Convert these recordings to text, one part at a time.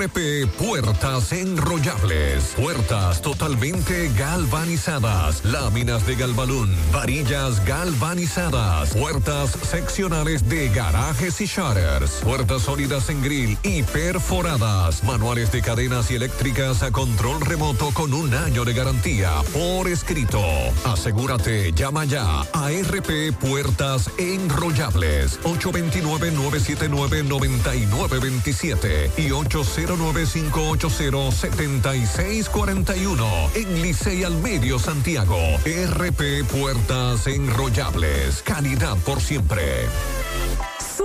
RP Puertas Enrollables. Puertas totalmente galvanizadas. Láminas de galvalún. Varillas galvanizadas. Puertas seccionales de garajes y shutters. Puertas sólidas en grill y perforadas. Manuales de cadenas y eléctricas a control remoto con un año de garantía. Por escrito. Asegúrate, llama ya a RP Puertas Enrollables. 829-979-9927 y 80 809-580-7641 en Licey al Medio Santiago. RP Puertas Enrollables. Calidad por siempre.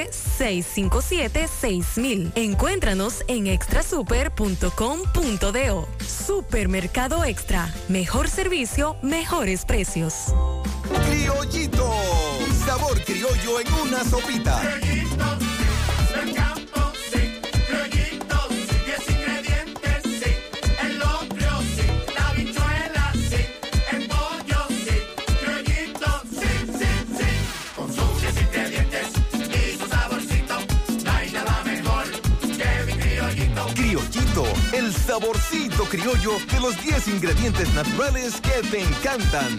657-6000. Encuéntranos en extrasuper.com.do. Supermercado Extra. Mejor servicio, mejores precios. Criollito. Sabor criollo en una sopita. El saborcito criollo de los 10 ingredientes naturales que te encantan.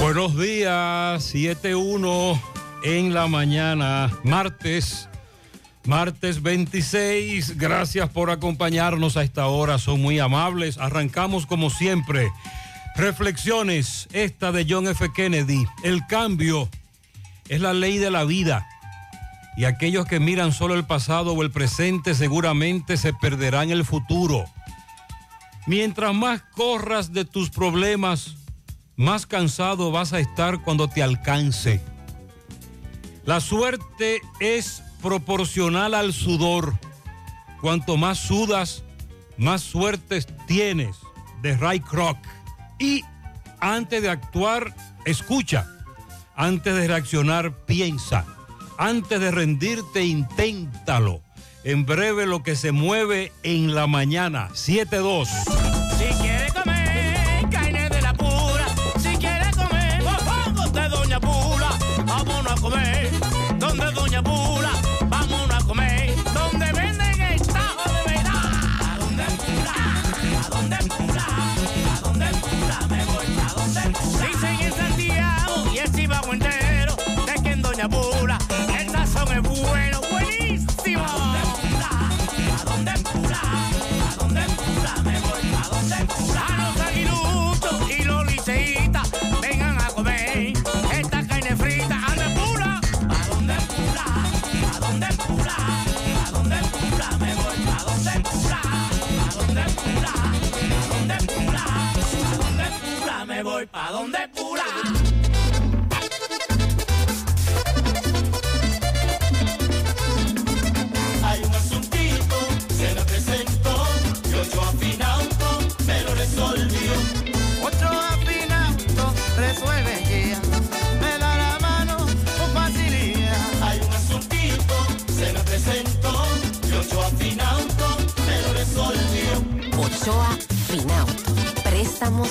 Buenos días, 7-1 en la mañana, martes, martes 26. Gracias por acompañarnos a esta hora, son muy amables. Arrancamos como siempre. Reflexiones, esta de John F. Kennedy. El cambio es la ley de la vida. Y aquellos que miran solo el pasado o el presente seguramente se perderán el futuro. Mientras más corras de tus problemas, más cansado vas a estar cuando te alcance. La suerte es proporcional al sudor. Cuanto más sudas, más suertes tienes. De Ray Kroc. Y antes de actuar, escucha. Antes de reaccionar, piensa. Antes de rendirte, inténtalo. En breve lo que se mueve en la mañana. 7-2. Me voy pa' dónde pula. Hay un asuntito, se me presentó, y ocho afinauto me lo resolvió. Otro afinauto resuelve ya, me da la mano con facilidad. Hay un asuntito, se me presentó, y ocho afinauto me lo resolvió. Ochoa Finauto. Préstamos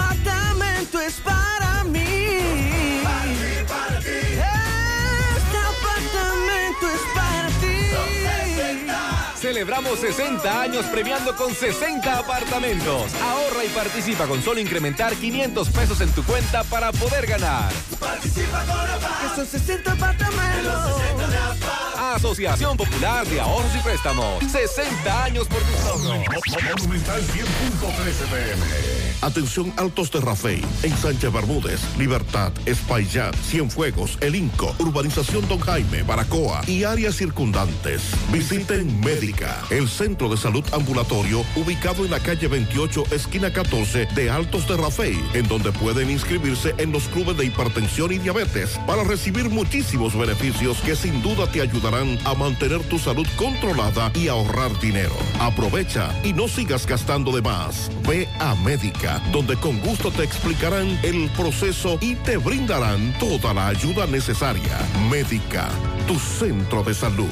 Celebramos 60 años premiando con 60 apartamentos. Ahorra y participa con solo incrementar 500 pesos en tu cuenta para poder ganar. Participa con APA. Que son 60 apartamentos. Asociación Popular de Ahorros y Préstamos. 60 años por tus logros. Monumental 100.13 pm. Atención Altos de Rafey, en Sánchez Bermúdez, Libertad, Espaillat, Cienfuegos, El Inco, Urbanización Don Jaime, Baracoa y áreas circundantes. Visiten Médica, el centro de salud ambulatorio ubicado en la calle 28, esquina 14 de Altos de Rafey, en donde pueden inscribirse en los clubes de hipertensión y diabetes para recibir muchísimos beneficios que sin duda te ayudarán a mantener tu salud controlada y ahorrar dinero. Aprovecha y no sigas gastando de más. Ve a Médica, donde con gusto te explicarán el proceso y te brindarán toda la ayuda necesaria. Médica, tu centro de salud.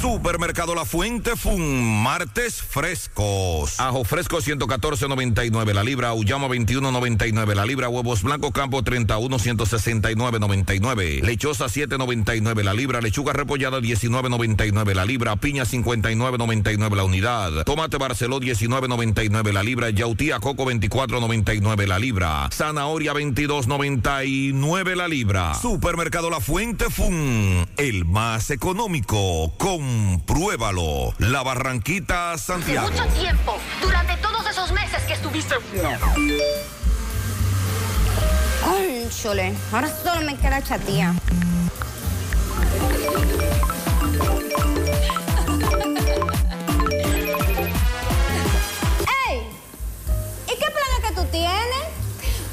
Supermercado La Fuente Fun, martes frescos. Ajo fresco 114.99 la libra, Uyama 21.99 la libra, huevos blancos campo 31 169.99, lechosa 7.99 la libra, lechuga repollada 19.99 la libra, piña 59.99 la unidad, tomate Barceló 19.99 la libra, yautía coco 24.99 la libra, zanahoria 22.99 la libra. Supermercado La Fuente Fun, el más económico. Compruébalo. La Barranquita Santiago. Mucho tiempo, durante todos esos meses que estuviste fuera. Cónchole, ahora solo me queda chatía. ¡Ey! ¿Y qué planes que tú tienes?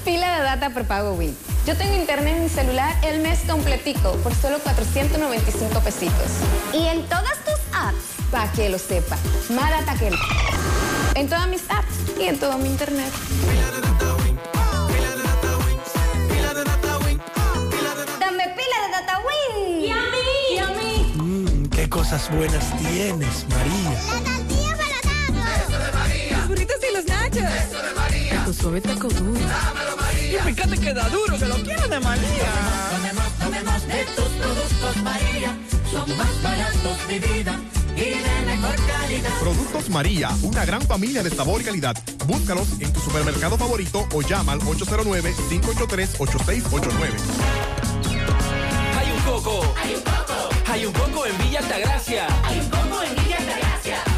Pila de data prepago Win. Yo tengo internet en mi celular el mes completico por solo 495 pesitos. ¿Y en todas tus apps? Para que lo sepa. Más data que el- En todas mis apps y en todo mi internet. Dame pila de data Win. ¿Y a mí? ¿Y a mí? Mmm, qué cosas buenas tienes, María. Burritos y los nachos. Eso de María. Tu suave taco duro. Y fíjate que da duro, que lo quiero de María. de tus productos María son más baratos de vida y de mejor calidad. Productos María, una gran familia de sabor y calidad. Búscalos en tu supermercado favorito o llama al 809-583-8689. Hay un coco. Hay un coco. Hay un coco en Villa Altagracia. Hay un coco en Villa Altagracia.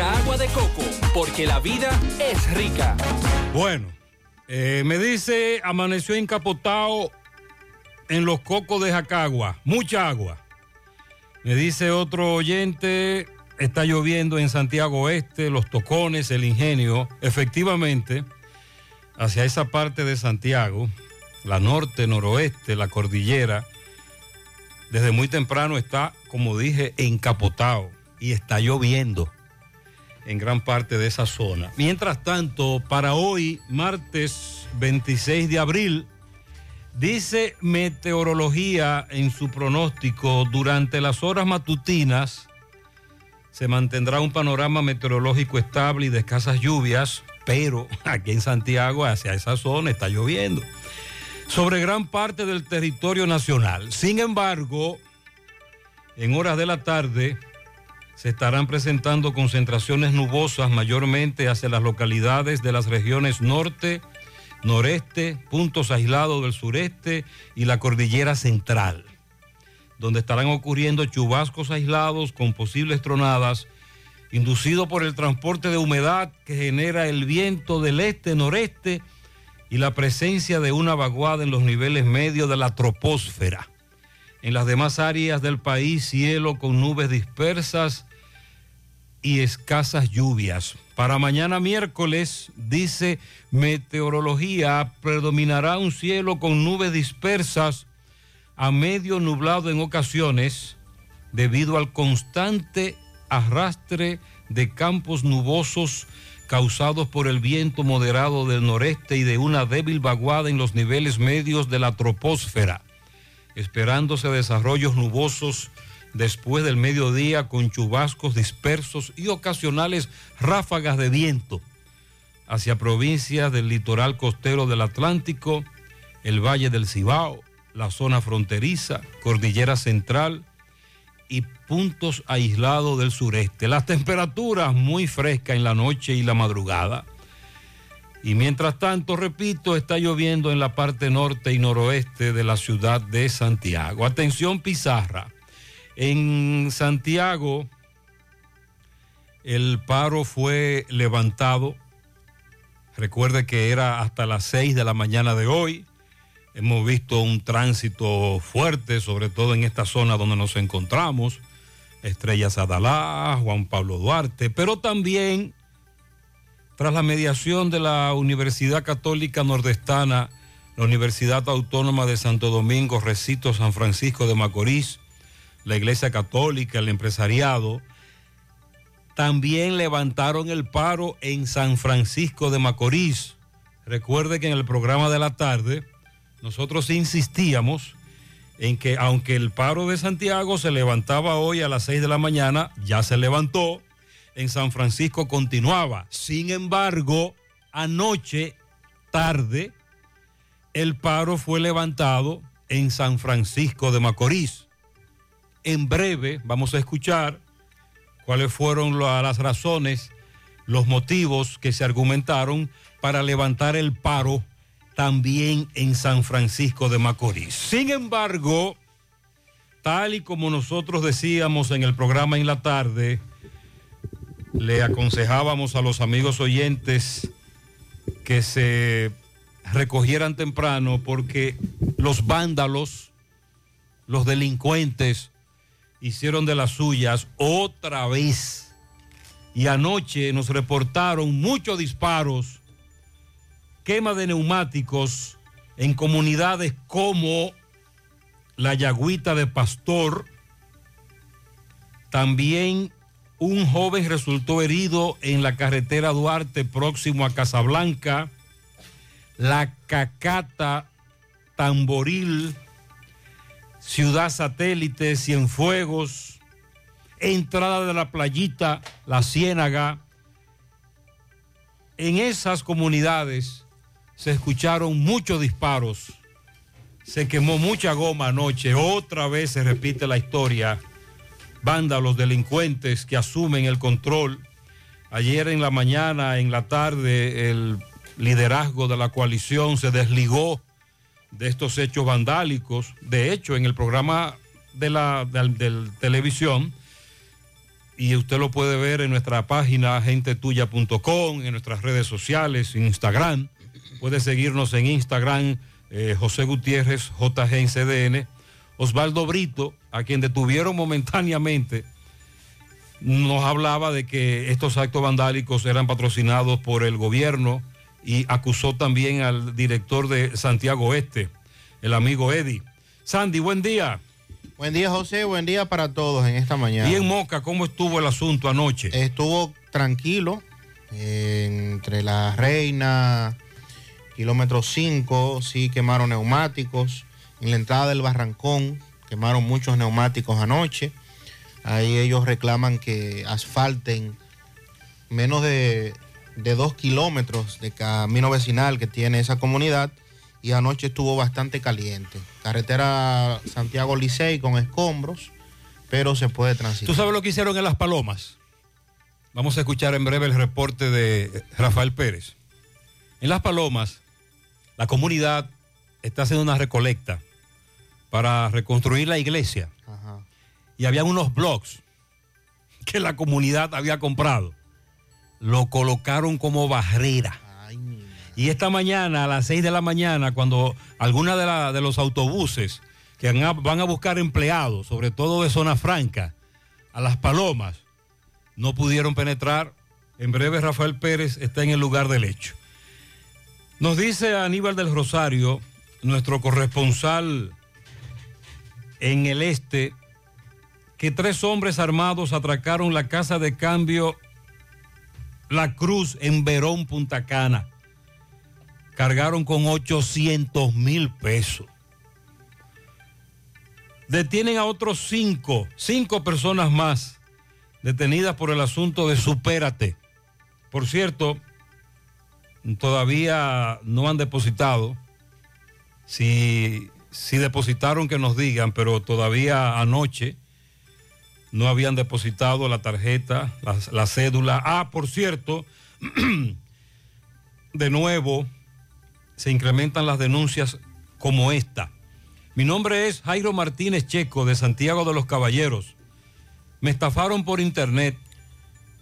Agua de coco, porque la vida es rica. Bueno, eh, me dice, amaneció encapotado en los cocos de Jacagua, mucha agua. Me dice otro oyente, está lloviendo en Santiago Oeste, Los Tocones, El Ingenio. Efectivamente, hacia esa parte de Santiago, la norte, noroeste, la cordillera, desde muy temprano está, como dije, encapotado y está lloviendo en gran parte de esa zona. Mientras tanto, para hoy, martes 26 de abril, dice meteorología en su pronóstico, durante las horas matutinas se mantendrá un panorama meteorológico estable y de escasas lluvias, pero aquí en Santiago, hacia esa zona, está lloviendo sobre gran parte del territorio nacional. Sin embargo, en horas de la tarde se estarán presentando concentraciones nubosas mayormente hacia las localidades de las regiones norte, noreste, puntos aislados del sureste y la cordillera central, donde estarán ocurriendo chubascos aislados con posibles tronadas inducido por el transporte de humedad que genera el viento del este-noreste y la presencia de una vaguada en los niveles medios de la troposfera. En las demás áreas del país, cielo con nubes dispersas y escasas lluvias. Para mañana miércoles, dice meteorología, predominará un cielo con nubes dispersas a medio nublado en ocasiones debido al constante arrastre de campos nubosos causados por el viento moderado del noreste y de una débil vaguada en los niveles medios de la troposfera, esperándose desarrollos nubosos después del mediodía con chubascos dispersos y ocasionales ráfagas de viento hacia provincias del litoral costero del Atlántico, el Valle del Cibao, la zona fronteriza, Cordillera Central y puntos aislados del sureste. Las temperaturas muy frescas en la noche y la madrugada. Y mientras tanto, repito, está lloviendo en la parte norte y noroeste de la ciudad de Santiago. Atención, Pizarra. En Santiago, el paro fue levantado. Recuerde que era hasta las 6 de la mañana de hoy. Hemos visto un tránsito fuerte, sobre todo en esta zona donde nos encontramos. Estrellas Adalá, Juan Pablo Duarte, pero también tras la mediación de la Universidad Católica Nordestana, la Universidad Autónoma de Santo Domingo, Recito San Francisco de Macorís, la Iglesia Católica, el empresariado, también levantaron el paro en San Francisco de Macorís. Recuerde que en el programa de la tarde nosotros insistíamos en que aunque el paro de Santiago se levantaba hoy a las 6 de la mañana, ya se levantó, en San Francisco continuaba. Sin embargo, anoche, tarde, el paro fue levantado en San Francisco de Macorís. En breve vamos a escuchar cuáles fueron las razones, los motivos que se argumentaron para levantar el paro también en San Francisco de Macorís. Sin embargo, tal y como nosotros decíamos en el programa en la tarde, le aconsejábamos a los amigos oyentes que se recogieran temprano porque los vándalos, los delincuentes, hicieron de las suyas otra vez. Y anoche nos reportaron muchos disparos, quema de neumáticos en comunidades como la Yagüita de Pastor. También un joven resultó herido en la carretera Duarte próximo a Casablanca. La Cacata, Tamboril, Ciudad Satélite, Cienfuegos, entrada de la playita, La Ciénaga. En esas comunidades se escucharon muchos disparos, se quemó mucha goma anoche, otra vez se repite la historia, vándalos, delincuentes que asumen el control. Ayer en la mañana, en la tarde, el liderazgo de la coalición se desligó de estos hechos vandálicos. De hecho, en el programa de la televisión, y usted lo puede ver en nuestra página gentetuya.com, en nuestras redes sociales, Instagram. Puede seguirnos en Instagram, eh, José Gutiérrez, JG en CDN. Osvaldo Brito, a quien detuvieron momentáneamente, nos hablaba de que estos actos vandálicos eran patrocinados por el gobierno y acusó también al director de Santiago Este, el amigo Eddie. Sandy, buen día. Buen día, José. Buen día para todos en esta mañana. Bien, Moca, ¿cómo estuvo el asunto anoche? Estuvo tranquilo eh, entre la Reina, kilómetro 5, sí quemaron neumáticos. En la entrada del Barrancón quemaron muchos neumáticos anoche. Ahí ellos reclaman que asfalten menos de, de dos kilómetros de camino vecinal que tiene esa comunidad y anoche estuvo bastante caliente. Carretera Santiago Licey con escombros, pero se puede transitar. ¿Tú sabes lo que hicieron en Las Palomas? Vamos a escuchar en breve el reporte de Rafael Pérez. En Las Palomas, la comunidad está haciendo una recolecta para reconstruir la iglesia. Y había unos blogs que la comunidad había comprado. Lo colocaron como barrera. Y esta mañana, a las 6 de la mañana, cuando algunos de, la- de los autobuses que van a, van a buscar empleados, sobre todo de zona franca, a las palomas, no pudieron penetrar. En breve Rafael Pérez está en el lugar del hecho. Nos dice Aníbal del Rosario, nuestro corresponsal en el este, que tres hombres armados atracaron la casa de cambio La Cruz en Verón, Punta Cana. Cargaron con 800 mil pesos. Detienen a otros cinco, cinco personas más detenidas por el asunto de Supérate. Por cierto, todavía no han depositado. Si, si depositaron, que nos digan, pero todavía anoche no habían depositado la tarjeta, la, la cédula. Ah, por cierto, de nuevo se incrementan las denuncias como esta. Mi nombre es Jairo Martínez Checo de Santiago de los Caballeros. Me estafaron por internet.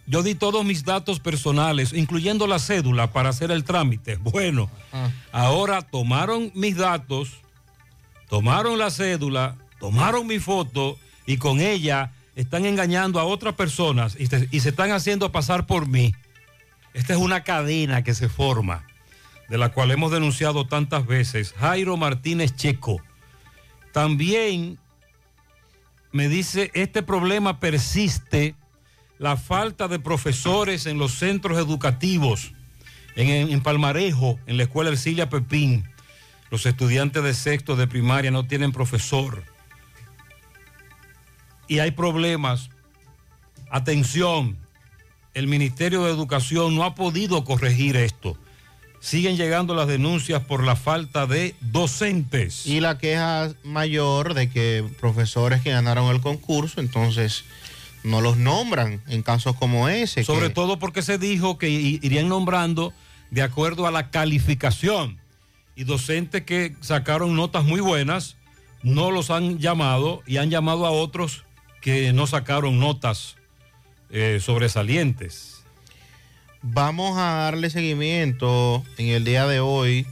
Yo di todos mis datos personales, incluyendo la cédula, para hacer el trámite. Bueno, ahora tomaron mis datos, tomaron la cédula, tomaron mi foto y con ella están engañando a otras personas y se, están haciendo pasar por mí. Esta es una cadena que se forma, de la cual hemos denunciado tantas veces. Jairo Martínez Checo. También me dice, este problema persiste, la falta de profesores en los centros educativos, en- en Palmarejo, en la escuela Ercilia Pepín. Los estudiantes de sexto de primaria no tienen profesor. Y hay problemas. Atención, el Ministerio de Educación no ha podido corregir esto. Siguen llegando las denuncias por la falta de docentes. Y la queja mayor de que profesores que ganaron el concurso, entonces no los nombran en casos como ese. Sobre que- todo porque se dijo que irían nombrando de acuerdo a la calificación. Y docentes que sacaron notas muy buenas no los han llamado y han llamado a otros que no sacaron notas eh, sobresalientes. Vamos a darle seguimiento en el día de hoy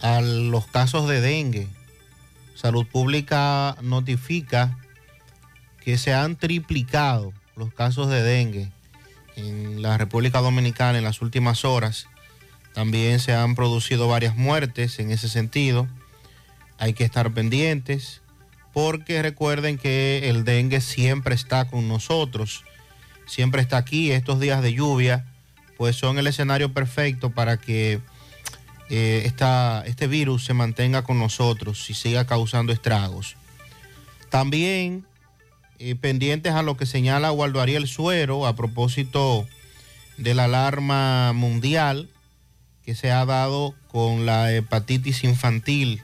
a los casos de dengue. Salud Pública notifica que se han triplicado los casos de dengue en la República Dominicana en las últimas horas. También se han producido varias muertes en ese sentido. Hay que estar pendientes porque recuerden que el dengue siempre está con nosotros, siempre está aquí. Estos días de lluvia pues son el escenario perfecto para que eh, esta- este virus se mantenga con nosotros y siga causando estragos. También eh, pendientes a lo que señala Waldo Ariel Suero a propósito de la alarma mundial que se ha dado con la hepatitis infantil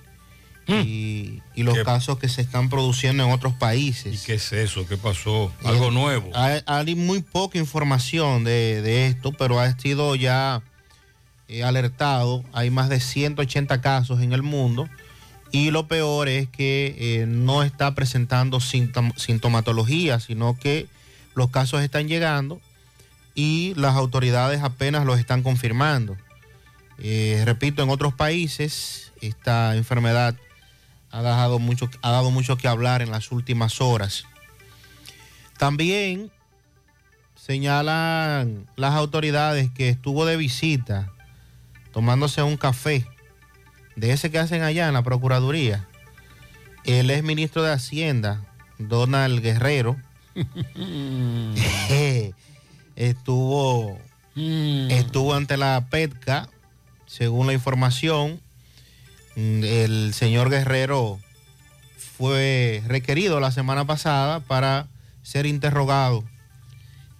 y, y los ¿Qué? casos que se están produciendo en otros países. ¿Qué es eso? ¿Qué pasó? Algo nuevo. Hay, hay muy poca información de, de esto, pero ha sido ya eh, alertado. Hay más de 180 casos en el mundo y lo peor es que eh, no está presentando sintom- sintomatología, sino que los casos están llegando y las autoridades apenas los están confirmando. Eh, repito, en otros países esta enfermedad ha dado, mucho, ha dado mucho que hablar en las últimas horas. También señalan las autoridades que estuvo de visita tomándose un café de ese que hacen allá en la Procuraduría. El ex ministro de Hacienda, Donald Guerrero, estuvo, estuvo ante la PETCA, según la información. Mm, El señor Guerrero fue requerido la semana pasada para ser interrogado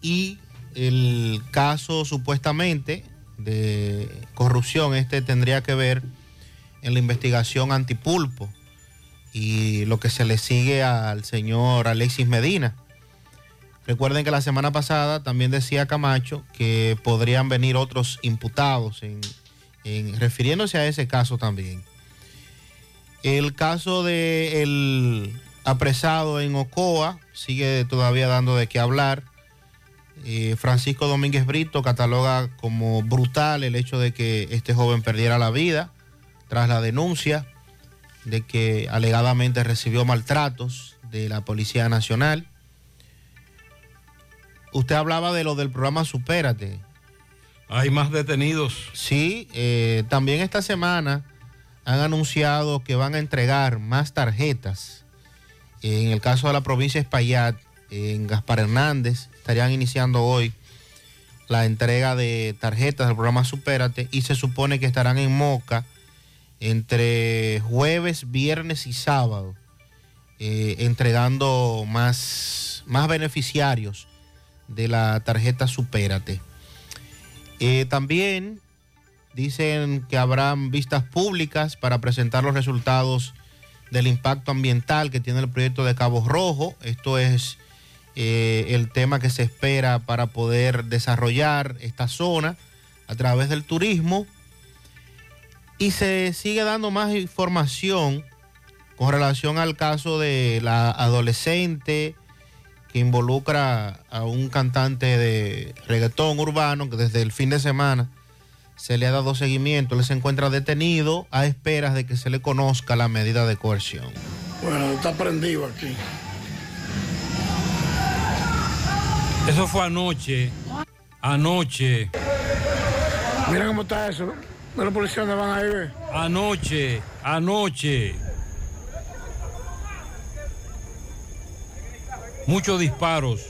y el caso supuestamente de corrupción este tendría que ver en la investigación antipulpo y lo que se le sigue al señor Alexis Medina. Recuerden que la semana pasada también decía Camacho que podrían venir otros imputados en, en- refiriéndose a ese caso también. El caso del apresado en Ocoa sigue todavía dando de qué hablar. Eh, Francisco Domínguez Brito cataloga como brutal el hecho de que este joven perdiera la vida tras la denuncia de que alegadamente recibió maltratos de la Policía Nacional. Usted hablaba de lo del programa Supérate. Hay más detenidos. Sí, eh, también esta semana han anunciado que van a entregar más tarjetas. En el caso de la provincia de Espaillat, en Gaspar Hernández, estarían iniciando hoy la entrega de tarjetas del programa Supérate y se supone que estarán en Moca entre jueves, viernes y sábado, eh, entregando más, más beneficiarios de la tarjeta Supérate. Eh, también dicen que habrán vistas públicas para presentar los resultados del impacto ambiental que tiene el proyecto de Cabo Rojo. Esto es eh, el tema que se espera para poder desarrollar esta zona a través del turismo. Y se sigue dando más información con relación al caso de la adolescente que involucra a un cantante de reggaetón urbano que desde el fin de semana se le ha dado seguimiento. Él se encuentra detenido a esperas de que se le conozca la medida de coerción. Bueno, está prendido aquí. Eso fue anoche. Anoche. Mira cómo está eso. ¿no? Los policías van a ir. Anoche. Anoche. Muchos disparos.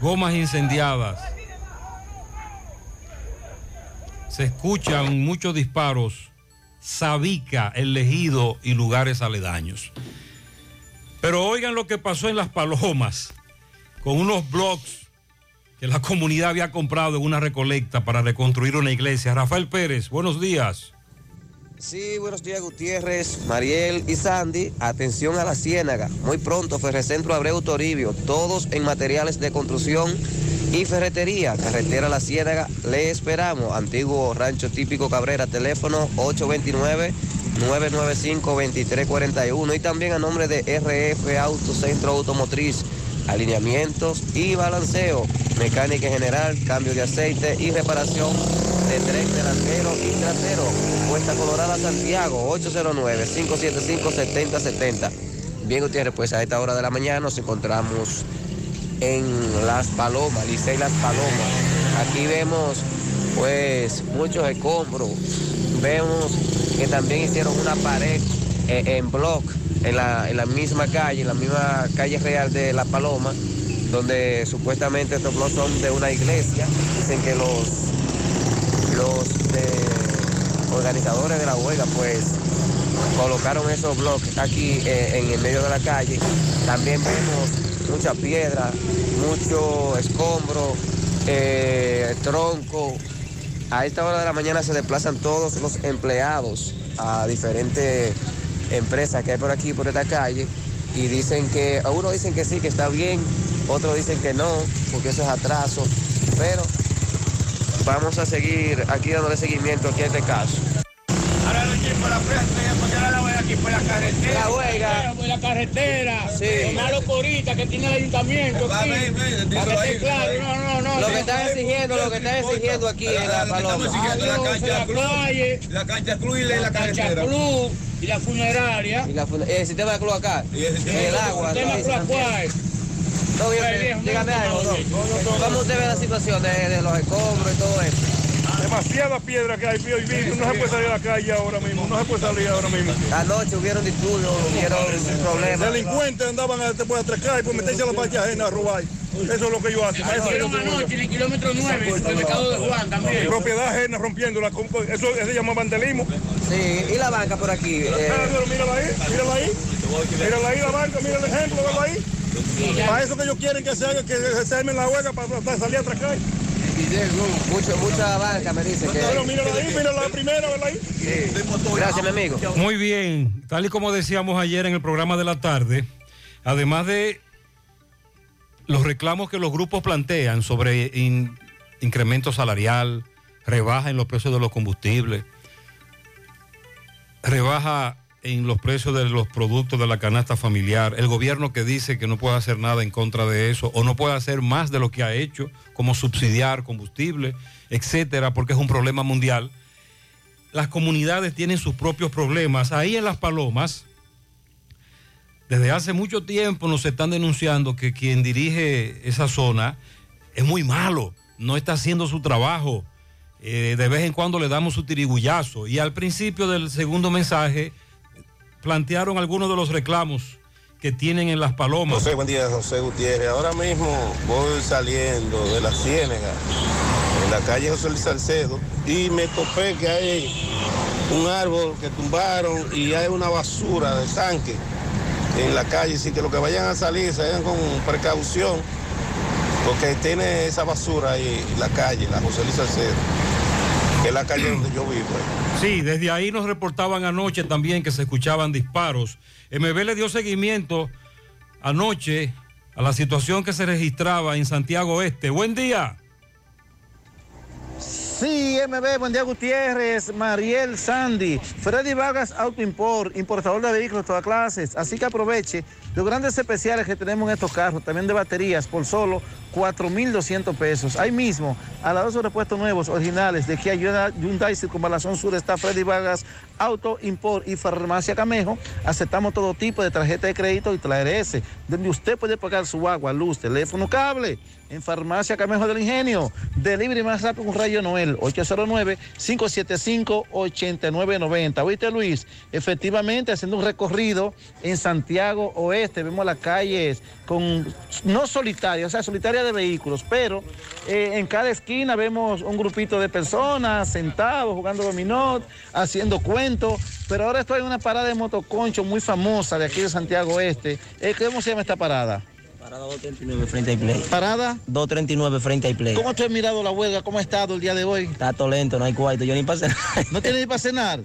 Gomas incendiadas. Se escuchan muchos disparos. Sabica, el Legido y lugares aledaños. Pero oigan lo que pasó en Las Palomas con unos blogs que la comunidad había comprado en una recolecta para reconstruir una iglesia. Rafael Pérez, buenos días. Sí, buenos días Gutiérrez, Mariel y Sandy. Atención a la Ciénaga. Muy pronto Ferrecentro Abreu Toribio. Todos en materiales de construcción y ferretería. Carretera La Ciénaga. Le esperamos. Antiguo rancho típico Cabrera. Teléfono 829-995-2341. Y también a nombre de RF Auto Centro Automotriz. Alineamientos y balanceo. Mecánica en general. Cambio de aceite y reparación de tren delantero y trasero. Cuesta Colorada Santiago, 809-575-7070. Bien, Gutiérrez, pues a esta hora de la mañana nos encontramos en Las Palomas, Licey Las Palomas. Aquí vemos pues muchos escombros. Vemos que también hicieron una pared eh, en block en la, en la misma calle, en la misma calle real de La Paloma, donde supuestamente estos bloques son de una iglesia. Dicen que los, los de- organizadores de la huelga, pues colocaron esos bloques aquí eh, en el medio de la calle. También vemos mucha piedra, mucho escombro, eh, tronco. A esta hora de la mañana se desplazan todos los empleados a diferentes empresas que hay por aquí, por esta calle, y dicen que, unos dicen que sí, que está bien, otros dicen que no, porque eso es atraso, pero vamos a seguir aquí dándole seguimiento aquí a este caso. Ahora lo llevo por la frente, porque ahora la voy aquí por la carretera. La huelga. Por la carretera. Sí. Lo malo corita que tiene el ayuntamiento. aquí. Para que esté claro, no, no, no. Lo que están exigiendo, lo que están exigiendo aquí en la paloma. La calle, La cancha club y la la cancha carretera. club y la funeraria. Y la el sistema de acá. Y el agua. El tema ¿no? club, ¿cuál? Todo bien, dígame algo, ¿Cómo usted ve la situación de, de los escombros y todo eso? Demasiada piedra que hay, pío y vidrio, no se puede salir a la calle ahora mismo, no se puede salir ahora mismo. Anoche hubieron disturbios, hubieron problemas. Delincuentes andaban a- después de atracar y por meterse a la valle ajena a robar. Eso es lo que ellos hacen. Eso es Hicieron lo que ellos anoche en el kilómetro 9, en el mercado de Juan también. Propiedad ajena rompiendo la eso se llama vandelismo. Sí, y la banca por aquí. eh, Pero mírala ahí, mírala ahí. Mírala ahí la banca, mira el ejemplo, velo ahí. Para eso que ellos quieren que se haga, que se armen la huelga para, salir a atracar. Mucho, mucha banca me dice que. Pero mírala ahí, mírala la primera, vela ahí. Gracias, mi amigo. Muy bien, tal y como decíamos ayer en el programa de la tarde, además de los reclamos que los grupos plantean sobre in- incremento salarial, rebaja en los precios de los combustibles, rebaja en los precios de los productos de la canasta familiar, el gobierno que dice que no puede hacer nada en contra de eso o no puede hacer más de lo que ha hecho, como subsidiar combustible, etcétera, porque es un problema mundial las comunidades tienen sus propios problemas. Ahí en Las Palomas, desde hace mucho tiempo nos están denunciando que quien dirige esa zona es muy malo, no está haciendo su trabajo. Eh, de vez en cuando le damos su tirigullazo. Y al principio del segundo mensaje plantearon algunos de los reclamos que tienen en Las Palomas. José, buen día, José Gutiérrez. Ahora mismo voy saliendo de la Ciénega, en la calle José Luis Salcedo, y me topé que hay un árbol que tumbaron y hay una basura de tanque en la calle. Así que los que vayan a salir, salgan con precaución, porque tiene esa basura ahí la calle, la José Luis Salcedo, que es la calle donde yo vivo. Sí, desde ahí nos reportaban anoche también que se escuchaban disparos. MB le dio seguimiento anoche a la situación que se registraba en Santiago Este. Buen día. Sí, MB, buen día Gutiérrez, Mariel Sandy, Freddy Vargas Auto Import, importador de vehículos de todas clases. Así que aproveche los grandes especiales que tenemos en estos carros, también de baterías, por solo 4,200 pesos. Ahí mismo, a los dos repuestos nuevos, originales, de Kia Hyundai Circunvalación Sur está Freddy Vargas Auto Import y Farmacia Camejo. Aceptamos todo tipo de tarjeta de crédito y TRS, donde usted puede pagar su agua, luz, teléfono, cable. En Farmacia Camejo del Ingenio. Delivery más rápido con Rayo Noel. 809-575-8990. ¿Oíste, Luis? Efectivamente, haciendo un recorrido en Santiago Oeste. Vemos las calles con, no solitarias, o sea, solitarias de vehículos, pero eh, en cada esquina vemos un grupito de personas sentados, jugando dominó, haciendo cuentos. Pero ahora estoy en una parada de motoconcho muy famosa de aquí de Santiago Oeste. Eh, ¿Cómo se llama esta parada? Parada 239 frente a Play. ¿Parada? 239 frente a Play. ¿Cómo te has mirado la huelga? ¿Cómo ha estado el día de hoy? Está todo lento, no hay cuarto. Yo ni pasé nada. ¿No tiene ni para cenar?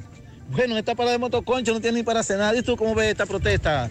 Bueno, esta parada de motoconcho no tiene ni para cenar. ¿Y tú cómo ves esta protesta,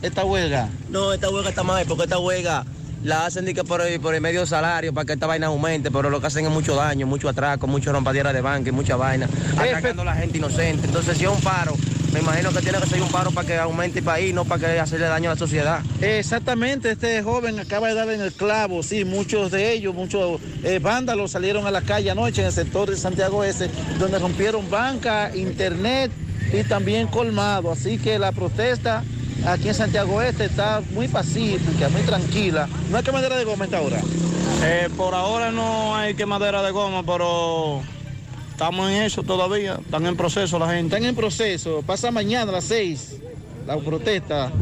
esta huelga? No, esta huelga está mal porque esta huelga la hacen de que por, el, por el medio salario para que esta vaina aumente, pero lo que hacen es mucho daño, mucho atraco, mucho rompadera de banca y mucha vaina, atacando a la gente inocente. Entonces, si es un paro, me imagino que tiene que ser un paro para que aumente el país, no para que hacerle daño a la sociedad. Exactamente, este joven acaba de dar en el clavo, sí, muchos de ellos, muchos eh, vándalos salieron a la calle anoche en el sector de Santiago Este, donde rompieron banca, internet y también colmado. Así que la protesta aquí en Santiago Este está muy pacífica, muy tranquila. No hay quemadera de goma a esta hora. Eh, por ahora no hay quemadera de goma, pero estamos en eso todavía. Están en proceso la gente. Están en proceso. Pasa mañana a las 6 la protesta.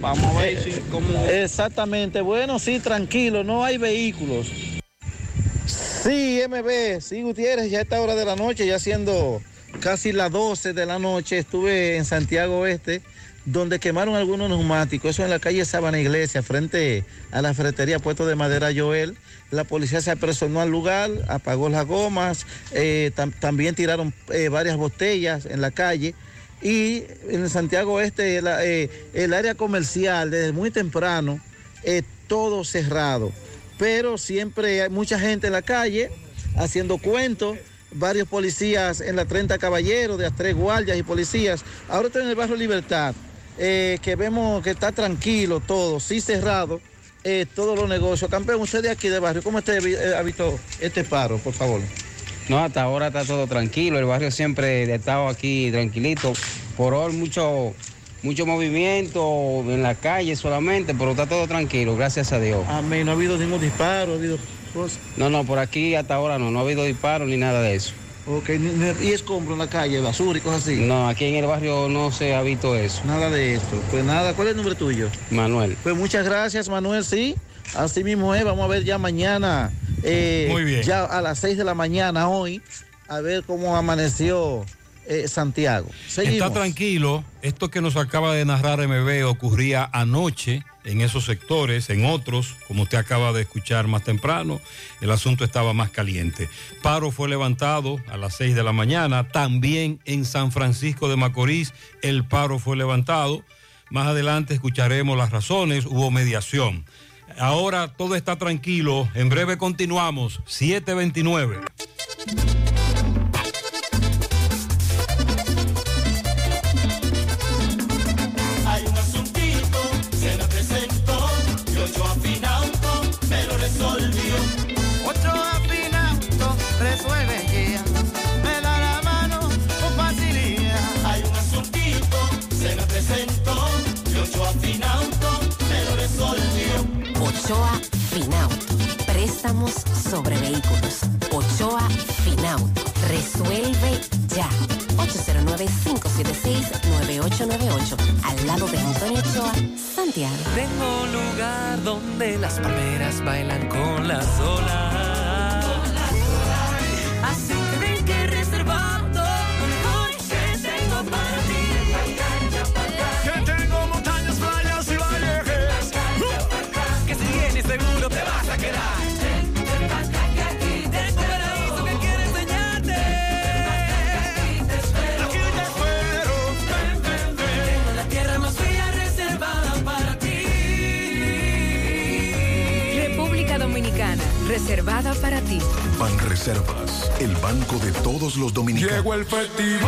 Vamos a ver si cómo... Exactamente. Bueno, sí, tranquilo, no hay vehículos. Sí, MB, sí, Gutiérrez, ya a esta hora de la noche, ya siendo casi las 12 de la noche, estuve en Santiago Oeste, donde quemaron algunos neumáticos, eso en la calle Sabana Iglesia, frente a la ferretería Puesto de Madera Joel. La policía se apersonó al lugar, apagó las gomas, eh, tam- también tiraron eh, varias botellas en la calle. Y en Santiago Oeste, el, eh, el área comercial, desde muy temprano, todo cerrado. Pero siempre hay mucha gente en la calle haciendo cuentos, varios policías en la 30 Caballeros, de las tres guardias y policías. Ahora estoy en el barrio Libertad, eh, que vemos que está tranquilo todo, sí cerrado, eh, todos los negocios. Campeón, usted de aquí de barrio, ¿cómo usted eh, ha visto este paro, por favor? No, hasta ahora está todo tranquilo. El barrio siempre ha estado aquí tranquilito. Por hoy mucho, mucho movimiento en la calle solamente, pero está todo tranquilo, gracias a Dios. Amén, no ha habido ningún disparo, ha habido cosas. No, no, por aquí hasta ahora no, no ha habido disparos ni nada de eso. Ok, y escombro en la calle, basura y cosas así. No, aquí en el barrio no se ha visto eso. Nada de esto. Pues nada, ¿cuál es el nombre tuyo? Manuel. Pues muchas gracias, Manuel, sí. Así mismo es, vamos a ver ya mañana, eh, Muy bien. ya a las 6 de la mañana hoy, a ver cómo amaneció eh, Santiago. Seguimos. Está tranquilo. Esto que nos acaba de narrar MB ocurría anoche en esos sectores, en otros, como usted acaba de escuchar más temprano, el asunto estaba más caliente. Paro fue levantado a las 6 de la mañana. También en San Francisco de Macorís el paro fue levantado. Más adelante escucharemos las razones. Hubo mediación. Ahora todo está tranquilo. En breve continuamos. 729. Préstamos sobre vehículos. Ochoa Finauto. Resuelve ya. 809-576-9898. Al lado de Antonio Ochoa, Santiago. Tengo un lugar donde las palmeras bailan con las olas. Así que ven que reservando reservada para ti. Ban Reservas, el banco de todos los dominicanos. Llegó el festival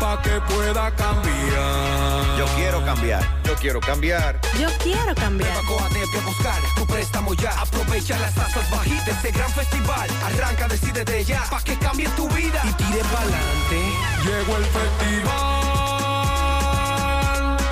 pa' que pueda cambiar. Yo quiero cambiar. Yo quiero cambiar. Yo quiero cambiar. Coatete a buscar tu préstamo ya. Aprovecha las tasas bajitas de este gran festival. Arranca, decide de ya, pa' que cambie tu vida y tire pa'lante. Llegó el festival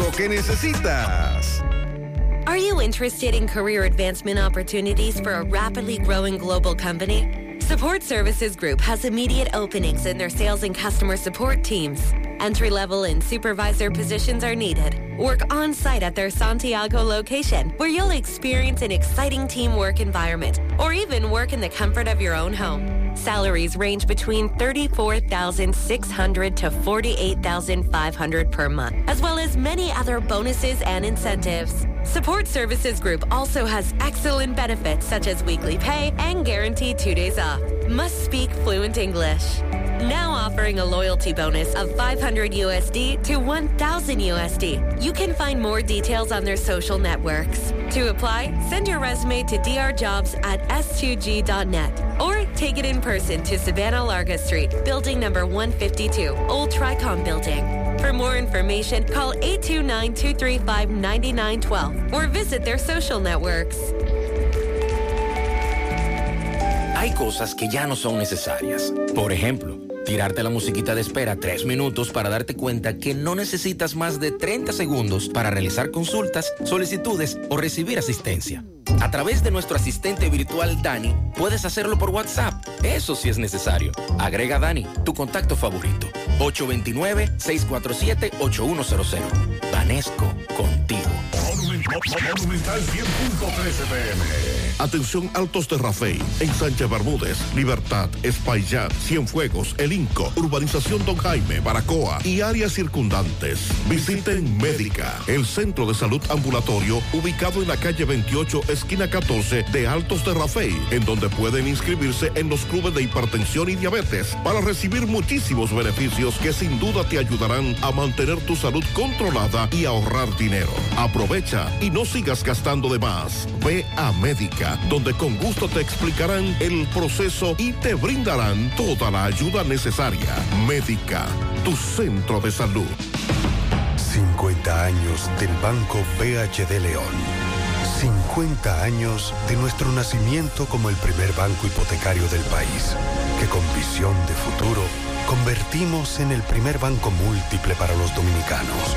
Impulso que necesitas. Are you interested in career advancement opportunities for a rapidly growing global company? Support Services Group has immediate openings in their sales and customer support teams. Entry level and supervisor positions are needed. Work on site at their Santiago location, where you'll experience an exciting teamwork environment, or even work in the comfort of your own home. Salaries range between 34,600 to 48,500 per month, as well as many other bonuses and incentives. Support Services Group also has excellent benefits such as weekly pay and guaranteed two days off. Must speak fluent English. Now offering a loyalty bonus of 500 USD to 1000 USD. You can find more details on their social networks. To apply, send your resume to drjobs at s2g.net or take it in person to Savannah Larga Street, building number 152, Old Tricom Building. For more information, call 829 235 9912 or visit their social networks. Hay cosas que ya no son necesarias. Por ejemplo, tirarte la musiquita de espera tres minutos para darte cuenta que no necesitas más de 30 segundos para realizar consultas, solicitudes o recibir asistencia. A través de nuestro asistente virtual Dani, puedes hacerlo por WhatsApp. Eso sí es necesario. Agrega Dani, tu contacto favorito. 829-647-8100. Vanesco, contigo. Monumental 100.13 pm. Atención Altos de Rafey, en Sánchez Bermúdez, Libertad, Espaillat, Cienfuegos, El Inco, Urbanización Don Jaime, Baracoa y áreas circundantes. Visiten Médica, el centro de salud ambulatorio ubicado en la calle 28, esquina 14 de Altos de Rafey, en donde pueden inscribirse en los clubes de hipertensión y diabetes para recibir muchísimos beneficios que sin duda te ayudarán a mantener tu salud controlada y ahorrar dinero. Aprovecha y no sigas gastando de más. Ve a Médica, donde con gusto te explicarán el proceso y te brindarán toda la ayuda necesaria. Médica, tu centro de salud. 50 años del Banco BHD León. 50 años de nuestro nacimiento como el primer banco hipotecario del país, que con visión de futuro convertimos en el primer banco múltiple para los dominicanos.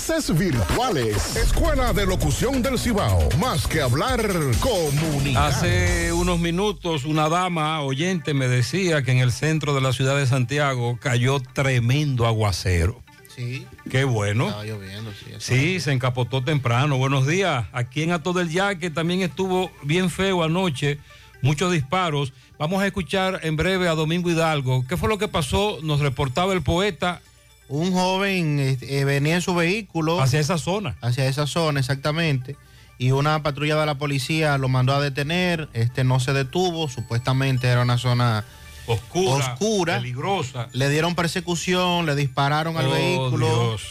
virtuales. Escuela de Locución del Cibao. Más que hablar, comunicar. Hace unos minutos una dama oyente me decía que en el centro de la ciudad de Santiago cayó tremendo aguacero. Sí. Qué bueno. Estaba lloviendo, sí. Sí, se encapotó temprano. Buenos días. Aquí en Ato del Yaque también estuvo bien feo anoche. Muchos disparos. Vamos a escuchar en breve a Domingo Hidalgo. ¿Qué fue lo que pasó? Nos reportaba el poeta Un joven este, eh, venía en su vehículo. Hacia esa zona. Hacia esa zona, exactamente. Y una patrulla de la policía lo mandó a detener. Este no se detuvo. Supuestamente era una zona oscura, oscura. peligrosa. Le dieron persecución, le dispararon al Oh, vehículo. Dios.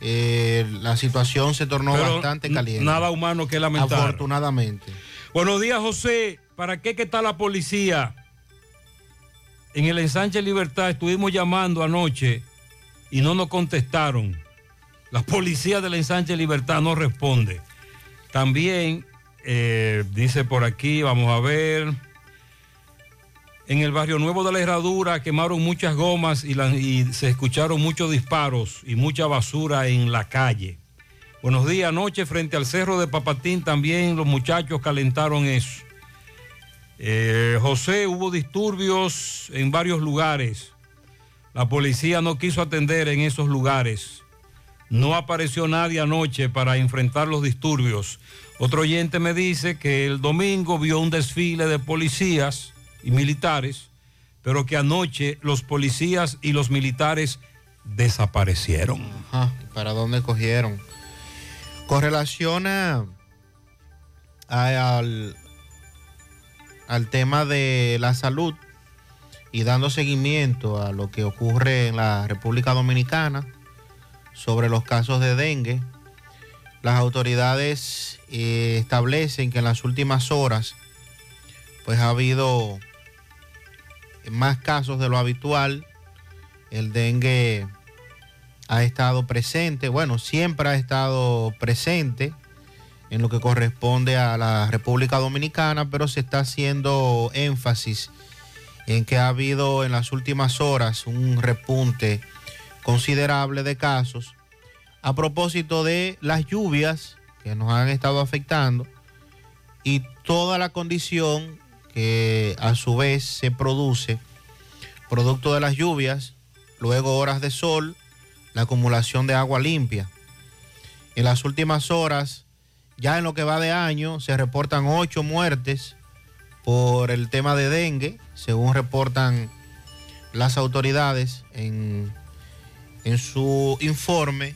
Eh, la situación se tornó Pero bastante caliente. Nada humano que lamentar. Afortunadamente. Buenos días, José. ¿Para qué que está la policía? En el ensanche Libertad estuvimos llamando anoche y no nos contestaron. La policía del ensanche Libertad no responde. También eh, dice por aquí, vamos a ver. En el barrio nuevo de la Herradura quemaron muchas gomas y, se escucharon muchos disparos y mucha basura en la calle. Buenos días, anoche frente al cerro de Papatín también los muchachos calentaron eso. Eh, José, hubo disturbios en varios lugares. La policía no quiso atender en esos lugares. No apareció nadie anoche para enfrentar los disturbios. Otro oyente me dice que el domingo vio un desfile de policías y militares, pero que anoche los policías y los militares desaparecieron. Ajá, ¿y ¿Para dónde cogieron? Con relación al, al tema de la salud y dando seguimiento a lo que ocurre en la República Dominicana sobre los casos de dengue, las autoridades eh, establecen que en las últimas horas pues ha habido más casos de lo habitual. El dengue ha estado presente, bueno, siempre ha estado presente en lo que corresponde a la República Dominicana, pero se está haciendo énfasis en que ha habido en las últimas horas un repunte considerable de casos a propósito de las lluvias que nos han estado afectando y toda la condición que a su vez se produce producto de las lluvias, luego horas de sol, la acumulación de agua limpia. En las últimas horas, ya en lo que va de año, se reportan ocho muertes por el tema de dengue, según reportan las autoridades en, en su informe,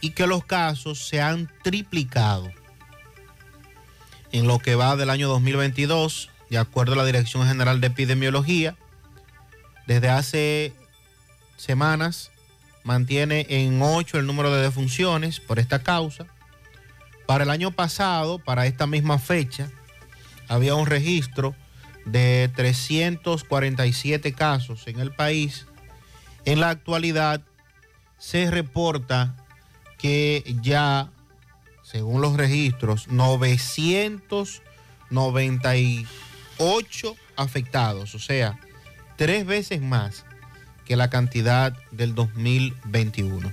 y que los casos se han triplicado en lo que va del año 2022, de acuerdo a la Dirección General de Epidemiología. Desde hace semanas mantiene en 8 el número de defunciones por esta causa. Para el año pasado, para esta misma fecha, había un registro de 347 casos en el país. En la actualidad se reporta que ya, según los registros, 998 afectados, o sea, tres veces más que la cantidad del 2021.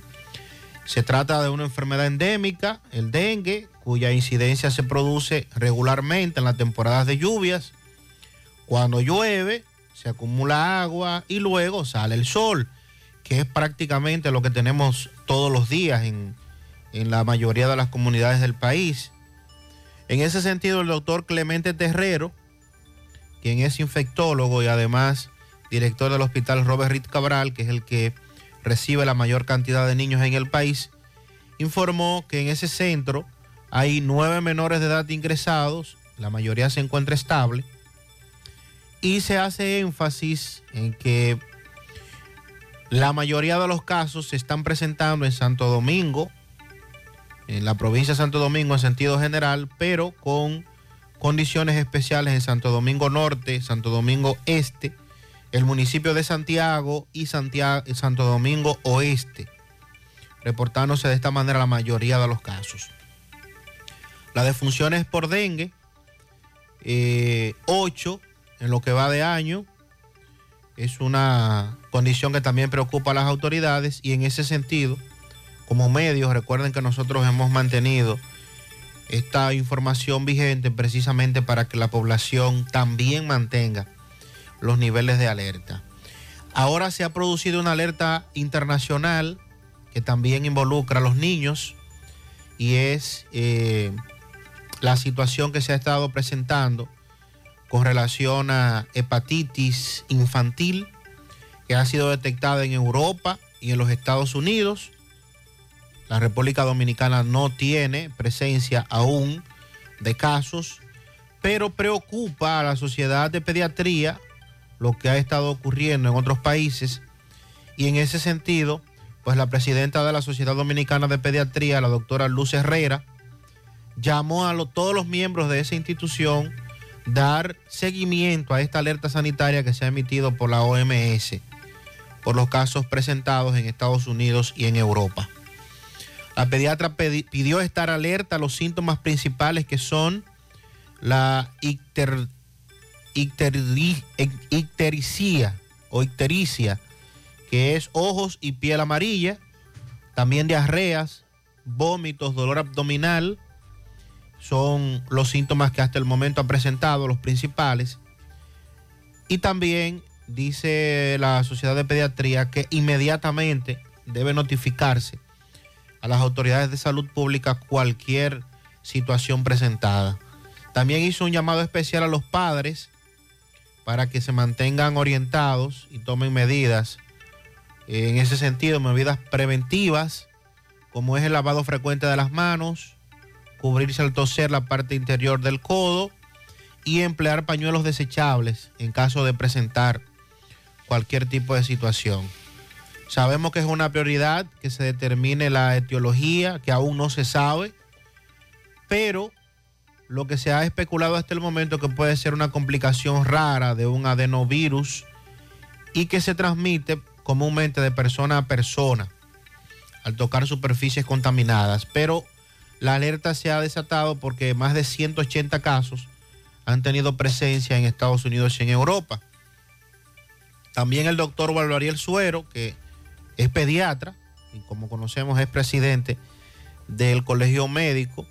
Se trata de una enfermedad endémica, el dengue, cuya incidencia se produce regularmente en las temporadas de lluvias. Cuando llueve, se acumula agua y luego sale el sol, que es prácticamente lo que tenemos todos los días en, en la mayoría de las comunidades del país. En ese sentido, el doctor Clemente Terrero, quien es infectólogo y además director del hospital Robert Reed Cabral, que es el que recibe la mayor cantidad de niños en el país, informó que en ese centro hay nueve menores de edad ingresados, la mayoría se encuentra estable, y se hace énfasis en que la mayoría de los casos se están presentando en Santo Domingo, en la provincia de Santo Domingo en sentido general, pero con condiciones especiales en Santo Domingo Norte, Santo Domingo Este, el municipio de Santiago y Santiago, Santo Domingo Oeste, reportándose de esta manera la mayoría de los casos. Las defunciones por dengue, 8 en lo que va de año, es una condición que también preocupa a las autoridades y en ese sentido, como medios, recuerden que nosotros hemos mantenido esta información vigente precisamente para que la población también mantenga los niveles de alerta. Ahora se ha producido una alerta internacional que también involucra a los niños y es eh, la situación que se ha estado presentando con relación a hepatitis infantil que ha sido detectada en Europa y en los Estados Unidos. La República Dominicana no tiene presencia aún de casos, pero preocupa a la sociedad de pediatría lo que ha estado ocurriendo en otros países y en ese sentido, pues la presidenta de la Sociedad Dominicana de Pediatría, la doctora Luz Herrera, llamó a todos los miembros de esa institución dar seguimiento a esta alerta sanitaria que se ha emitido por la OMS por los casos presentados en Estados Unidos y en Europa. La pediatra pedi- pidió estar alerta a los síntomas principales que son la icter, icteri- ic- ictericia o ictericia, que es ojos y piel amarilla, también diarreas, vómitos, dolor abdominal, son los síntomas que hasta el momento ha presentado, los principales. Y también dice la Sociedad de Pediatría que inmediatamente debe notificarse a las autoridades de salud pública cualquier situación presentada. También hizo un llamado especial a los padres para que se mantengan orientados y tomen medidas en ese sentido, medidas preventivas, como es el lavado frecuente de las manos, cubrirse al toser la parte interior del codo y emplear pañuelos desechables en caso de presentar cualquier tipo de situación. Sabemos que es una prioridad que se determine la etiología, que aún no se sabe, pero lo que se ha especulado hasta el momento que puede ser una complicación rara de un adenovirus y que se transmite comúnmente de persona a persona al tocar superficies contaminadas. Pero la alerta se ha desatado porque más de 180 casos han tenido presencia en Estados Unidos y en Europa. También el doctor Valvariel Suero, que es pediatra y como conocemos es presidente del Colegio Médico,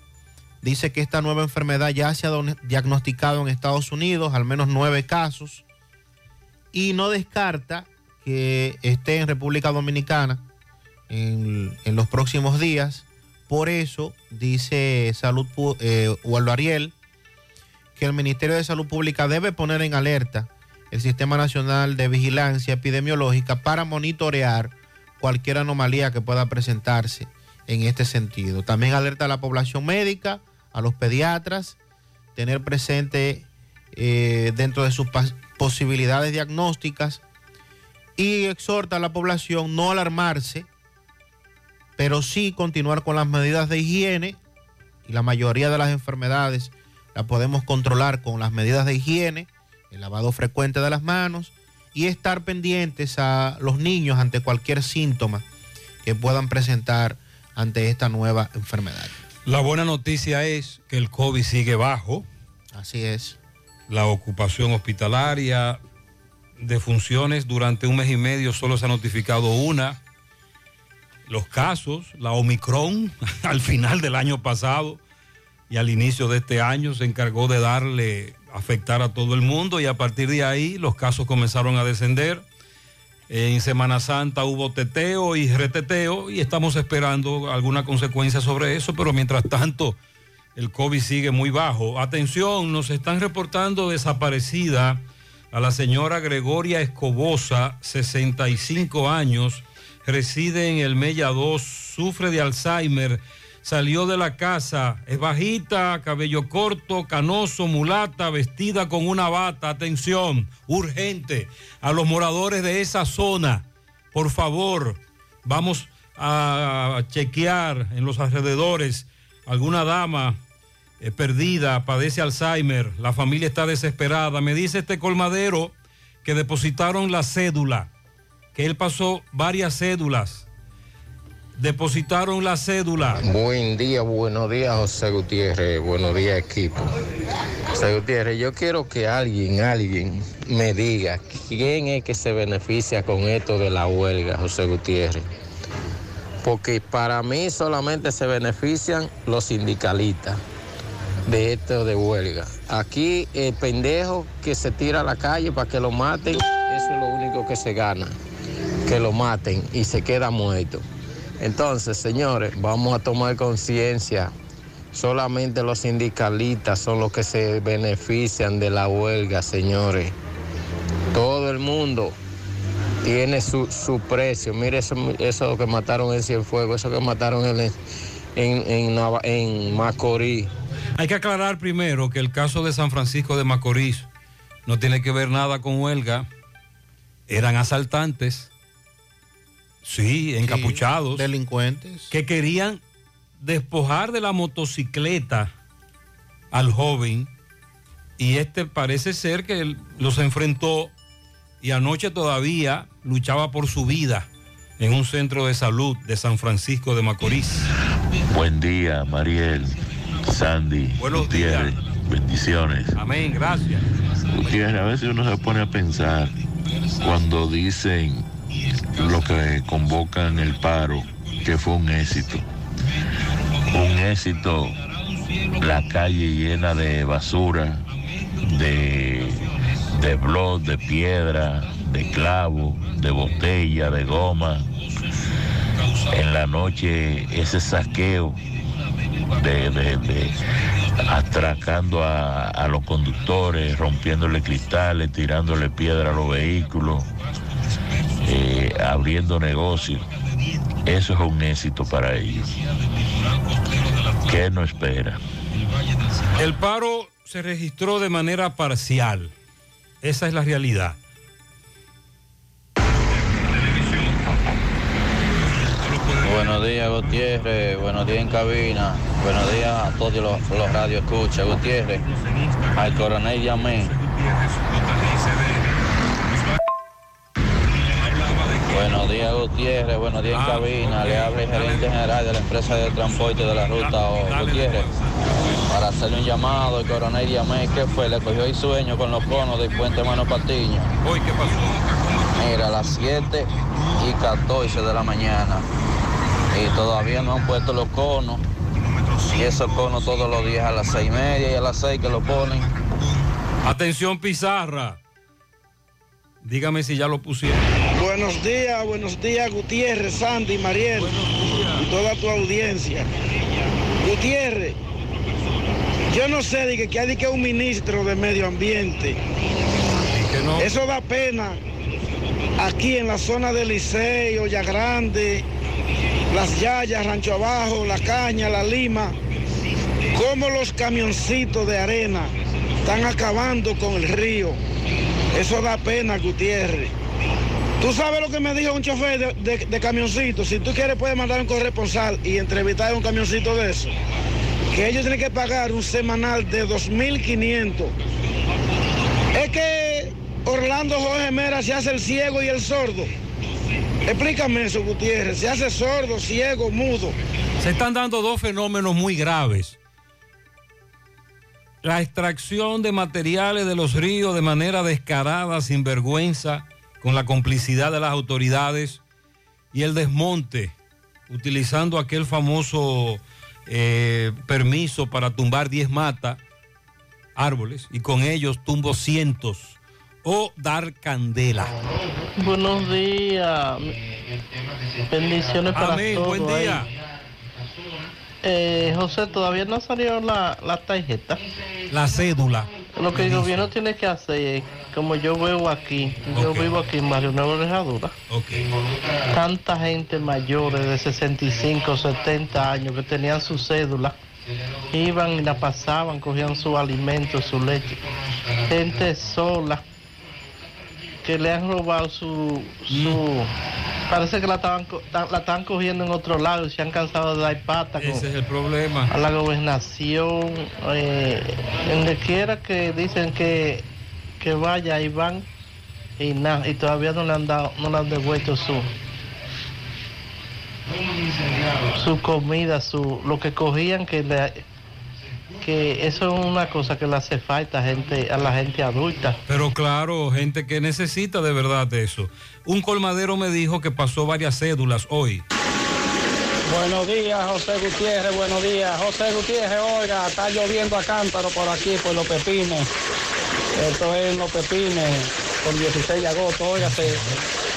dice que esta nueva enfermedad ya se ha diagnosticado en Estados Unidos, al menos nueve casos, y no descarta que esté en República Dominicana en los próximos días. Por eso dice Salud eh, Waldo Ariel que el Ministerio de Salud Pública debe poner en alerta el Sistema Nacional de Vigilancia Epidemiológica para monitorear cualquier anomalía que pueda presentarse en este sentido. También alerta a la población médica, a los pediatras, tener presente eh, dentro de sus posibilidades diagnósticas y exhorta a la población no alarmarse, pero sí continuar con las medidas de higiene y la mayoría de las enfermedades la podemos controlar con las medidas de higiene, el lavado frecuente de las manos y estar pendientes a los niños ante cualquier síntoma que puedan presentar ante esta nueva enfermedad. La buena noticia es que el COVID sigue bajo. Así es. La ocupación hospitalaria de funciones durante un mes y medio solo se ha notificado una. Los casos, la Omicron, al final del año pasado y al inicio de este año se encargó de darle, afectar a todo el mundo y a partir de ahí los casos comenzaron a descender. En Semana Santa hubo teteo y reteteo y estamos esperando alguna consecuencia sobre eso, pero mientras tanto el COVID sigue muy bajo. Atención, nos están reportando desaparecida a la señora Gregoria Escobosa, 65 años, reside en el Mella 2, sufre de Alzheimer, salió de la casa, es bajita, cabello corto, canoso, mulata, vestida con una bata. Atención, urgente, a los moradores de esa zona, por favor, vamos a chequear en los alrededores alguna dama eh, perdida, padece Alzheimer, la familia está desesperada. Me dice este colmadero que depositaron la cédula, que él pasó varias cédulas. Depositaron la cédula. Buen día, buenos días, José Gutiérrez. Buenos días, equipo. José Gutiérrez, yo quiero que alguien, alguien me diga quién es que se beneficia con esto de la huelga, José Gutiérrez. Porque para mí solamente se benefician los sindicalistas de esto de huelga. Aquí el pendejo que se tira a la calle para que lo maten, eso es lo único que se gana, que lo maten y se queda muerto. Entonces, señores, vamos a tomar conciencia. Solamente los sindicalistas son los que se benefician de la huelga, señores. Todo el mundo tiene su, su precio. Mire eso, eso que mataron en Cienfuegos, eso que mataron en, en, en, en Macorís. Hay que aclarar primero que el caso de San Francisco de Macorís no tiene que ver nada con huelga. Eran asaltantes, sí, encapuchados. delincuentes. Que querían despojar de la motocicleta al joven y este parece ser que los enfrentó y anoche todavía luchaba por su vida en un centro de salud de San Francisco de Macorís. Buen día, Mariel, Sandy, Buenos Gutiérrez. Bendiciones. Amén, gracias. Gutiérrez, a veces uno se pone a pensar cuando dicen lo que convocan el paro, que fue un éxito. Un éxito, la calle llena de basura, de, de blog, de piedra, de clavo, de botella, de goma. En la noche ese saqueo de, de- de- atracando a, a los conductores, rompiéndole cristales, tirándole piedra a los vehículos, eh, abriendo negocios. Eso es un éxito para ellos. ¿Qué no espera? El paro se registró de manera parcial. Esa es la realidad. Buenos días, Gutiérrez. Buenos días en cabina. Buenos días a todos los, los radio escucha. Gutiérrez. Al coronel llamé. Buenos días, Gutiérrez. Buenos días en cabina. Le habla el gerente general de la empresa de transporte de la ruta O, Gutiérrez. Para hacerle un llamado, el coronel llamé. ¿Qué fue? Le cogió el sueño con los conos del puente Mano Patiño. Hoy, ¿qué pasó? Mira, a las 7 y 14 de la mañana. Y todavía no han puesto los conos. Y esos conos todos los días a las seis y media y a las 6 que lo ponen. Atención, Pizarra. Dígame si ya lo pusieron. Buenos días, buenos días Gutiérrez, Sandy, Mariel y toda tu audiencia. Gutiérrez, yo no sé de que, que hay de que un ministro de medio ambiente. Eso da pena aquí en la zona del Liceo, Ya Grande, Las Yayas, Rancho Abajo, La Caña, La Lima, cómo los camioncitos de arena están acabando con el río. Eso da pena, Gutiérrez. Tú sabes lo que me dijo un chofer de, camioncito. Si tú quieres, puedes mandar un corresponsal y entrevistar a un camioncito de eso. Que ellos tienen que pagar un semanal de 2.500. Es que Orlando Jorge Mera se hace el ciego y el sordo. Explícame eso, Gutiérrez. Se hace sordo, ciego, mudo. Se están dando dos fenómenos muy graves. La extracción de materiales de los ríos de manera descarada, sin vergüenza, con la complicidad de las autoridades, y el desmonte, utilizando aquel famoso eh, permiso para tumbar 10 matas, árboles, y con ellos tumbo cientos, o dar candela. Buenos días. Bendiciones para Amén, todos. buen día. ahí. Eh, José, todavía no salió la, la tarjeta. La cédula. Lo que el gobierno tiene que hacer es, como yo veo aquí, yo vivo aquí en Mario Nuevo Rejadura, tanta gente mayores de 65, 70 años que tenían su cédula, iban y la pasaban, cogían su alimento, su leche. Gente sola que le han robado su, su parece que la estaban la estaban cogiendo en otro lado y se han cansado de dar pata con- Ese es el problema. a la gobernación eh, donde quiera que dicen que que vaya y van y nada y todavía no le han dado no le han devuelto su su comida su lo que cogían que le- que eso es una cosa que le hace falta a gente a la gente adulta Pero claro, gente que necesita de verdad eso. Un colmadero me dijo que pasó varias cédulas hoy. Buenos días, José Gutiérrez, buenos días. José Gutiérrez, oiga, está lloviendo a cántaro por aquí, por los pepines. Esto es en los pepines, con 16 de agosto, óigase.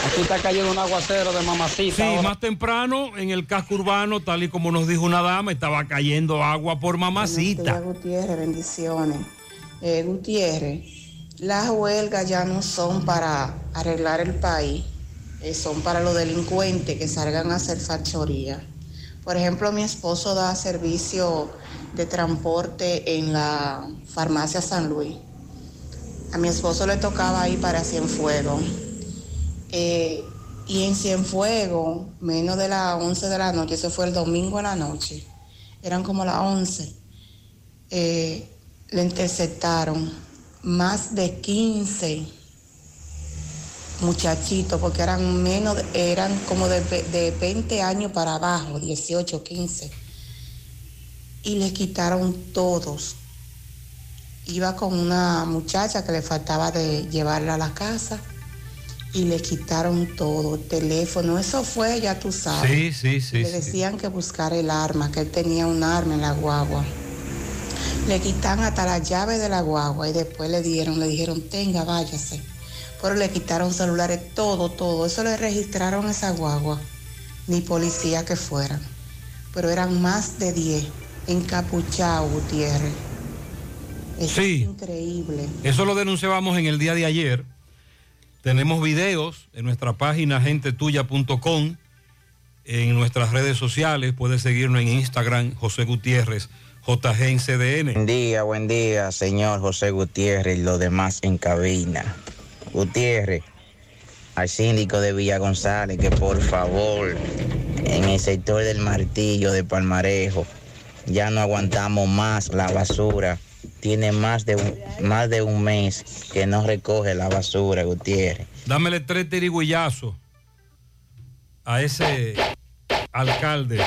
Aquí está cayendo un aguacero de mamacita. Sí, ahora. más temprano en el casco urbano, tal y como nos dijo una dama, estaba cayendo agua por mamacita. Gutiérrez, bendiciones. Eh, Gutiérrez, las huelgas ya no son para arreglar el país, eh, son para los delincuentes que salgan a hacer factoría. Por ejemplo, mi esposo da servicio de transporte en la farmacia San Luis. A mi esposo le tocaba ir para Cienfuegos. Eh, y en Cienfuegos, menos de las 11 de la noche, eso fue el domingo en la noche, eran como las 11, eh, le interceptaron más de 15 muchachitos, porque eran menos, eran como de, de 20 años para abajo, 18, 15. Y le quitaron todos. Iba con una muchacha que le faltaba de llevarla a la casa y le quitaron todo, teléfono, eso fue, ya tú sabes. Sí, sí, sí, Le sí. decían que buscara el arma, que él tenía un arma en la guagua. Le quitaron hasta la llave de la guagua y después le dieron, le dijeron, tenga, váyase. Pero le quitaron celulares, todo, todo. Eso le registraron a esa guagua, ni policía que fueran. Pero eran más de 10, encapuchados, Gutiérrez. Eso Sí. es increíble. Eso lo denunciábamos en el día de ayer. Tenemos videos en nuestra página gentetuya.com, en nuestras redes sociales. Puedes seguirnos en Instagram, José Gutiérrez, JGNCDN. Buen día, buen día, señor José Gutiérrez y los demás en cabina. Gutiérrez, al síndico de Villa González, que por favor, en el sector del martillo de Palmarejo, ya no aguantamos más la basura. Tiene más de un, más de un mes que no recoge la basura, Gutiérrez. Dámele tres tirigüillazos a ese alcalde.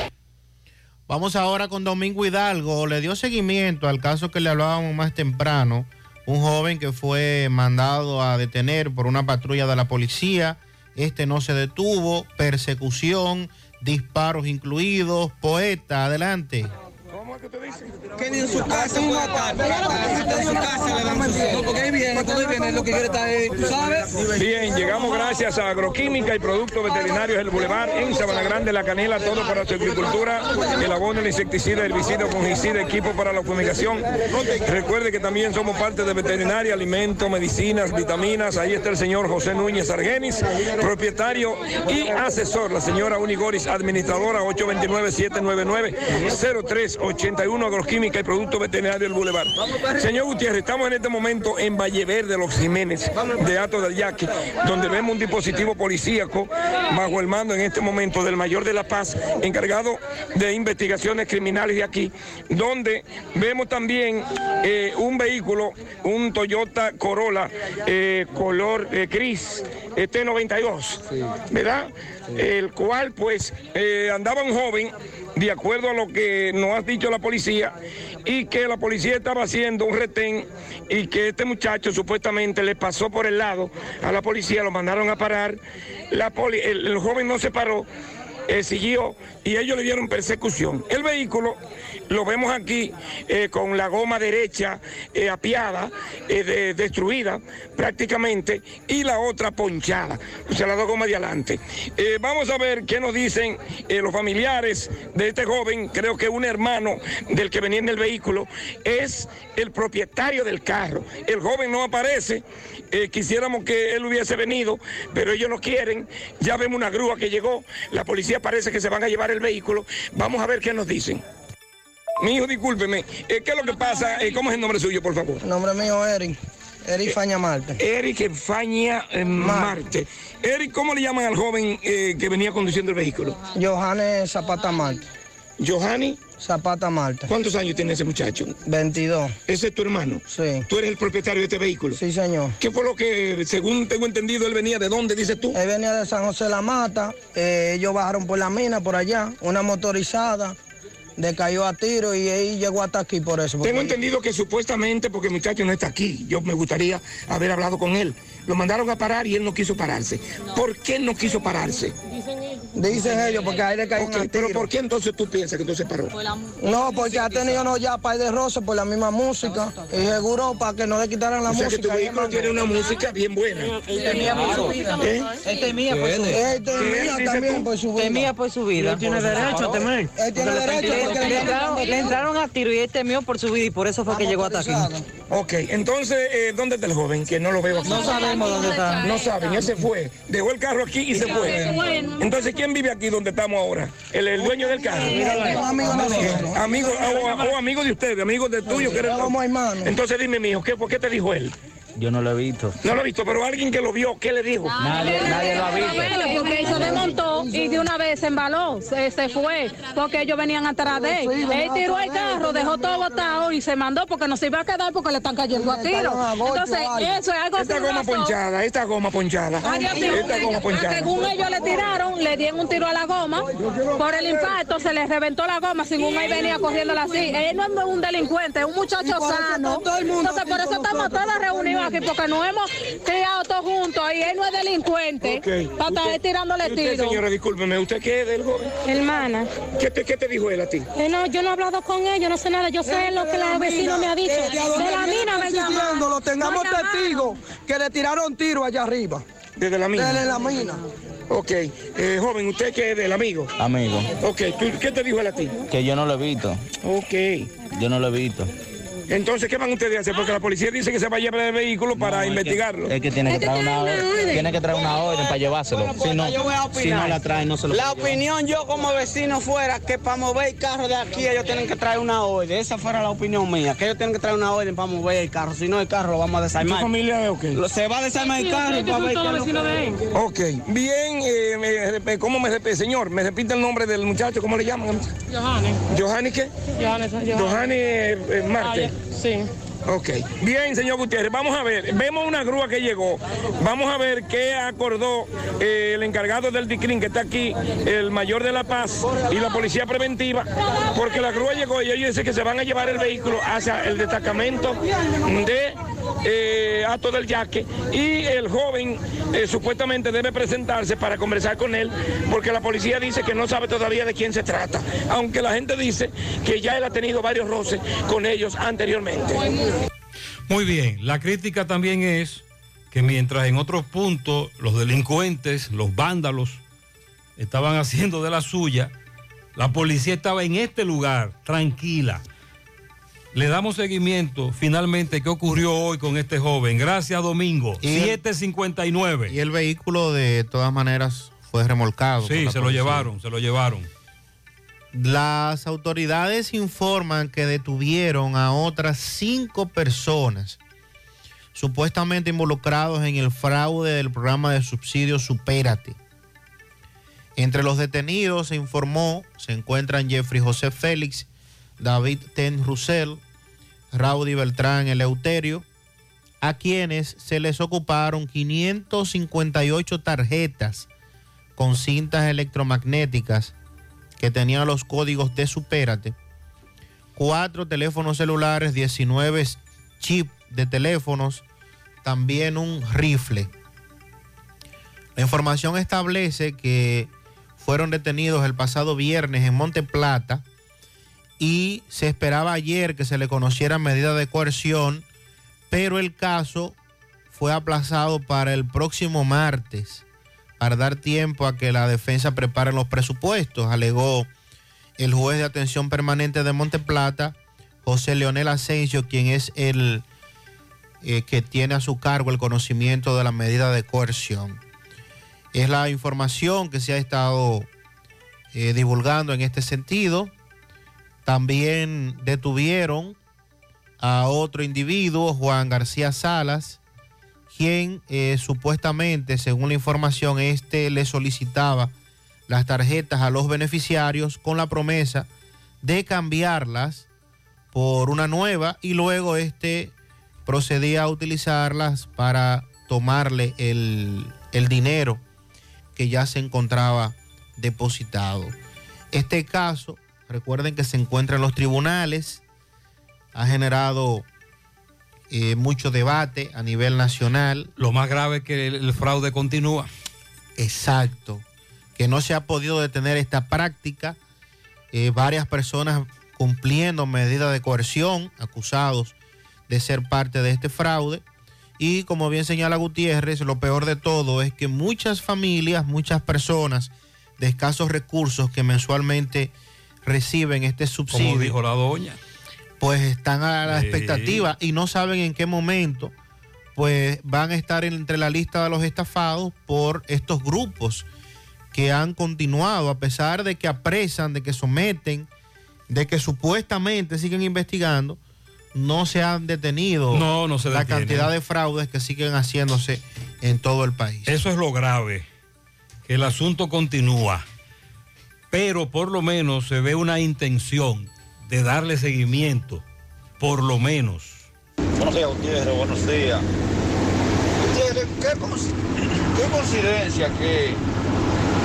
Vamos ahora con Domingo Hidalgo. Le dio seguimiento al caso que le hablábamos más temprano. Un joven que fue mandado a detener por una patrulla de la policía. Este no se detuvo. Persecución, disparos incluidos. Poeta, adelante. Que ni en su casa. En su casa le dan su No, porque ahí viene, cuando ahí viene, lo que quiere estar ahí, ¿tú sabes? Bien, llegamos gracias a Agroquímica y Productos Veterinarios del Boulevard en Sabana Grande, La Canela, todo para su agricultura, el abono, el insecticida, el herbicida, fungicida, equipo para la fumigación. Recuerde que también somos parte de veterinaria, alimentos, medicinas, vitaminas. Ahí está el señor José Núñez Argenis, propietario y asesor, la señora Unigoris, administradora 829-799-0381, Agroquímica y Productos Veterinarios del Boulevard. Señor Gutiérrez, estamos en este momento en Valle Verde, Los Jiménez, de Ato del Yaque, donde vemos un dispositivo policíaco bajo el mando en este momento del mayor de La Paz, encargado de investigaciones criminales de aquí, donde vemos también eh, un vehículo, un Toyota Corolla eh, color eh, gris, este 92, ¿verdad? El cual pues eh, andaba un joven, de acuerdo a lo que nos ha dicho la policía, y que la policía estaba haciendo un retén y que este muchacho supuestamente le pasó por el lado a la policía, lo mandaron a parar, la poli- el, el joven no se paró, eh, siguió y ellos le dieron persecución. El vehículo lo vemos aquí eh, con la goma derecha eh, apiada, de- destruida prácticamente, y la otra ponchada, o sea, las dos gomas de adelante. Vamos a ver qué nos dicen los familiares de este joven, creo que un hermano del que venía en el vehículo, es el propietario del carro. El joven no aparece, quisiéramos que él hubiese venido, pero ellos no quieren. Ya vemos una grúa que llegó, la policía parece que se van a llevar el vehículo. Vamos a ver qué nos dicen. Mi hijo, discúlpeme, eh, ¿qué es lo que pasa? Eh, ¿Cómo es el nombre suyo, por favor? El nombre mío es Eric. Eric Faña Marte. Eric Faña eh, Marte. Eric, ¿cómo le llaman al joven eh, que venía conduciendo el vehículo? Johannes Zapata Marte. ¿Johanny? Zapata Marte. ¿Cuántos años tiene ese muchacho? 22. ¿Ese es tu hermano? Sí. ¿Tú eres el propietario de este vehículo? Sí, señor. ¿Qué fue lo que, según tengo entendido, él venía de dónde, dices tú? Él venía de San José de la Mata. eh, ellos bajaron por la mina, por allá. Una motorizada. Decayó a tiro y ahí llegó hasta aquí por eso. Tengo entendido que supuestamente, porque el muchacho no está aquí, yo me gustaría haber hablado con él. Lo mandaron a parar y él no quiso pararse. ¿Por qué no quiso pararse? Dicen ellos, porque ahí le caen Ok, pero ¿por qué entonces tú piensas que entonces paró? No, porque ha tenido no ya par de roces por la misma música. Y seguro para que no le quitaran la O sea que música. tu vehículo tiene una música bien buena. Él temía por su vida. ¿Eh? Él temía por su vida. Él temía ¿Qué también por su vida. Temía por su vida. Él tiene derecho a temer. Él tiene derecho Le, porque le entraron, a tiro y él temió por su vida y por eso fue que llegó hasta aquí. Ok, entonces, eh, ¿dónde está el joven? Que no lo veo aquí. No sabemos dónde está. No saben, él se fue. Dejó el carro aquí y se fue. Entonces, ¿quién vive aquí donde estamos ahora? El, el dueño del carro. Amigo de nosotros. Amigo, o, o amigo de ustedes, amigo de tuyo. Que eres. Entonces, dime, mijo, ¿qué, ¿por qué te dijo él? Yo no lo he visto. No lo he visto, pero alguien que lo vio, ¿qué le dijo? Nadie, nadie lo ha visto. Porque se desmontó y de una vez se embaló, se, se fue, porque ellos venían atrás de él. Él tiró el carro, dejó todo botado y se mandó porque no se iba a quedar porque le están cayendo a tiro. Entonces, eso es algo Esta goma ponchada, esta goma ponchada. Tiros. Esta goma ponchada. Según ellos le tiraron, le dieron un tiro a la goma. Por el impacto se le reventó la goma. Según él venía corriéndola así. Él no es un delincuente, es un muchacho sano. Entonces, por eso estamos todos reunidos aquí, porque nos hemos criado todos juntos y él no es delincuente. Ok. Para estar tirándole ¿Y usted, tiro. señora, discúlpeme, ¿usted qué es del joven? Hermana. ¿Qué te, qué te dijo él a ti? Eh, no, yo no he hablado con él, yo no sé nada, yo sé lo que la vecina me ha dicho. De la mina me llamaron. Lo tengamos testigos que le tiraron tiro allá arriba. Desde la mina. Desde la mina. Ok, eh, joven, ¿usted qué es del amigo? Amigo, Ok, ¿tú- ¿qué te dijo él a ti? que yo no lo he visto. Ok. Yo no lo he visto. Entonces, ¿qué van ustedes a hacer? Porque la policía dice que se va a llevar el vehículo para investigarlo. Es que tiene que traer una orden. Tiene que traer una orden para llevárselo. Si no, Yo voy a opinar. si no la trae, no se lo La opinión yo como vecino fuera que para mover el carro de aquí ellos tienen que traer una orden. Esa fuera la opinión mía, que ellos tienen que traer una orden para mover el carro. Si no, el carro lo vamos a desarmar. ¿Tu familia es o qué? Lo- Se va a desarmar el carro para ver lo que- Ok, bien, eh, me rep- ¿cómo me repite? Señor, ¿me repite el nombre del muchacho? ¿Cómo le llaman? Johanny. ¿Johanny qué? Johanny. Johanny eh, eh, Marte. Sí. Ok, bien, señor Gutiérrez, vamos a ver, vemos una grúa que llegó, vamos a ver qué acordó eh, el encargado del DICRIN que está aquí, el mayor de La Paz y la policía preventiva, porque la grúa llegó y ellos dicen que se van a llevar el vehículo hacia el destacamento de eh, Ato del Yaque y el joven eh, supuestamente debe presentarse para conversar con él, porque la policía dice que no sabe todavía de quién se trata, aunque la gente dice que ya él ha tenido varios roces con ellos anteriormente. Muy bien, la crítica también es que mientras en otros puntos los delincuentes, los vándalos, estaban haciendo de la suya, la policía estaba en este lugar, tranquila. Le damos seguimiento finalmente qué ocurrió hoy con este joven. Gracias, Domingo. Y el- 759. Y el vehículo de todas maneras fue remolcado. Sí, se lo llevaron, se lo llevaron. Las autoridades informan que detuvieron a otras cinco personas supuestamente involucrados en el fraude del programa de subsidio Supérate. Entre los detenidos se informó, se encuentran Jeffrey José Félix, David Ten Russell, Raudy Beltrán Eleuterio, a quienes se les ocuparon 558 tarjetas con cintas electromagnéticas que tenían los códigos de Supérate, cuatro teléfonos celulares, 19 chips de teléfonos, también un rifle. La información establece que fueron detenidos el pasado viernes en Monte Plata y se esperaba ayer que se le conociera medida de coerción, pero el caso fue aplazado para el próximo martes para dar tiempo a que la defensa prepare los presupuestos, alegó el juez de atención permanente de Monte Plata, José Leonel Asensio, quien es el eh, que tiene a su cargo el conocimiento de la medida de coerción. Es la información que se ha estado eh, divulgando en este sentido. También detuvieron a otro individuo, Juan García Salas, quien eh, supuestamente, según la información, este le solicitaba las tarjetas a los beneficiarios con la promesa de cambiarlas por una nueva y luego este procedía a utilizarlas para tomarle el, el dinero que ya se encontraba depositado. Este caso, recuerden que se encuentra en los tribunales, ha generado eh, mucho debate a nivel nacional. Lo más grave es que el, el fraude continúa. Exacto. que no se ha podido detener esta práctica. Eh, varias personas cumpliendo medidas de coerción, acusados de ser parte de este fraude. Y como bien señala Gutiérrez, lo peor de todo es que muchas familias, muchas personas de escasos recursos que mensualmente reciben este subsidio. Como dijo la doña. Pues están a la Sí. expectativa y no saben en qué momento pues van a estar entre la lista de los estafados por estos grupos que han continuado a pesar de que apresan, de que someten, de que supuestamente siguen investigando, no se han detenido No, no se la cantidad de fraudes que siguen haciéndose en todo el país. Eso es lo grave, que el asunto continúa, pero por lo menos se ve una intención de darle seguimiento, por lo menos. Buenos días, Gutiérrez, buenos días. Gutiérrez, ¿qué, coincidencia que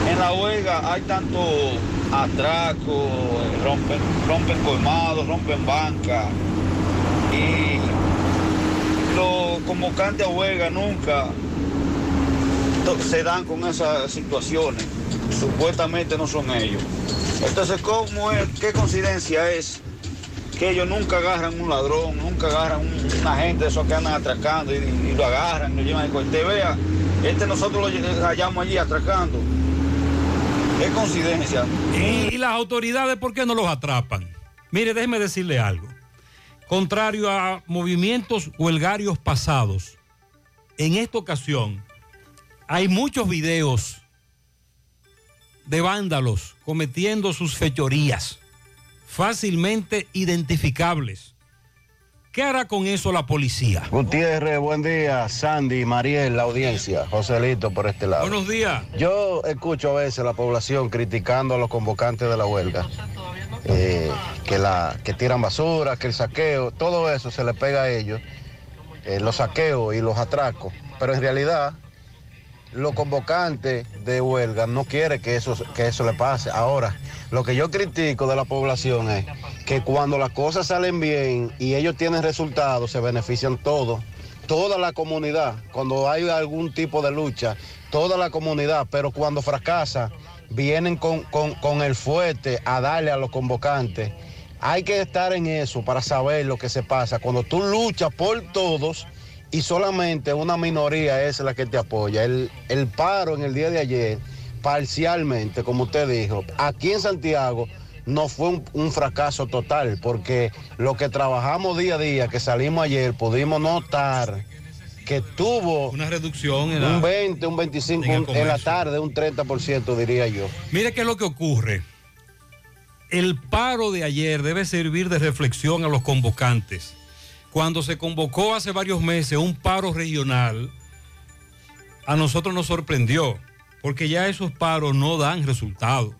en la huelga hay tanto atraco, rompen, rompen colmados, rompen banca y los convocantes a huelga nunca se dan con esas situaciones. Supuestamente no son ellos. Entonces, ¿cómo es? ¿Qué coincidencia es? que ellos nunca agarran un ladrón, nunca agarran un, una gente de esos que andan atracando y, y lo agarran, lo llevan al cuartel. Vea, este nosotros lo hallamos allí atracando. Es coincidencia. ¿Y las autoridades por qué no los atrapan? Mire, déjeme decirle algo. Contrario a movimientos huelgarios pasados, en esta ocasión hay muchos videos de vándalos cometiendo sus fechorías, fácilmente identificables. ¿Qué hará con eso la policía? Gutiérrez, buen día. Sandy, Mariel, la audiencia. Joselito por este lado. Buenos días. Yo escucho a veces la población criticando a los convocantes de la huelga. eh, que, la, que tiran basura, que el saqueo, todo eso se le pega a ellos. eh, los saqueos y los atracos. Pero en realidad, los convocantes de huelga no quieren que eso, que eso le pase. Ahora, lo que yo critico de la población es que cuando las cosas salen bien y ellos tienen resultados, se benefician todos, toda la comunidad. Cuando hay algún tipo de lucha, toda la comunidad, pero cuando fracasa, vienen con, con- con el fuerte a darle a los convocantes. Hay que estar en eso para saber lo que se pasa. Cuando tú luchas por todos y solamente una minoría es la que te apoya. El, el paro en el día de ayer, parcialmente, como usted dijo, aquí en Santiago no fue un, un fracaso total, porque lo que trabajamos día a día, que salimos ayer, pudimos notar que tuvo una reducción en la- un 20, un 25, en el un- en la tarde, un 30%, diría yo. Mire qué es lo que ocurre. El paro de ayer debe servir de reflexión a los convocantes. Cuando se convocó hace varios meses un paro regional, a nosotros nos sorprendió, porque ya esos paros no dan resultado.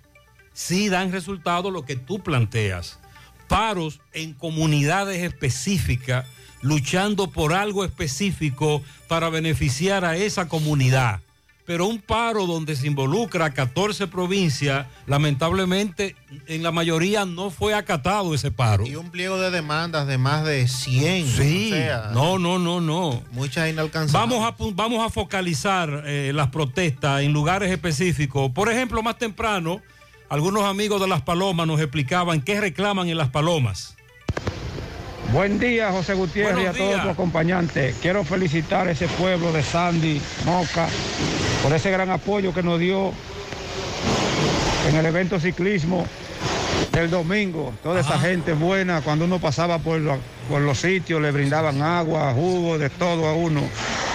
Sí dan resultado lo que tú planteas. Paros en comunidades específicas, luchando por algo específico para beneficiar a esa comunidad. Pero un paro donde se involucra a 14 provincias, lamentablemente en la mayoría no fue acatado ese paro. Y un pliego de demandas de más de 100. Sí, o sea, no, no, no, no. Muchas inalcanzables. Vamos a, vamos a focalizar eh, las protestas en lugares específicos. Por ejemplo, más temprano, algunos amigos de Las Palomas nos explicaban qué reclaman en Las Palomas. Buen día, José Gutiérrez Buenos y a todos tus acompañantes. Quiero felicitar a ese pueblo de Sandy, Moca, por ese gran apoyo que nos dio en el evento ciclismo del domingo. Toda esa gente buena, cuando uno pasaba por, lo- por los sitios, le brindaban agua, jugo, de todo a uno.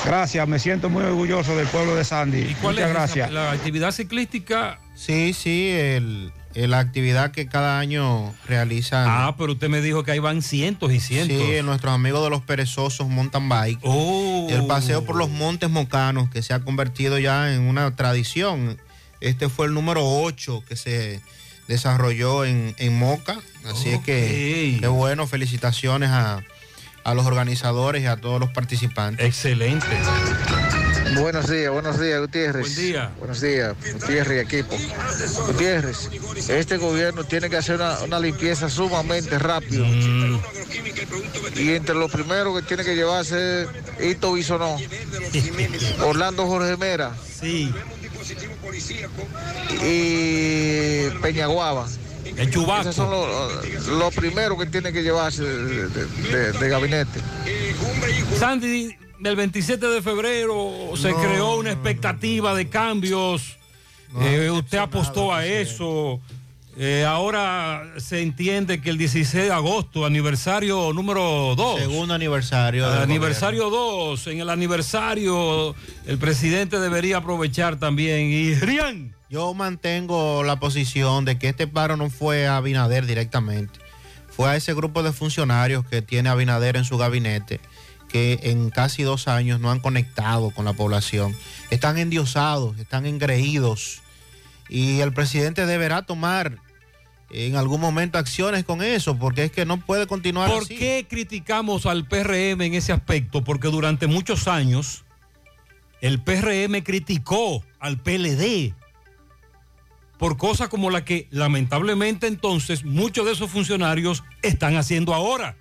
Gracias, me siento muy orgulloso del pueblo de Sandy. ¿Cuál Muchas es esa- gracias. la actividad ciclística? Sí, sí, el- la actividad que cada año realizan. Ah, pero usted me dijo que ahí van cientos y cientos. Sí, nuestros amigos de los perezosos mountain bike. Oh. El paseo por los montes mocanos que se ha convertido ya en una tradición. Este fue el número 8 que se desarrolló en, en Moca. Así es que qué bueno, felicitaciones a, a los organizadores y a todos los participantes. Excelente. Buenos días, buenos días, Gutiérrez. Buen día. Buenos días, Gutiérrez y equipo. Gutiérrez, este gobierno tiene que hacer una, una limpieza sumamente rápido. Mm. Y entre los primeros que tiene que llevarse es Ito Bisonó, Orlando Jorge Mera. Sí. y Peñaguaba. El chubaco. Esos son los los primeros que tienen que llevarse de, de- de- de gabinete. Sandy, el 27 de febrero se No, creó una expectativa de cambios. Eh, usted apostó a eso. Eh, ahora se entiende que el 16 de agosto, aniversario número 2. Segundo aniversario. del Aniversario 2. En el aniversario, el presidente debería aprovechar también. Y Rian. Yo mantengo la posición de que este paro no fue a Abinader directamente. Fue a ese grupo de funcionarios que tiene Abinader en su gabinete, que en casi dos años no han conectado con la población. Están endiosados, están engreídos. Y el presidente deberá tomar en algún momento acciones con eso, porque es que no puede continuar ¿Por así. qué criticamos al PRM en ese aspecto? Porque durante muchos años el PRM criticó al PLD por cosas como la que lamentablemente entonces muchos de esos funcionarios están haciendo ahora.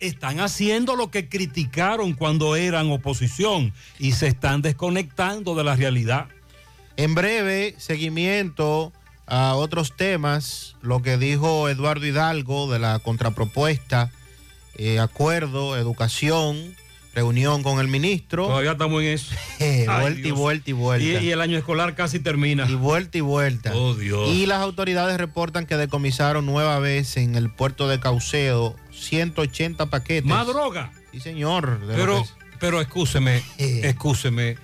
Están haciendo lo que criticaron cuando eran oposición y se están desconectando de la realidad. En breve, seguimiento a otros temas, lo que dijo Eduardo Hidalgo de la contrapropuesta, eh, acuerdo, educación, reunión con el ministro. Todavía estamos en eso. Eh, Ay, vuelta y vuelta y vuelta. Y, y el año escolar casi termina. Y vuelta y vuelta. Oh, Dios. Y las autoridades reportan que decomisaron nueva vez en el puerto de Caucedo 180 paquetes. Más droga. Sí, señor. Pero, es. pero escúcheme, escúcheme.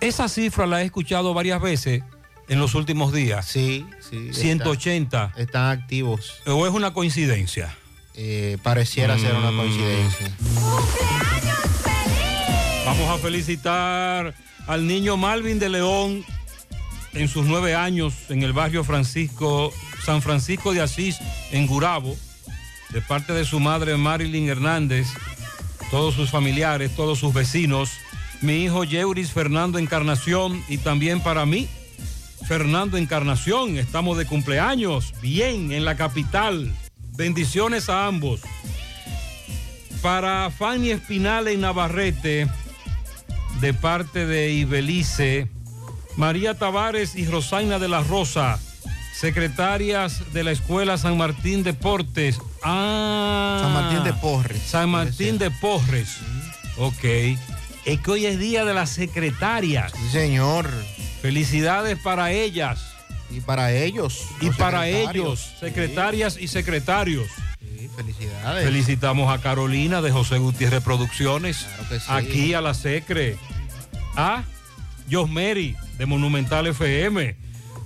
Esa cifra la he escuchado varias veces en los últimos días. Sí, sí. 180. Están activos. ¿O es una coincidencia? Eh, pareciera ser una Mm. coincidencia. Vamos a felicitar al niño Malvin de León en sus nueve años en el barrio Francisco, San Francisco de Asís, en Gurabo, de parte de su madre Marilyn Hernández, todos sus familiares, todos sus vecinos, mi hijo Yeuris Fernando Encarnación y también para mí, Fernando Encarnación, estamos de cumpleaños, bien, en la capital. Bendiciones a ambos. Para Fanny Espinal en Navarrete, de parte de Ibelice, María Tavares y Rosaina de la Rosa, secretarias de la Escuela San Martín Deportes. Ah, San Martín de Porres. San Martín de Porres. Ok. Es que hoy es día de las secretarias. Sí, señor. Felicidades para ellas. Y para ellos. Y para ellos, secretarias y secretarios. Felicidades. Felicitamos a Carolina de José Gutiérrez Producciones. que sí. Aquí a la Secre. A Josmeri de Monumental FM.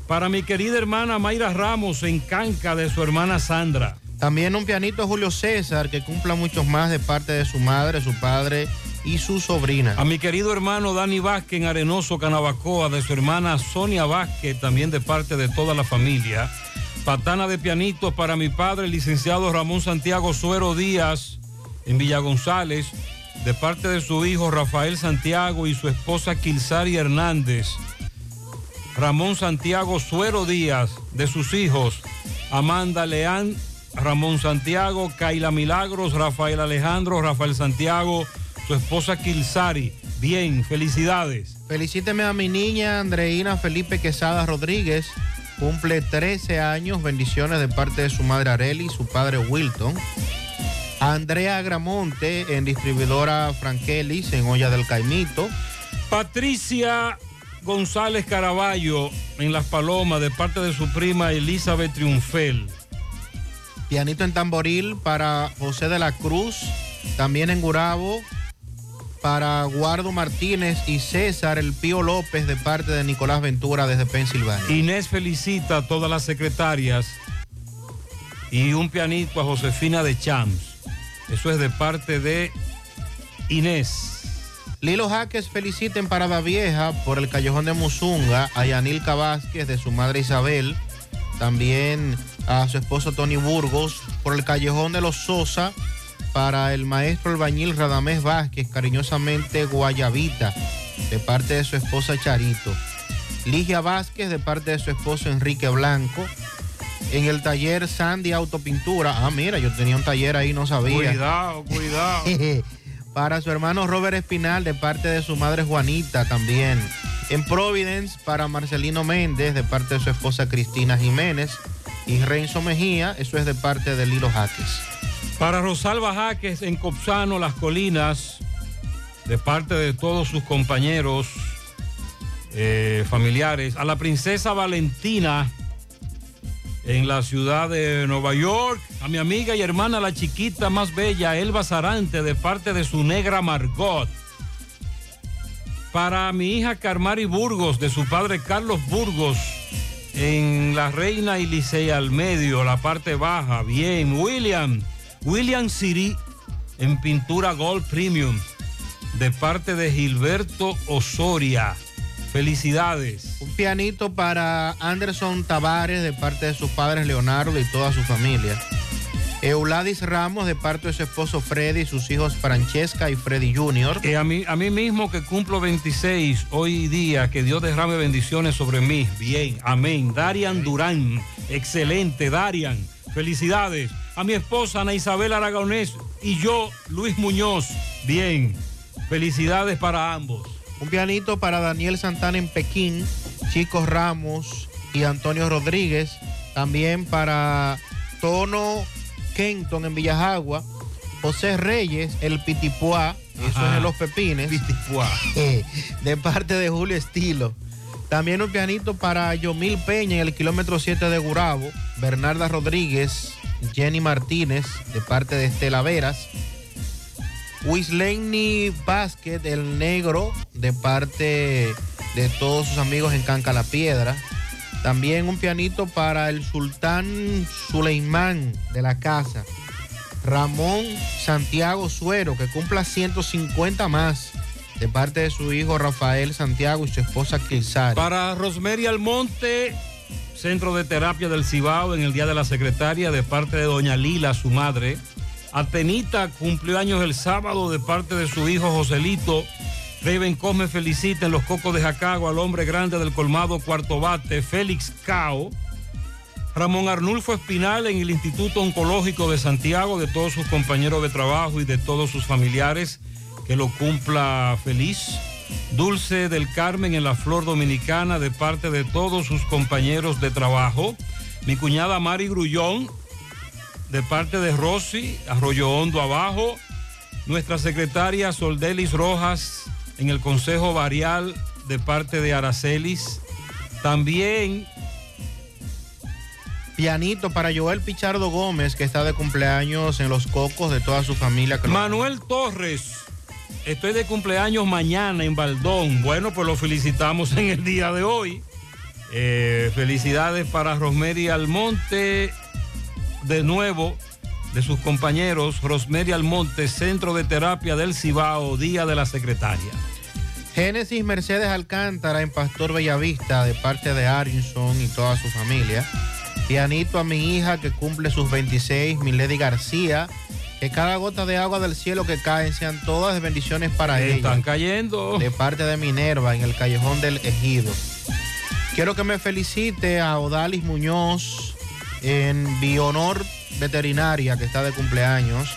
Para mi querida hermana Mayra Ramos en Canca de su hermana Sandra. También un pianito a Julio César, que cumpla muchos más de parte de su madre, su padre y su sobrina. A mi querido hermano Dani Vázquez en Arenoso, Canabacoa, de su hermana Sonia Vázquez, también de parte de toda la familia. Patana de pianitos para mi padre, el licenciado Ramón Santiago Suero Díaz, en Villa González, de parte de su hijo Rafael Santiago y su esposa Kilsari Hernández. Ramón Santiago Suero Díaz, de sus hijos Amanda Leán, Ramón Santiago, Kaila Milagros, Rafael Alejandro, Rafael Santiago, su esposa Kilsari. Bien, felicidades. Felicíteme a mi niña Andreina Felipe Quesada Rodríguez. Cumple 13 años. Bendiciones de parte de su madre Areli y su padre Wilton. Andrea Agramonte en distribuidora Frankelis en Olla del Caimito. Patricia González Caraballo en Las Palomas de parte de su prima Elizabeth Triunfel. Pianito en tamboril para José de la Cruz. También en Gurabo. Para Guardo Martínez y César El Pío López de parte de Nicolás Ventura desde Pensilvania. Inés felicita a todas las secretarias y un pianito a Josefina de Chams. Eso es de parte de Inés. Lilo Jaques felicita en Parada Vieja por el Callejón de Musunga a Yanilka Vázquez de su madre Isabel, también a su esposo Tony Burgos por el Callejón de los Sosa para el maestro albañil Radamés Vázquez, cariñosamente Guayabita, de parte de su esposa Charito. Ligia Vázquez de parte de su esposo Enrique Blanco. En el taller Sandy Autopintura. Ah, mira, yo tenía un taller ahí, no sabía. Cuidado, cuidado. Para su hermano Robert Espinal, de parte de su madre Juanita también. En Providence, para Marcelino Méndez, de parte de su esposa Cristina Jiménez. Y Renzo Mejía, eso es de parte de Lilo Jaques. Para Rosalba Jaques en Copsano, Las Colinas, de parte de todos sus compañeros eh, familiares. A la princesa Valentina en la ciudad de Nueva York. A mi amiga y hermana, la chiquita más bella, Elba Sarante, de parte de su negra Margot. Para mi hija Carmari Burgos, de su padre Carlos Burgos, en La Reina y Licey al medio, la parte baja. Bien, William. William Siri en pintura Gold Premium, de parte de Gilberto Osoria. Felicidades. Un pianito para Anderson Tavares de parte de sus padres Leonardo y toda su familia. Euladis Ramos de parte de su esposo Freddy, sus hijos Francesca y Freddy Jr. Y a mí, a mí mismo que cumplo 26 hoy día, que Dios derrame bendiciones sobre mí. Bien, amén. Darian Durán, excelente, Darian. Felicidades. A mi esposa Ana Isabel Aragonés y yo, Luis Muñoz. Bien. Felicidades para ambos. Un pianito para Daniel Santana en Pekín, Chicos Ramos y Antonio Rodríguez. También para Tono Kenton en Villajagua. José Reyes, el Pitipuá, eso es en Los Pepines. Pitipuá. de parte de Julio Estilo. También un pianito para Yomil Peña en el kilómetro 7 de Gurabo. Bernarda Rodríguez, Jenny Martínez, de parte de Estela Veras. Wisleni Vázquez, el negro, de parte de todos sus amigos en Canca la Piedra. También un pianito para el sultán Suleimán de la casa. Ramón Santiago Suero, que cumpla 150 más, de parte de su hijo Rafael Santiago y su esposa Kilsari. Para Rosemary Almonte, Centro de Terapia del Cibao, en el Día de la Secretaria, de parte de doña Lila, su madre. Atenita cumplió años el sábado de parte de su hijo Joselito. Raven Cosme felicita en los Cocos de Jacago al hombre grande del colmado Cuarto Bate, Félix Cao. Ramón Arnulfo Espinal en el Instituto Oncológico de Santiago, de todos sus compañeros de trabajo y de todos sus familiares, que lo cumpla feliz. Dulce del Carmen en la Flor Dominicana, de parte de todos sus compañeros de trabajo. Mi cuñada Mari Grullón, de parte de Rosy, Arroyo Hondo abajo. Nuestra secretaria Soldelis Rojas en el Consejo Varial, de parte de Aracelis. También Pianito para Joel Pichardo Gómez, que está de cumpleaños en los cocos de toda su familia. Manuel Torres, estoy de cumpleaños mañana en Baldón. Bueno, pues lo felicitamos en el día de hoy. Eh, felicidades para Rosemary Almonte, de nuevo, de sus compañeros. Rosemary Almonte, Centro de Terapia del Cibao, Día de la Secretaria. Génesis Mercedes Alcántara en Pastor Bellavista, de parte de Arinson y toda su familia. Pianito a mi hija que cumple sus 26, Milady García. Que cada gota de agua del cielo que caen sean todas bendiciones para ella. Están cayendo. De parte de Minerva en el Callejón del Ejido. Quiero que me felicite a Odalis Muñoz en Bionor Veterinaria, que está de cumpleaños.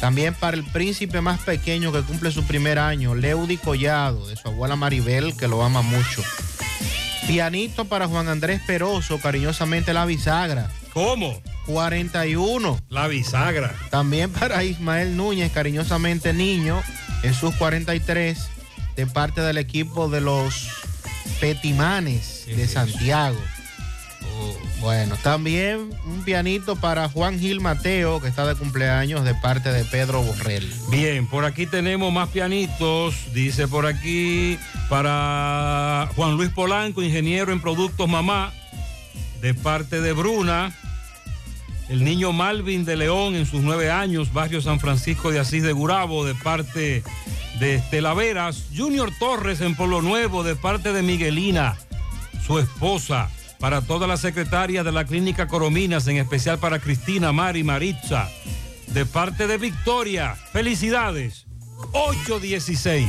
También para el príncipe más pequeño que cumple su primer año, Leudi Collado, de su abuela Maribel, que lo ama mucho. Pianito para Juan Andrés Peroso, cariñosamente la bisagra. ¿Cómo? 41. La bisagra. También para Ismael Núñez, cariñosamente niño, en sus 43, de parte del equipo de los Petimanes de Santiago. Bueno, también un pianito para Juan Gil Mateo, que está de cumpleaños, de parte de Pedro Borrell. Bien, por aquí tenemos más pianitos. Dice por aquí para Juan Luis Polanco, ingeniero en productos mamá, de parte de Bruna. El niño Malvin de León en sus nueve años, barrio San Francisco de Asís de Gurabo, de parte de Estela Veras. Junior Torres en Polo Nuevo, de parte de Miguelina, su esposa. Para toda la secretaria de la Clínica Corominas, en especial para Cristina, Mari, Maritza, de parte de Victoria. Felicidades. 816.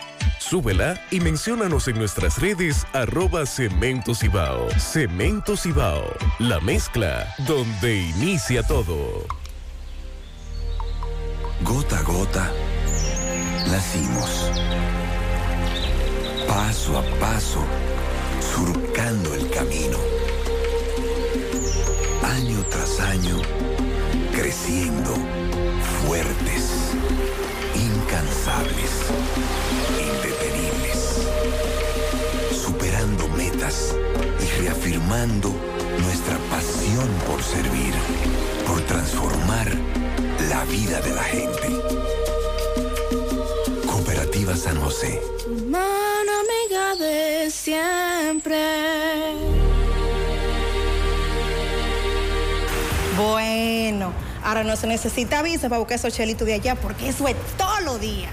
Súbela y menciónanos en nuestras redes arroba Cemento Cibao. Cemento Cibao, la mezcla donde inicia todo. Gota a gota, nacimos. Paso a paso, surcando el camino. Año tras año, creciendo, fuertes, incansables, superando metas y reafirmando nuestra pasión por servir, por transformar la vida de la gente. Cooperativa San José. Mano amiga de siempre. Bueno, ahora no se necesita visa para buscar esos chelitos de allá porque eso es todo lo día.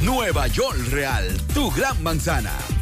Nueva York Real, tu gran manzana.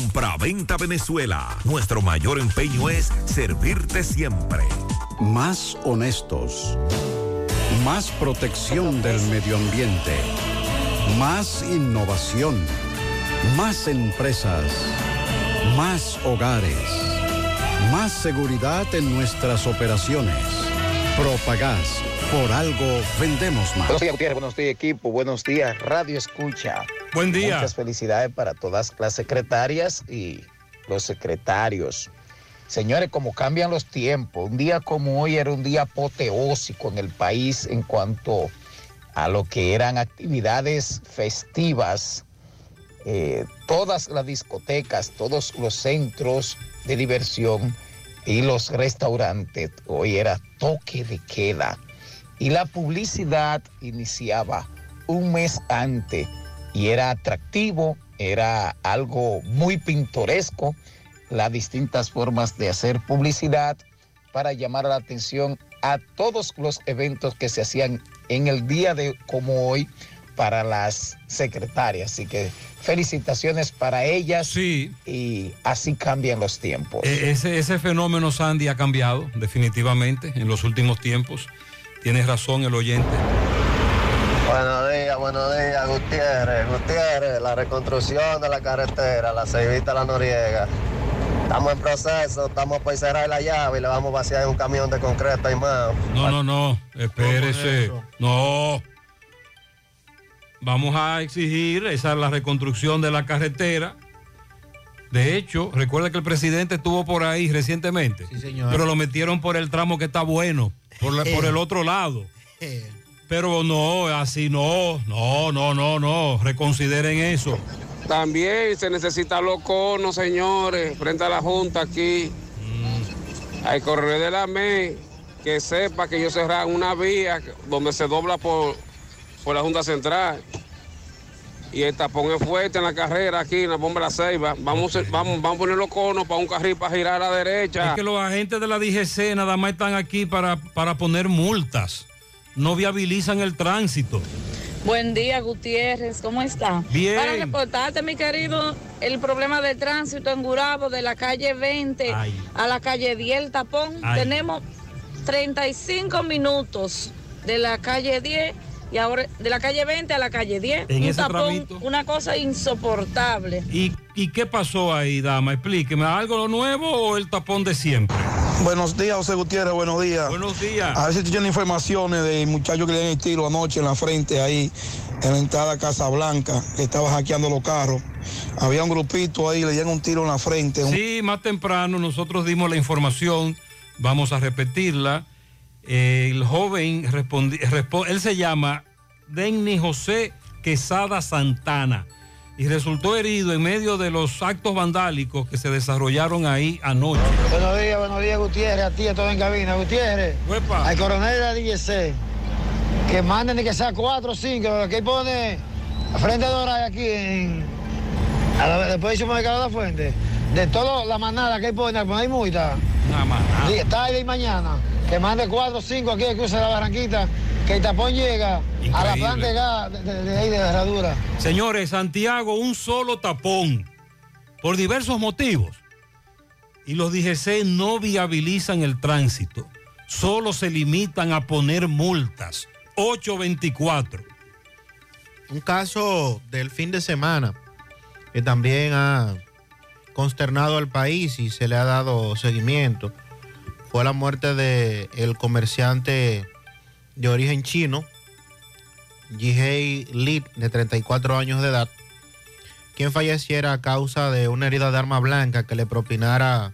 Compra-venta Venezuela. Nuestro mayor empeño es servirte siempre. Más honestos. Más protección del medio ambiente. Más innovación. Más empresas. Más hogares. Más seguridad en nuestras operaciones. Propagás. Por algo vendemos más. Buenos días, Gutiérrez. Buenos días, equipo. Buenos días, Radio Escucha. Buen día. Muchas felicidades para todas las secretarias y los secretarios. Señores, como cambian los tiempos, un día como hoy era un día apoteósico en el país en cuanto a lo que eran actividades festivas. Eh, todas las discotecas, todos los centros de diversión y los restaurantes, hoy era toque de queda. Y la publicidad iniciaba un mes antes y era atractivo, era algo muy pintoresco, las distintas formas de hacer publicidad para llamar la atención a todos los eventos que se hacían en el día de como hoy para las secretarias. Así que felicitaciones para ellas y así cambian los tiempos. E- Ese, ese fenómeno, Sandy, ha cambiado definitivamente en los últimos tiempos. Tienes razón el oyente. Buenos días, buenos días, Gutiérrez. Gutiérrez, la reconstrucción de la carretera, la Ceibita La Noriega. Estamos en proceso, estamos por cerrar la llave y le vamos a vaciar un camión de concreto y más. No, no, no, espérese. No. Vamos a exigir esa la reconstrucción de la carretera. De hecho, recuerda que el presidente estuvo por ahí recientemente. señor. Pero lo metieron por el tramo que está bueno, por, la- por el otro lado. Pero no, así no, no, no, no, no. Reconsideren eso. También se necesitan los conos, señores, frente a la Junta aquí. Hay corredor de la ME que sepa que ellos cerraron una vía donde se dobla por, por la Junta Central. Y el tapón es fuerte en la carrera aquí, en la bomba de la Ceiba. Vamos, a- vamos, vamos a poner los conos para un carril para girar a la derecha. Es que los agentes de la DGC nada más están aquí para, para poner multas. No viabilizan el tránsito. Buen día, Gutiérrez, ¿cómo está? Bien. Para reportarte, mi querido, el problema del tránsito en Gurabo, de la calle 20 a la calle 10, el tapón. Ay. Tenemos 35 minutos de la calle 10 y ahora de la calle 20 a la calle 10. En un ese tapón, tramito. una cosa insoportable. ¿Y, ¿Y qué pasó ahí, dama? Explíqueme, ¿algo nuevo o el tapón de siempre? Buenos días, José Gutiérrez, buenos días. Buenos días. A ver si tú tienes informaciones del muchacho que le dieron el tiro anoche en la frente ahí, en la entrada a Casa Blanca, que estaba hackeando los carros. Había un grupito ahí, le dieron un tiro en la frente. Sí, más temprano nosotros dimos la información, vamos a repetirla. El joven él se llama Denny José Quesada Santana y resultó herido en medio de los actos vandálicos que se desarrollaron ahí anoche. Buenos días, buenos días, Gutiérrez, a ti, a todo en cabina. Gutiérrez, al coronel de la DGC, que manden de que sea cuatro o cinco, que pone frente de Doray aquí en. A la, después de Mercado de la Fuente, de toda la manada que pone, pues hay multa. Nada más. Sí, tarde y mañana, que mande cuatro o cinco aquí, que cruce la barranquita, que el tapón llega a la planta de gas de, de- de ahí de herradura. Señores, Santiago, un solo tapón, por diversos motivos. Y los DGC no viabilizan el tránsito, solo se limitan a poner multas. 824. Un caso del fin de semana que también ha consternado al país y se le ha dado seguimiento fue la muerte de el comerciante de origen chino, Jihei Li, de 34 años de edad, quien falleciera a causa de una herida de arma blanca que le propinara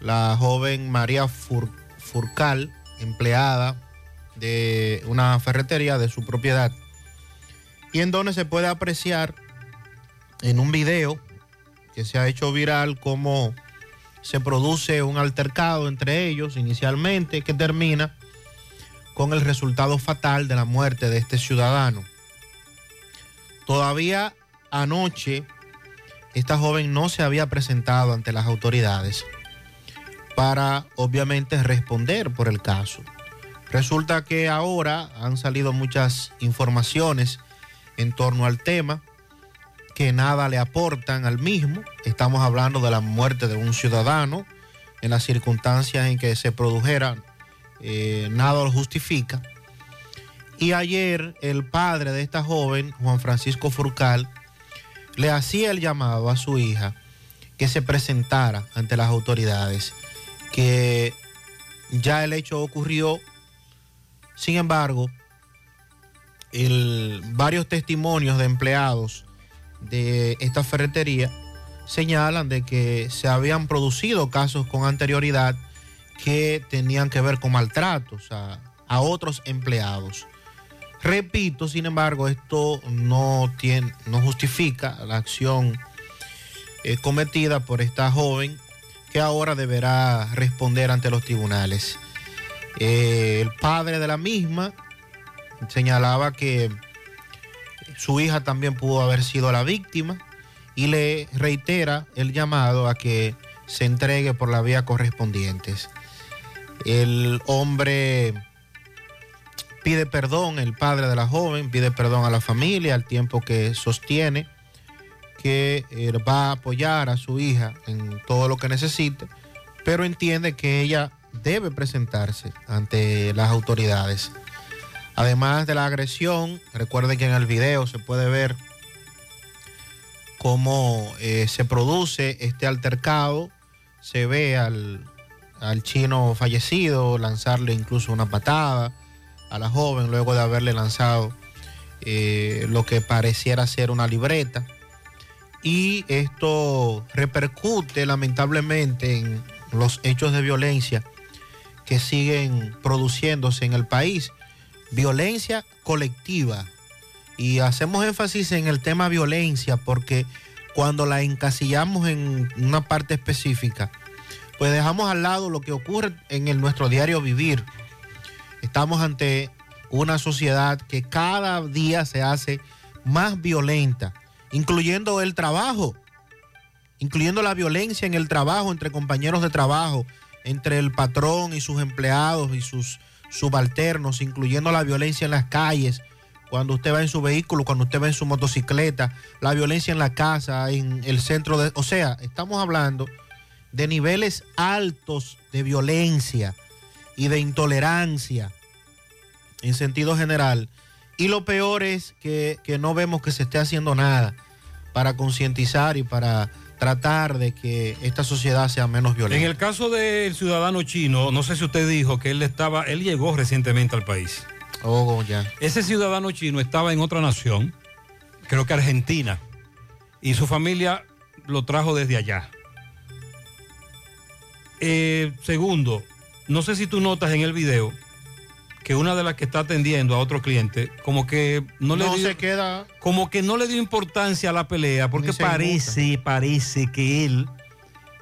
la joven María Fur- Furcal, empleada de una ferretería de su propiedad, y en donde se puede apreciar en un video que se ha hecho viral cómo se produce un altercado entre ellos inicialmente que termina con el resultado fatal de la muerte de este ciudadano. Todavía anoche esta joven no se había presentado ante las autoridades para obviamente responder por el caso. Resulta que ahora han salido muchas informaciones en torno al tema que nada le aportan al mismo. Estamos hablando de la muerte de un ciudadano en las circunstancias en que se produjera, eh, nada lo justifica. Y ayer el padre de esta joven, Juan Francisco Furcal, le hacía el llamado a su hija que se presentara ante las autoridades, que ya el hecho ocurrió, sin embargo, varios testimonios de empleados de esta ferretería señalan de que se habían producido casos con anterioridad que tenían que ver con maltratos a, otros empleados. Repito, sin embargo, esto no, tiene, no justifica la acción eh, cometida por esta joven que ahora deberá responder ante los tribunales. Eh, el padre de la misma señalaba que su hija también pudo haber sido la víctima y le reitera el llamado a que se entregue por la vía correspondientes. El hombre pide perdón el padre de la joven, pide perdón a la familia al tiempo que sostiene que eh, va a apoyar a su hija en todo lo que necesite, pero entiende que ella debe presentarse ante las autoridades. Además de la agresión, recuerden que en el video se puede ver cómo eh, se produce este altercado, se ve al, al chino fallecido lanzarle incluso una patada a la joven luego de haberle lanzado eh, lo que pareciera ser una libreta. Y esto repercute lamentablemente en los hechos de violencia que siguen produciéndose en el país. Violencia colectiva. Y hacemos énfasis en el tema violencia porque cuando la encasillamos en una parte específica, pues dejamos al lado lo que ocurre en el, nuestro diario vivir. Estamos ante una sociedad que cada día se hace más violenta, incluyendo el trabajo, incluyendo la violencia en el trabajo entre compañeros de trabajo, entre el patrón y sus empleados y sus subalternos, incluyendo la violencia en las calles, cuando usted va en su vehículo, cuando usted va en su motocicleta, la violencia en la casa, en el centro de... O sea, estamos hablando de niveles altos de violencia y de intolerancia en sentido general. Y lo peor es que, que no vemos que se esté haciendo nada para concientizar y para tratar de que esta sociedad sea menos violenta. En el caso del ciudadano chino, no sé si usted dijo que él estaba, él llegó recientemente al país. Oh, ya. Ese ciudadano chino estaba en otra nación, creo que Argentina, y su familia lo trajo desde allá. Eh, segundo, no sé si tú notas en el video que una de las que está atendiendo a otro cliente, como que no, le dio, se queda. como que no le dio importancia a la pelea, porque parece, parece que él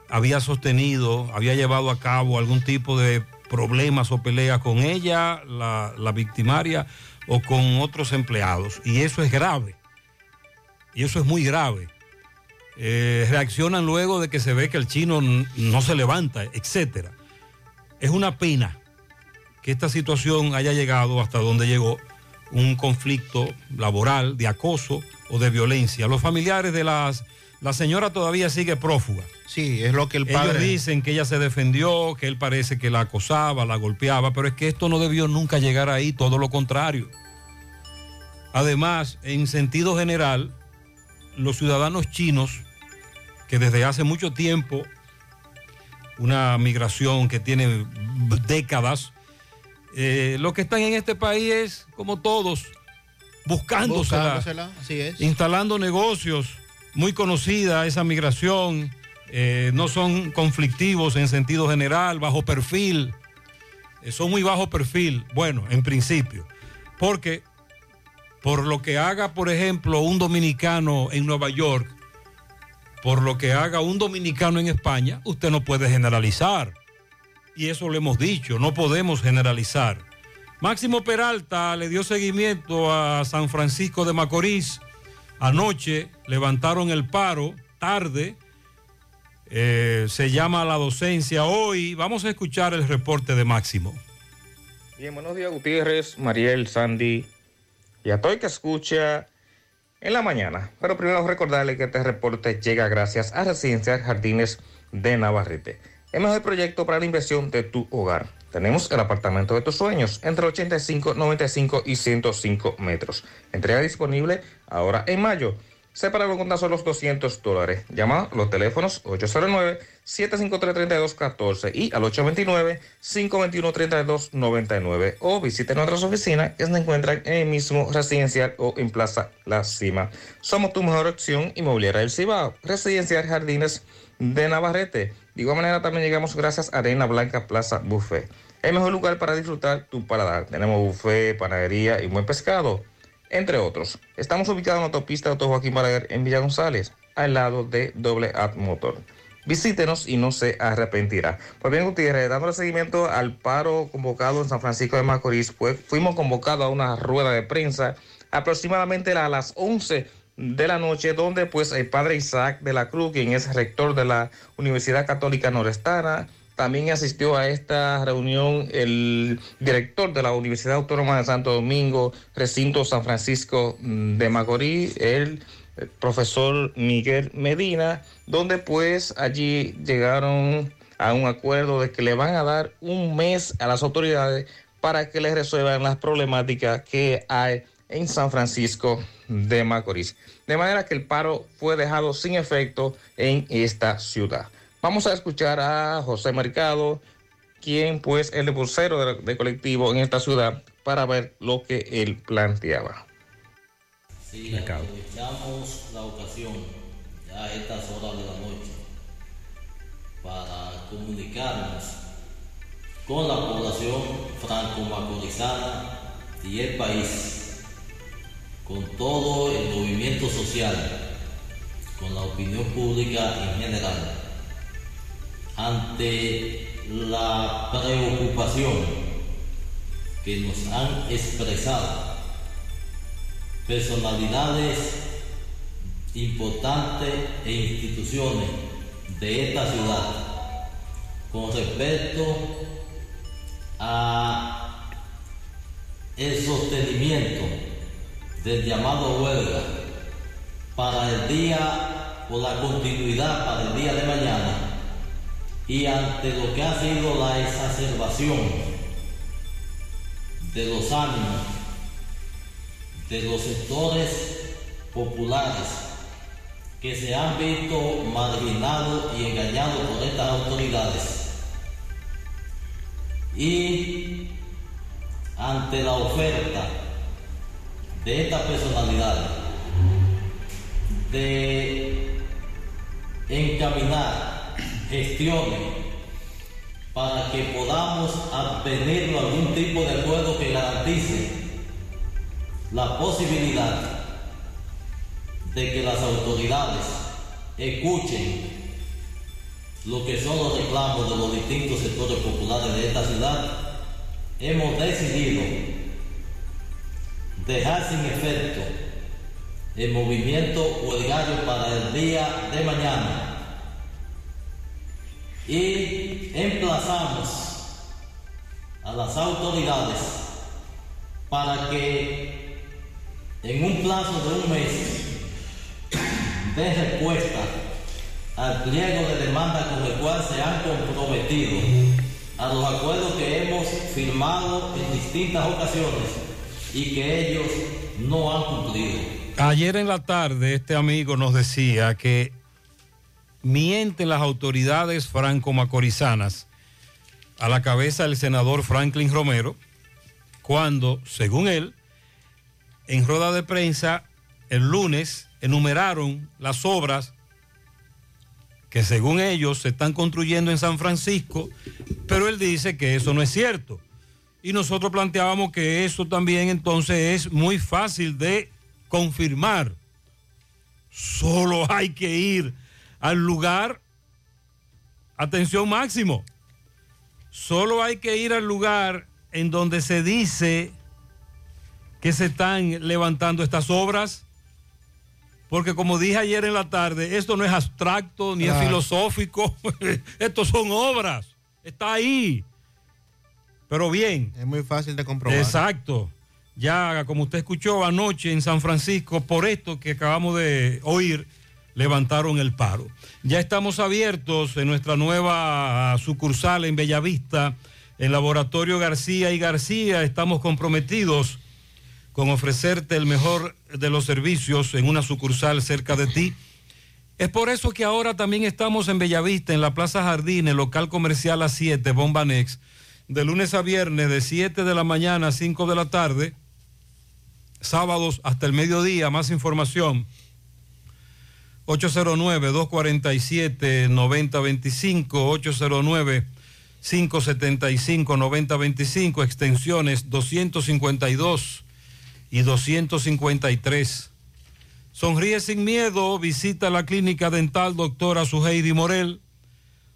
había sostenido, había llevado a cabo algún tipo de problemas o peleas con ella, la, la victimaria, o con otros empleados. Y eso es grave. Y eso es muy grave. Eh, reaccionan luego de que se ve que el chino no se levanta, etcétera. Es una pena que esta situación haya llegado hasta donde llegó un conflicto laboral, de acoso o de violencia. Los familiares de las... La señora todavía sigue prófuga. Sí, es lo que el Ellos padre... dicen que ella se defendió, que él parece que la acosaba, la golpeaba, pero es que esto no debió nunca llegar ahí, todo lo contrario. Además, en sentido general, los ciudadanos chinos, que desde hace mucho tiempo, una migración que tiene décadas, eh, lo que están en este país es, como todos, buscándosela, Buscándosela, así es. instalando negocios, muy conocida esa migración, eh, no son conflictivos en sentido general, bajo perfil, eh, son muy bajo perfil, bueno, en principio, porque por lo que haga, por ejemplo, un dominicano en Nueva York, por lo que haga un dominicano en España, usted no puede generalizar. Y eso lo hemos dicho, no podemos generalizar. Máximo Peralta le dio seguimiento a San Francisco de Macorís. Anoche levantaron el paro, tarde. Eh, se llama la docencia hoy. Vamos a escuchar el reporte de Máximo. Bien, buenos días Gutiérrez, Mariel, Sandy y a todo el que escucha en la mañana. Pero primero recordarle que este reporte llega gracias a Residencial Jardines de Navarrete. El mejor proyecto para la inversión de tu hogar. Tenemos el apartamento de tus sueños entre 85, 95 y 105 metros. Entrega disponible ahora en mayo. Sepáralo con tan solo los 200 dólares. Llama los teléfonos 809-753-3214 y al 829-521-3299 o visite nuestras oficinas que se encuentran en el mismo residencial o en Plaza La Cima. Somos tu mejor opción inmobiliaria del Cibao. Residencial Jardines de Navarrete. De igual manera también llegamos gracias a Arena Blanca Plaza Buffet. El mejor lugar para disfrutar tu paladar. Tenemos buffet, panadería y buen pescado entre otros. Estamos ubicados en la autopista Auto Joaquín Balaguer en Villa González, al lado de Doble Ad Motor. Visítenos y no se arrepentirá. Pues bien, Gutiérrez, dándole seguimiento al paro convocado en San Francisco de Macorís, pues fuimos convocados a una rueda de prensa aproximadamente a las 11 de la noche, donde pues el padre Isaac de la Cruz, quien es rector de la Universidad Católica Norestana, También asistió a esta reunión el director de la Universidad Autónoma de Santo Domingo, recinto San Francisco de Macorís, el eh, profesor Miguel Medina, donde pues allí llegaron a un acuerdo de que le van a dar un mes a las autoridades para que les resuelvan las problemáticas que hay en San Francisco de Macorís. De manera que el paro fue dejado sin efecto en esta ciudad. Vamos a escuchar a José Mercado, quien pues es el vocero de, de colectivo en esta ciudad, para ver lo que él planteaba. Sí, aprovechamos la ocasión ya a estas horas de la noche para comunicarnos con la población franco-macorizana y el país, con todo el movimiento social, con la opinión pública en general, ante la preocupación que nos han expresado personalidades importantes e instituciones de esta ciudad con respecto a el sostenimiento del llamado huelga para el día o la continuidad para el día de mañana y ante lo que ha sido la exacerbación de los ánimos de los sectores populares que se han visto marginados y engañados por estas autoridades. Y ante la oferta de estas personalidades de encaminar gestiones para que podamos advenir algún tipo de acuerdo que garantice la posibilidad de que las autoridades escuchen lo que son los reclamos de los distintos sectores populares de esta ciudad, hemos decidido dejar sin efecto el movimiento huelgario para el día de mañana. Y emplazamos a las autoridades para que en un plazo de un mes de respuesta al pliego de demanda con el cual se han comprometido a los acuerdos que hemos firmado en distintas ocasiones y que ellos no han cumplido. Ayer en la tarde este amigo nos decía que mienten las autoridades franco-macorizanas a la cabeza del senador Franklin Romero cuando, según él, en rueda de prensa el lunes enumeraron las obras que según ellos se están construyendo en San Francisco, pero él dice que eso no es cierto. Y nosotros planteábamos que eso también entonces es muy fácil de confirmar. Solo hay que ir al lugar, atención máximo, solo hay que ir al lugar en donde se dice que se están levantando estas obras porque como dije ayer en la tarde, esto no es abstracto ni es filosófico, estos son obras, está ahí. Pero bien. Es muy fácil de comprobar. Exacto. Ya, como usted escuchó anoche en San Francisco, por esto que acabamos de oír, levantaron el paro. Ya estamos abiertos en nuestra nueva sucursal en Bellavista, en Laboratorio García y García. Estamos comprometidos con ofrecerte el mejor de los servicios en una sucursal cerca de ti. Es por eso que ahora también estamos en Bellavista, en la Plaza Jardín, el local comercial a 7, Bombanex, de lunes a viernes de 7 de la mañana a 5 de la tarde, sábados hasta el mediodía, más información. 809-247-9025, 809-575-9025, extensiones 252 y 253. Sonríe sin miedo, visita la clínica dental doctora Suheidi Morel.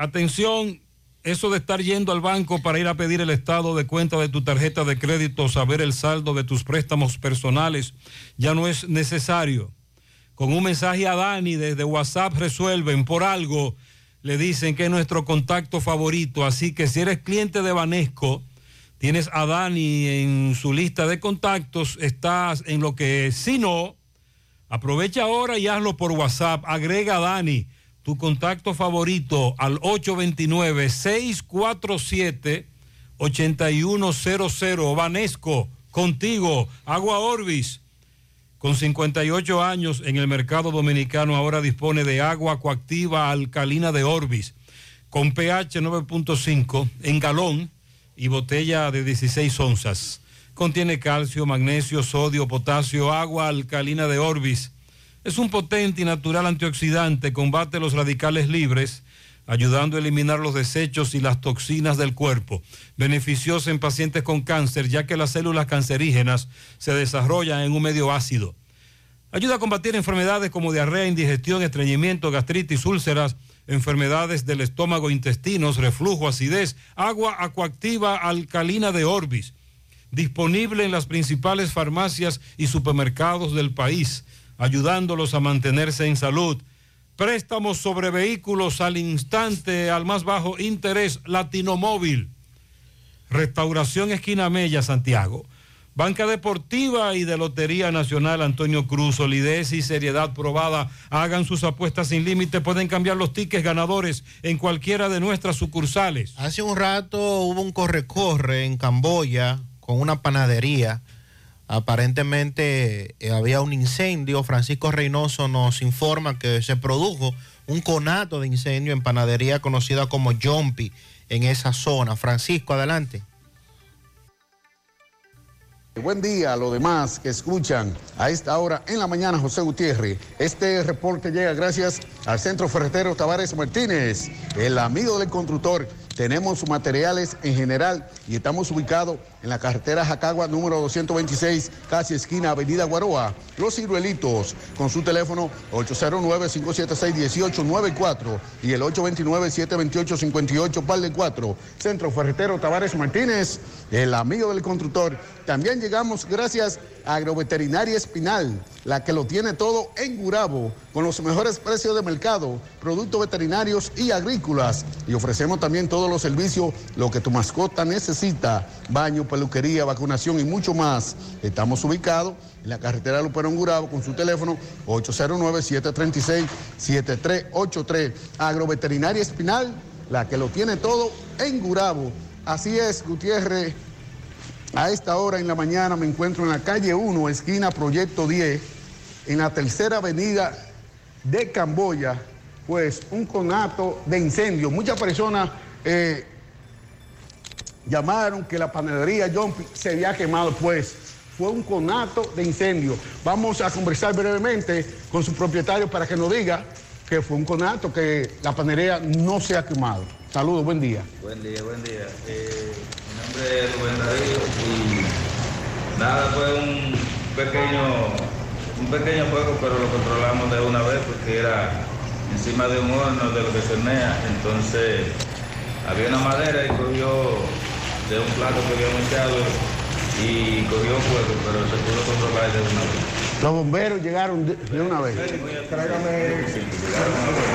atención, eso de estar yendo al banco para ir a pedir el estado de cuenta de tu tarjeta de crédito, saber el saldo de tus préstamos personales, ya no es necesario. Con un mensaje a Dani desde WhatsApp resuelven. Por algo, le dicen que es nuestro contacto favorito, así que si eres cliente de Banesco, tienes a Dani en su lista de contactos, estás en lo que si no, aprovecha ahora y hazlo por WhatsApp, agrega a Dani tu contacto favorito al 829-647-8100. Vanesco, contigo, Agua Orbis. Con 58 años en el mercado dominicano, ahora dispone de agua coactiva alcalina de Orbis, con pH 9.5 en galón y botella de 16 onzas. Contiene calcio, magnesio, sodio, potasio, agua alcalina de Orbis es un potente y natural antioxidante, combate los radicales libres, ayudando a eliminar los desechos y las toxinas del cuerpo. Beneficioso en pacientes con cáncer, ya que las células cancerígenas se desarrollan en un medio ácido. Ayuda a combatir enfermedades como diarrea, indigestión, estreñimiento, gastritis, úlceras, enfermedades del estómago, intestinos, reflujo, acidez, agua acuactiva alcalina de Orbis. Disponible en las principales farmacias y supermercados del país ayudándolos a mantenerse en salud. Préstamos sobre vehículos al instante, al más bajo interés, Latino Móvil. Restauración Esquina Mella, Santiago. Banca Deportiva y de Lotería Nacional Antonio Cruz, solidez y seriedad probada. Hagan sus apuestas sin límite, pueden cambiar los tickets ganadores en cualquiera de nuestras sucursales. Hace un rato hubo un corre-corre en Camboya con una panadería Aparentemente eh, había un incendio. Francisco Reynoso nos informa que se produjo un conato de incendio en panadería conocida como Jumpy en esa zona. Francisco, adelante. Buen día a los demás que escuchan a esta hora en la mañana, José Gutiérrez. Este reporte llega gracias al Centro Ferretero Tavares Martínez, el amigo del constructor tenemos materiales en general y estamos ubicados en la carretera Jacagua número 226, casi esquina Avenida Guaroa. Los ciruelitos con su teléfono 809-576-1894 y el 829-728-58 par de 4. Centro Ferretero Tavares Martínez, el amigo del constructor. También llegamos gracias a Agroveterinaria Espinal, la que lo tiene todo en Gurabo, con los mejores precios de mercado, productos veterinarios y agrícolas. Y ofrecemos también todos los servicios, lo que tu mascota necesita, baño, peluquería, vacunación y mucho más. Estamos ubicados en la carretera Luperón Gurabo con su teléfono 809-736-7383. Agroveterinaria Espinal, la que lo tiene todo en Gurabo. Así es, Gutiérrez. A esta hora en la mañana me encuentro en la calle 1, esquina Proyecto 10, en la tercera avenida de Camboya, pues un conato de incendio. Muchas personas eh, llamaron que la panadería John se había quemado, pues fue un conato de incendio. Vamos a conversar brevemente con su propietario para que nos diga que fue un conato, que la panadería no se ha quemado. Saludos, buen día. Buen día, buen día. Eh, nombre es Rubén Darío y nada, fue un pequeño, un pequeño fuego, pero lo controlamos de una vez porque era encima de un horno de lo que se hornea. Entonces había una madera y cogió de un plato que habíamos echado y cogió fuego, pero se pudo controlar de una vez. Los bomberos llegaron de, de una vez. Sí, llegaron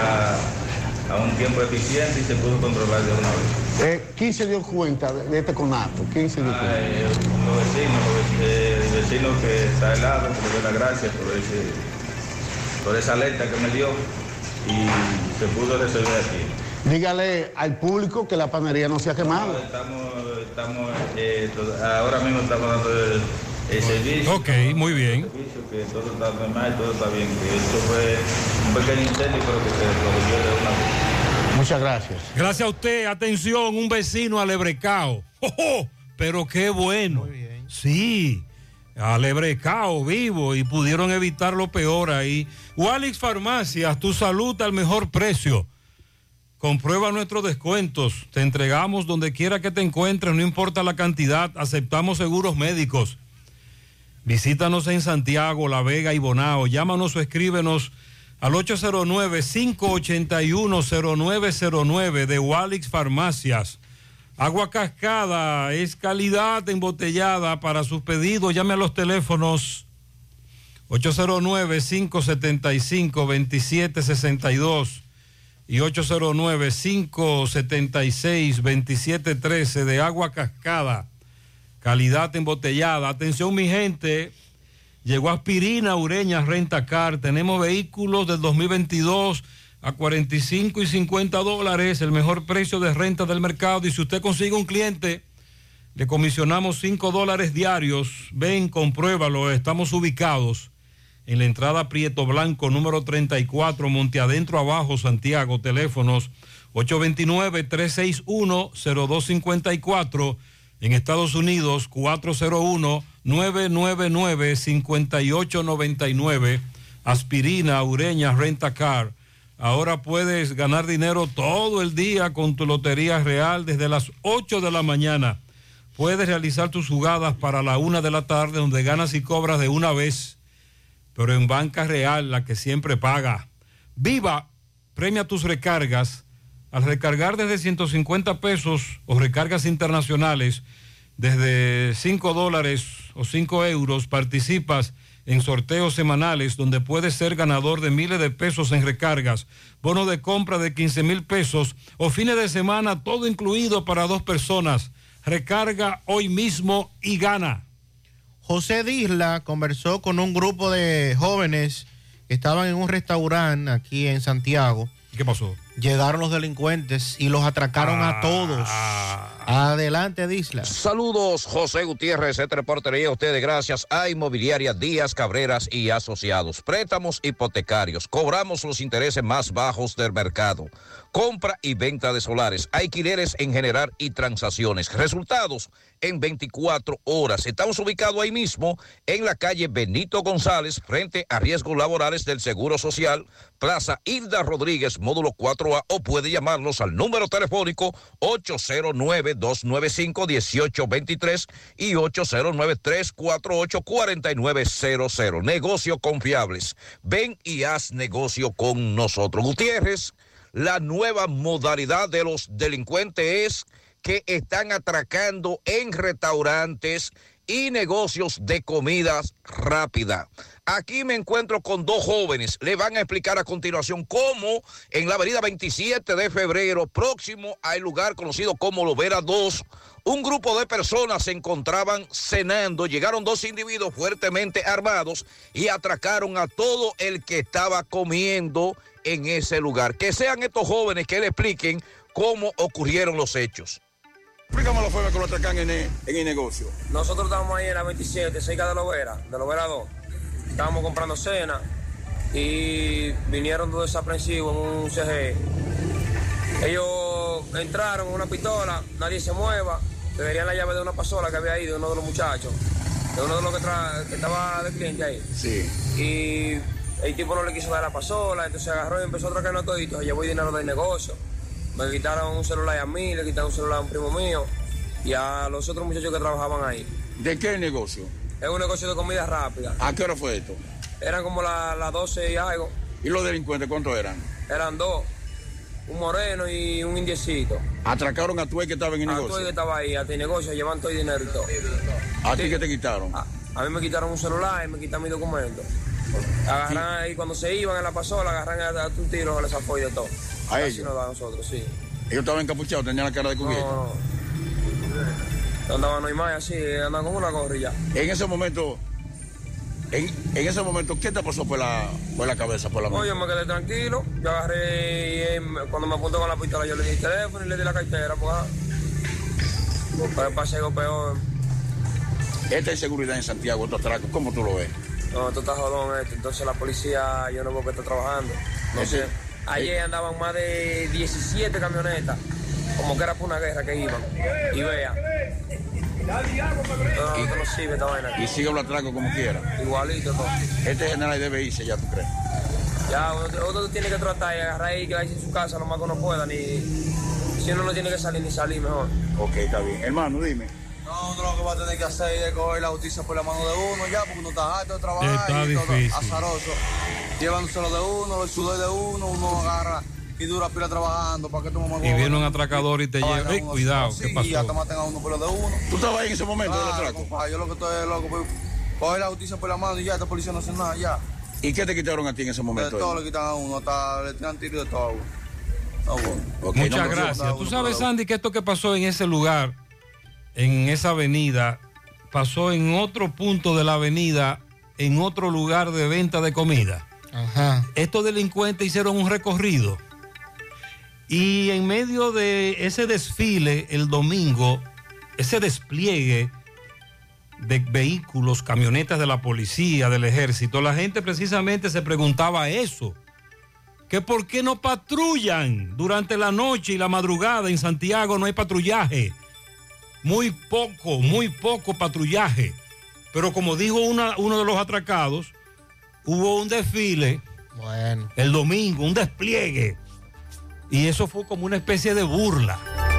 a, a un tiempo eficiente y se pudo controlar de una vez. Eh, ¿Quién se dio cuenta de, de este conato? ¿Quién se dio cuenta? Los vecinos, eh, el vecino que está al lado, que le doy las gracias por, ese, por esa alerta que me dio y se pudo resolver aquí. Dígale al público que la panadería no se ha quemado. Estamos, estamos eh, ahora mismo estamos dando el, el servicio. Ok, muy bien. que todo está normal, todo está bien. Que esto fue un pequeño incendio, pero que se resolvió de una vez. Muchas gracias. Gracias a usted. Atención, un vecino alebrecao. ¡Oh, oh! Pero qué bueno. Sí. a Lebrecao vivo y pudieron evitar lo peor ahí. Walix Farmacias, tu salud al mejor precio. Comprueba nuestros descuentos. Te entregamos donde quiera que te encuentres, no importa la cantidad. Aceptamos seguros médicos. Visítanos en Santiago, La Vega y Bonao. Llámanos o escríbenos al 809-581-0909 de Walix Farmacias. Agua cascada es calidad embotellada. Para sus pedidos, llame a los teléfonos 809-575-2762 y 809-576-2713 de agua cascada. Calidad embotellada. Atención mi gente. Llegó aspirina Ureña Rentacar. Tenemos vehículos del 2022 a 45 y 50 dólares, el mejor precio de renta del mercado. Y si usted consigue un cliente, le comisionamos 5 dólares diarios. Ven, compruébalo. Estamos ubicados en la entrada Prieto Blanco, número 34, Monte Adentro Abajo, Santiago. Teléfonos 829-361-0254. En Estados Unidos, 401-999-5899. Aspirina, Ureña, Renta Car. Ahora puedes ganar dinero todo el día con tu Lotería Real desde las 8 de la mañana. Puedes realizar tus jugadas para la una de la tarde donde ganas y cobras de una vez, pero en Banca Real, la que siempre paga. Viva, premia tus recargas. Al recargar desde 150 pesos o recargas internacionales desde 5 dólares o 5 euros, participas en sorteos semanales donde puedes ser ganador de miles de pesos en recargas, bono de compra de 15 mil pesos o fines de semana, todo incluido para dos personas. Recarga hoy mismo y gana. José Disla conversó con un grupo de jóvenes que estaban en un restaurante aquí en Santiago. ¿Qué pasó? Llegaron los delincuentes y los atracaron a todos. Adelante, Disla. Saludos, José Gutiérrez, este reportería a ustedes gracias a Inmobiliaria Díaz Cabreras y Asociados. Préstamos hipotecarios. Cobramos los intereses más bajos del mercado. Compra y venta de solares, alquileres en general y transacciones. Resultados en 24 horas. Estamos ubicados ahí mismo en la calle Benito González, frente a riesgos laborales del Seguro Social, Plaza Hilda Rodríguez, módulo 4A, o puede llamarnos al número telefónico 809-295-1823 y 809-348-4900. Negocio confiables. Ven y haz negocio con nosotros. Gutiérrez, la nueva modalidad de los delincuentes es que están atracando en restaurantes y negocios de comidas rápida. Aquí me encuentro con dos jóvenes. Le van a explicar a continuación cómo en la avenida 27 de febrero, próximo al lugar conocido como Lovera 2, un grupo de personas se encontraban cenando. Llegaron dos individuos fuertemente armados y atracaron a todo el que estaba comiendo en ese lugar. Que sean estos jóvenes que le expliquen cómo ocurrieron los hechos. Explícame la forma que lo atracan en el, en el negocio. Nosotros estábamos ahí en la 27, cerca de Lovera, de Lovera 2. Estábamos comprando cena y vinieron dos desaprensivos en un CG. Ellos entraron con una pistola, nadie se mueva, le darían la llave de una pasola que había ahí, de uno de los muchachos, de uno de los que, tra- que estaba de cliente ahí. Sí. Y el tipo no le quiso dar la pasola, entonces agarró y empezó a atracarnos toditos, se llevó el dinero del negocio. Me quitaron un celular a mí, le quitaron un celular a un primo mío y a los otros muchachos que trabajaban ahí. ¿De qué negocio? Es un negocio de comida rápida. ¿A qué hora fue esto? Eran como las las 12 y algo. ¿Y los delincuentes cuántos eran? Eran dos. Un moreno y un indiecito. Atracaron a tu que estaba en el A negocio. que estaba ahí, a ti negocio, llevan todo el dinero y todo. ¿A ti qué te quitaron? A, a mí me quitaron un celular y me quitaron mi documento. Agarran ahí, cuando se iban en la pasola, agarran a, a un tiro, les de todo. ¿A Así ellos? nos da a nosotros, sí. Ellos estaban encapuchados, tenían la cara de cubierta. No, no. Andaban no hay más así, andaban con una gorrilla. En ese momento, en, en ese momento, ¿qué te pasó por la, por la cabeza, por la mente? Oye, yo me quedé tranquilo. Yo agarré y eh, cuando me apuntó con la pistola, yo le di el teléfono y le di la cartera. Pues, ah. Pues pasé algo peor. Esta inseguridad en Santiago, estos atracos, ¿cómo tú lo ves? No, esto está jodón esto. Entonces la policía, yo no veo que está trabajando. No Ese- sé. Ayer andaban más de 17 camionetas, como que era por una guerra que iban. Y vea, No, no sirve esta vaina. Y sigue el atraco como quiera. Igualito todo. Este general debe irse, ya tú crees. Ya, uno, uno tiene que tratar y agarrar ahí, quedarse en su casa lo más que uno pueda, ni si uno no tiene que salir ni salir mejor. Ok, está bien. Hermano, dime. No, uno lo que va a tener que hacer es coger la justicia por la mano de uno ya, porque uno está harto de trabajar Está y todo difícil. azaroso. Llevándoselo de uno, el sudor de uno, uno agarra y dura pila trabajando para que tú mamá Y viene un atracador y te lleva. Ey, cuidado, ¿qué Sí, y hasta pasó? maten a uno por lo de uno. ¿Tú estabas ahí en ese momento del Claro, atraco? compadre, yo lo que estoy es loco, pues, coger la justicia por la mano y ya, esta policía no hace nada, ya. ¿Y qué te quitaron a ti en ese De momento? todo le quitan a uno, hasta le tiran tiro de todo. No, bueno. Ok, Muchas no, gracias. Tú sabes, Sandy, que esto que pasó en ese lugar, en esa avenida, pasó en otro punto de la avenida, en otro lugar de venta de comida. Ajá. Estos delincuentes hicieron un recorrido y en medio de ese desfile el domingo, ese despliegue de vehículos, camionetas de la policía, del ejército, la gente precisamente se preguntaba eso, que por qué no patrullan durante la noche y la madrugada en Santiago no hay patrullaje, muy poco, muy poco patrullaje, pero como dijo una- uno de los atracados, hubo un desfile Bueno. el domingo, un despliegue. Y eso fue como una especie de burla.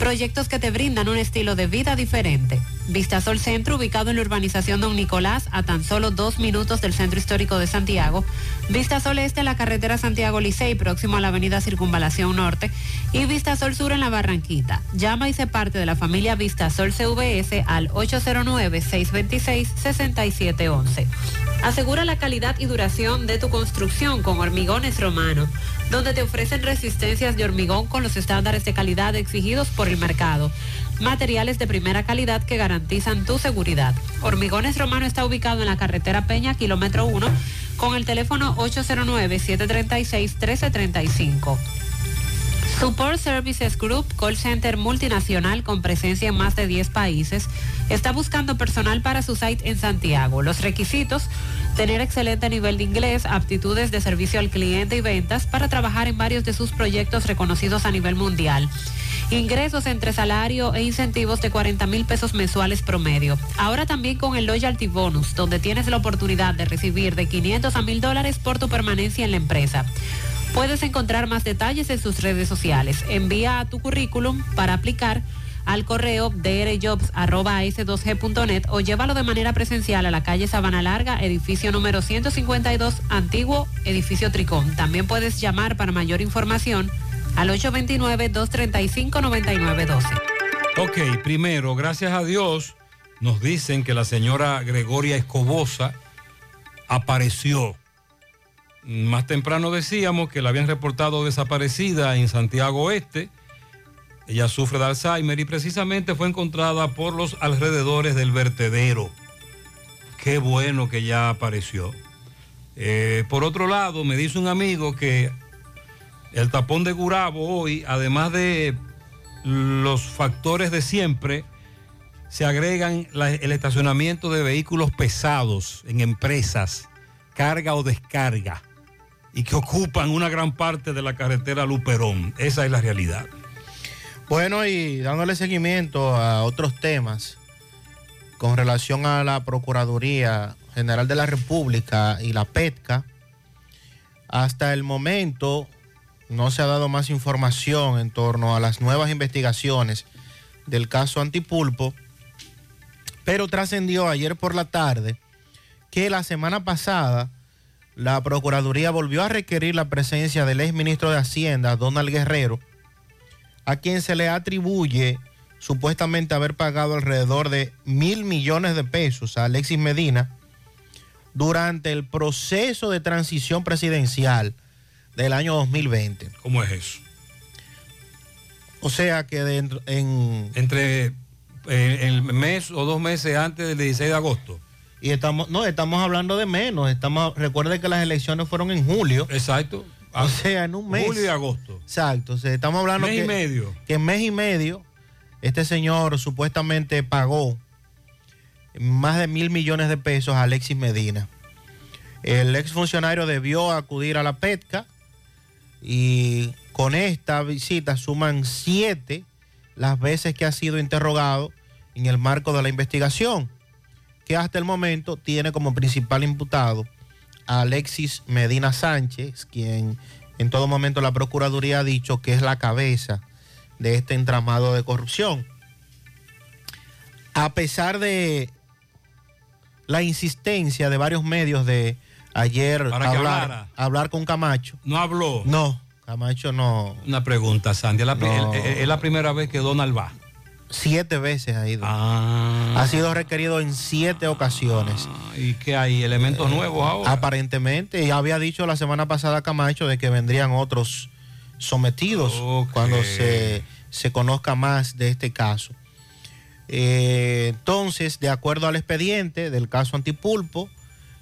Proyectos que te brindan un estilo de vida diferente. Vistasol Centro, ubicado en la urbanización Don Nicolás, a tan solo dos minutos del centro histórico de Santiago. Vistasol Este en la carretera Santiago Licey, próximo a la avenida Circunvalación Norte. Y Vistasol Sur en la Barranquita. Llama y se parte de la familia Vistasol CVS al 809-626-6711. Asegura la calidad y duración de tu construcción con Hormigones Romano, donde te ofrecen resistencias de hormigón con los estándares de calidad exigidos por el mercado. Materiales de primera calidad que garantizan tu seguridad. Hormigones Romano está ubicado en la carretera Peña, kilómetro 1, con el teléfono 809-736-1335. Support Services Group, call center multinacional con presencia en más de 10 países, está buscando personal para su site en Santiago. Los requisitos, tener excelente nivel de inglés, aptitudes de servicio al cliente y ventas para trabajar en varios de sus proyectos reconocidos a nivel mundial. Ingresos entre salario e incentivos de 40 mil pesos mensuales promedio. Ahora también con el Loyalty Bonus, donde tienes la oportunidad de recibir de 500 a 1000 dólares por tu permanencia en la empresa. Puedes encontrar más detalles en sus redes sociales. Envía tu currículum para aplicar al correo drjobs.s2g.net o llévalo de manera presencial a la calle Sabana Larga, edificio número 152, antiguo edificio Tricón. También puedes llamar para mayor información al 829-235-9912. Ok, primero, gracias a Dios, nos dicen que la señora Gregoria Escobosa apareció. Más temprano decíamos que la habían reportado desaparecida en Santiago Oeste. Ella sufre de Alzheimer y precisamente fue encontrada por los alrededores del vertedero. Qué bueno que ya apareció. Eh, por otro lado, me dice un amigo que el tapón de Gurabo hoy, además de los factores de siempre, se agregan el estacionamiento de vehículos pesados en empresas, carga o descarga, y que ocupan una gran parte de la carretera Luperón. Esa es la realidad. Bueno, y dándole seguimiento a otros temas con relación a la Procuraduría General de la República y la PETCA, hasta el momento no se ha dado más información en torno a las nuevas investigaciones del caso Antipulpo, pero trascendió ayer por la tarde que la semana pasada la Procuraduría volvió a requerir la presencia del ex ministro de Hacienda, Donald Guerrero, a quien se le atribuye supuestamente haber pagado alrededor de mil millones de pesos a Alexis Medina durante el proceso de transición presidencial del año 2020. ¿Cómo es eso? O sea que dentro, en... Entre eh, el mes o dos meses antes del 16 de agosto. Y estamos, no, estamos hablando de menos. Estamos, recuerde que las elecciones fueron en julio. Exacto. O sea, en un mes. Julio y agosto. Exacto. O sea, estamos hablando Mes y que, medio. que en mes y medio este señor supuestamente pagó más de mil millones de pesos a Alexis Medina. El exfuncionario debió acudir a la PETCA y con esta visita suman siete las veces que ha sido interrogado en el marco de la investigación, que hasta el momento tiene como principal imputado a Alexis Medina Sánchez, quien en todo momento la Procuraduría ha dicho que es la cabeza de este entramado de corrupción. A pesar de la insistencia de varios medios de ayer hablar, hablar con Camacho. No habló. No, Camacho no. Una pregunta, Sandy. ¿Es la, pri- No. es- es la primera vez que Donald va? Siete veces ha ido. Ah. Ha sido requerido en siete ocasiones. ¿Y qué hay? ¿Elementos nuevos ahora? Aparentemente, ya había dicho la semana pasada Camacho de que vendrían otros sometidos cuando se, se conozca más de este caso. Eh, entonces, de acuerdo al expediente del caso Antipulpo,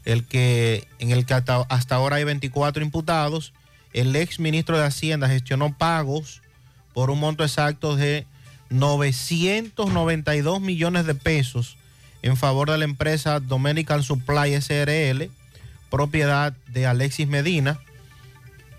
el que, en el que hasta, hasta ahora hay 24 imputados, el ex ministro de Hacienda gestionó pagos por un monto exacto de 992 millones de pesos en favor de la empresa Dominican Supply SRL, propiedad de Alexis Medina,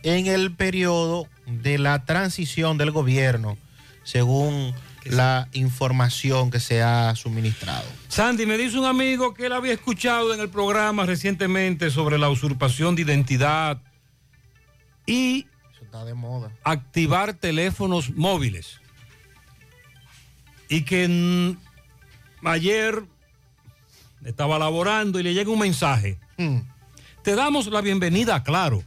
en el periodo de la transición del gobierno, según la información que se ha suministrado. Sandy, me dice un amigo que él había escuchado en el programa recientemente sobre la usurpación de identidad y Eso está de moda. activar teléfonos móviles. Y que mm, ayer estaba laborando y le llega un mensaje. Te damos la bienvenida a Claro.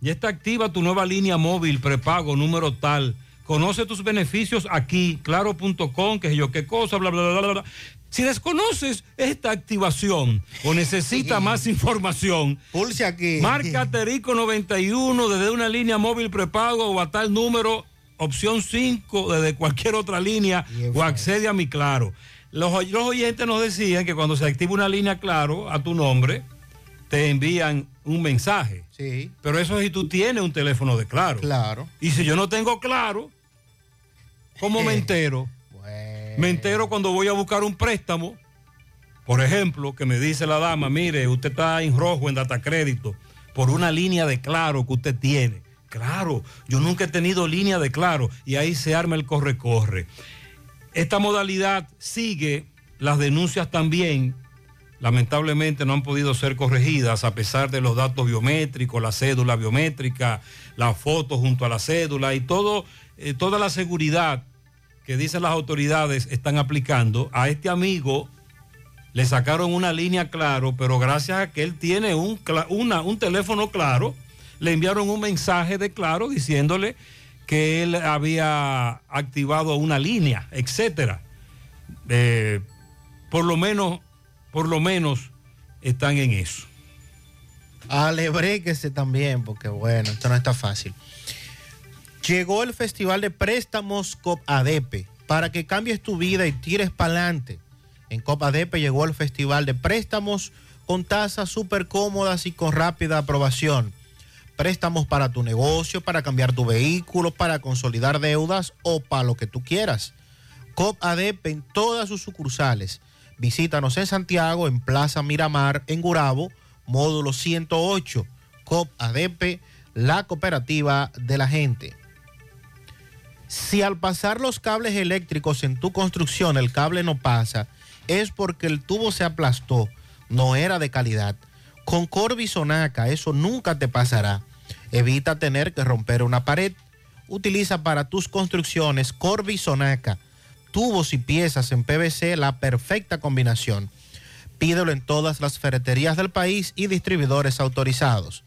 Ya está activa tu nueva línea móvil prepago número tal. Conoce tus beneficios aquí, claro.com, que sé yo qué cosa, bla, bla, bla, bla, bla. Si desconoces esta activación o necesitas más información, pulse aquí. Marca Terico 91 desde una línea móvil prepago o a tal número, opción 5 desde cualquier otra línea o accede a mi Claro. Los, oy- los oyentes nos decían que cuando se activa una línea Claro a tu nombre, te envían un mensaje. Sí. Pero eso es si tú tienes un teléfono de Claro. Claro. Y si yo no tengo Claro, ¿cómo me entero? Me entero cuando voy a buscar un préstamo, por ejemplo, que me dice la dama, mire, usted está en rojo en data crédito por una línea de claro que usted tiene. Claro, yo nunca he tenido línea de claro y ahí se arma el corre-corre. Esta modalidad sigue, las denuncias también, lamentablemente no han podido ser corregidas a pesar de los datos biométricos, la cédula biométrica, la foto junto a la cédula y todo, eh, toda la seguridad que dicen las autoridades están aplicando. A este amigo le sacaron una línea claro, pero gracias a que él tiene un, una- un teléfono claro, le enviaron un mensaje de claro diciéndole que él había activado una línea, etcétera. Eh, por lo menos, por lo menos están en eso. Alebréquese también, porque bueno, esto no está fácil. Llegó el Festival de Préstamos COPADEPE para que cambies tu vida y tires para adelante. En COPADEPE llegó el Festival de Préstamos con tasas súper cómodas y con rápida aprobación. Préstamos para tu negocio, para cambiar tu vehículo, para consolidar deudas o para lo que tú quieras. COPADEP en todas sus sucursales. Visítanos en Santiago, en Plaza Miramar, en Gurabo, módulo 108. COPADEP, la cooperativa de la gente. Si al pasar los cables eléctricos en tu construcción el cable no pasa, es porque el tubo se aplastó, no era de calidad. Con Corby Sonaca eso nunca te pasará. Evita tener que romper una pared. Utiliza para tus construcciones Corby Sonaca. Tubos y piezas en PVC, la perfecta combinación. Pídelo en todas las ferreterías del país y distribuidores autorizados.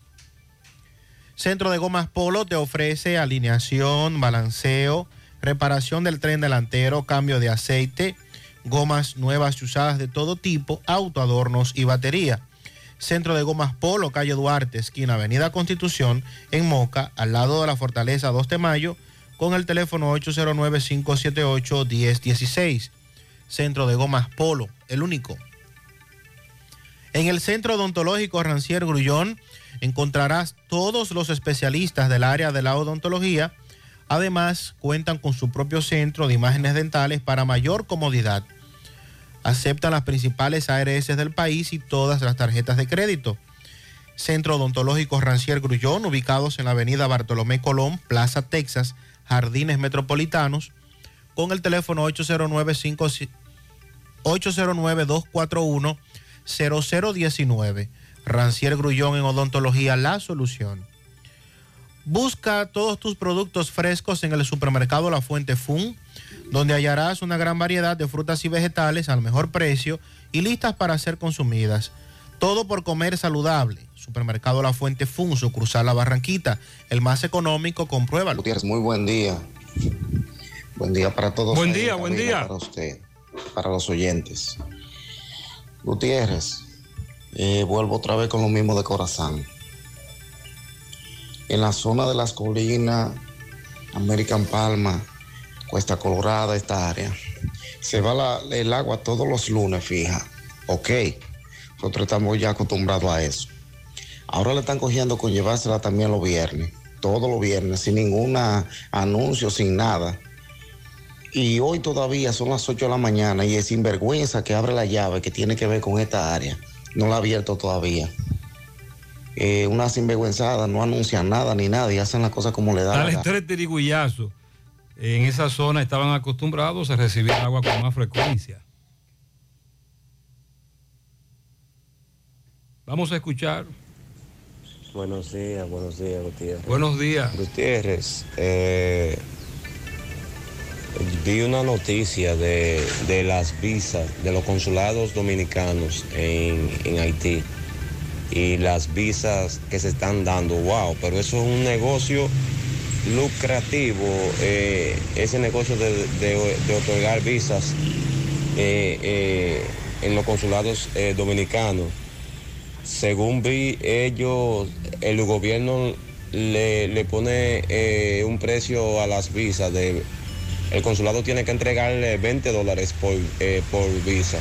Centro de Gomas Polo te ofrece alineación, balanceo, reparación del tren delantero, cambio de aceite, gomas nuevas y usadas de todo tipo, autoadornos y batería. Centro de Gomas Polo, calle Duarte, esquina Avenida Constitución, en Moca, al lado de la Fortaleza 2 de Mayo, con el teléfono 809-578-1016. Centro de Gomas Polo, el único. En el Centro Odontológico Rancier Grullón encontrarás todos los especialistas del área de la odontología. Además, cuentan con su propio centro de imágenes dentales para mayor comodidad. Aceptan las principales ARS del país y todas las tarjetas de crédito. Centro Odontológico Rancier Grullón, ubicados en la avenida Bartolomé Colón, Plaza Texas, Jardines Metropolitanos, con el teléfono 809-241-0019. Rancier Grullón en Odontología, la solución. Busca todos tus productos frescos en el supermercado La Fuente Fun, donde hallarás una gran variedad de frutas y vegetales al mejor precio y listas para ser consumidas. Todo por comer saludable. Supermercado La Fuente Fun, cruzar La Barranquita, el más económico, compruébalo. Gutiérrez, muy buen día. Buen día para todos. Buen día, buen día. Para usted, para los oyentes. Gutiérrez, eh, vuelvo otra vez con lo mismo de Corazán. En la zona de las colinas, American Palma, Cuesta Colorada, esta área, se va el agua todos los lunes, fija. Ok, nosotros estamos ya acostumbrados a eso. Ahora le están cogiendo con llevársela también los viernes, todos los viernes, sin ningún anuncio, sin nada. Y hoy todavía son las 8 de la mañana y es sinvergüenza que abre la llave que tiene que ver con esta área. No la ha abierto todavía. Eh, una sinvergüenzada, no anuncian nada ni nada y hacen las cosas como le da. Al estrés de en esa zona estaban acostumbrados a recibir agua con más frecuencia. Vamos a escuchar Buenos días, buenos días, Gutiérrez. Buenos días. Gutiérrez, eh, vi una noticia de, las visas de los consulados dominicanos en, Haití y las visas que se están dando. Wow, pero eso es un negocio lucrativo, eh, ese negocio de, otorgar visas eh, en los consulados dominicanos según vi, ellos, el gobierno le, pone eh, un precio a las visas. De, el consulado tiene que entregarle 20 dólares por, eh, por visa.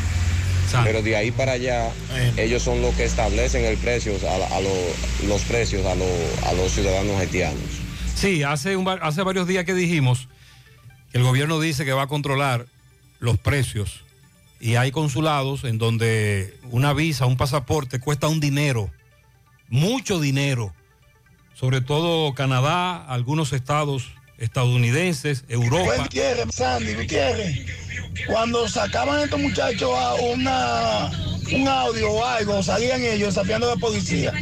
Pero de ahí para allá, ellos son los que establecen el precio, a, los precios a, a, los ciudadanos haitianos. Sí, hace, hace varios días que dijimos que el gobierno dice que va a controlar los precios y hay consulados en donde una visa, un pasaporte cuesta un dinero, mucho dinero, sobre todo Canadá, algunos estados estadounidenses, Europa. Gutiérrez, Sandy, cuando sacaban estos muchachos a una, un audio o algo, salían ellos desafiando a la policía,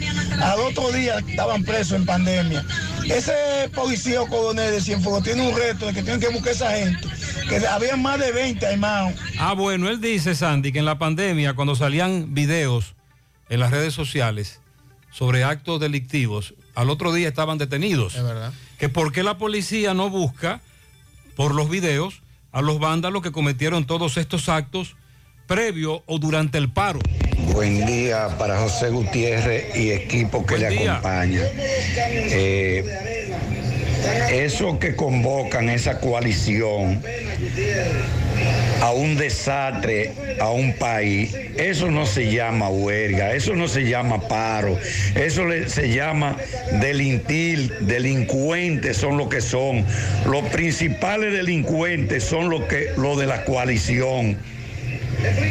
al otro día estaban presos en pandemia. Ese policía o coronel de Cienfuegos tiene un reto de que tienen que buscar a esa gente que había más de 20, hermano. Ah, bueno, él dice, Sandy, que en la pandemia, cuando salían videos en las redes sociales sobre actos delictivos, al otro día estaban detenidos. Es verdad. Que por qué la policía no busca por los videos a los vándalos que cometieron todos estos actos previo o durante el paro. Buen día para José Gutiérrez y equipo que le acompaña. Eh, eso que convocan esa coalición a un desastre, a un país, eso no se llama huelga, eso no se llama paro, eso se llama delinquir, delincuentes son lo que son. Los principales delincuentes son lo que lo de la coalición.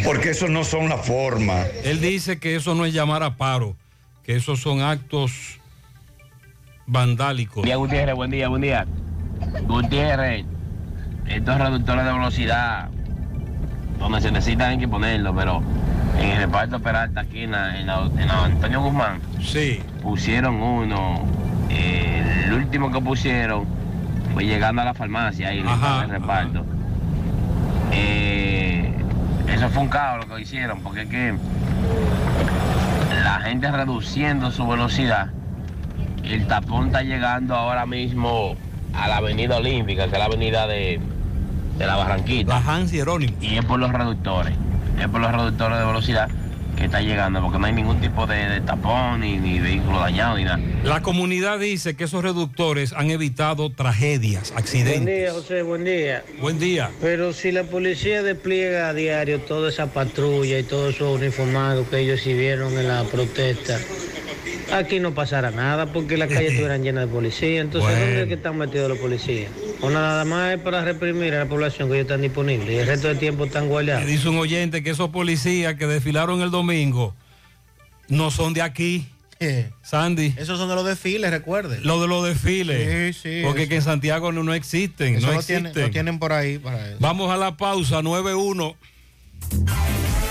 Porque eso no son la forma. Él dice que eso no es llamar a paro, que esos son actos vandálicos. Buen día, Gutiérrez, buen día, buen día. Gutiérrez, estos reductores de velocidad, donde se necesitan hay que ponerlo, pero en el reparto Peralta, aquí en, Antonio Guzmán, sí. pusieron uno. el último que pusieron fue llegando a la farmacia ahí en el reparto. Eh, eso fue un caos lo que hicieron, porque es que la gente reduciendo su velocidad el tapón está llegando ahora mismo a la avenida Olímpica, que es la avenida de, la Barranquita. La Hans Jerónimo. Y es por los reductores, es por los reductores de velocidad que está llegando, porque no hay ningún tipo de, tapón, ni, ni, vehículo dañado, ni nada. La comunidad dice que esos reductores han evitado tragedias, accidentes. Buen día, José, buen día. Buen día. Pero si la policía despliega a diario toda esa patrulla y todos esos uniformados que ellos vieron en la protesta, aquí no pasara nada porque las calles estuvieran llenas de policías. Entonces, Bueno. ¿dónde es que están metidos los policías? O nada más es para reprimir a la población que ellos están disponibles y el resto del tiempo están guardados. Me dice un oyente que esos policías que desfilaron el domingo no son de aquí. Sandy. Esos son de los desfiles, recuerde. Lo de los desfiles. Sí, sí, Porque eso. que en Santiago no, no existen. Eso no lo existen. tienen, lo tienen por ahí para eso. Vamos a la pausa, 9-1.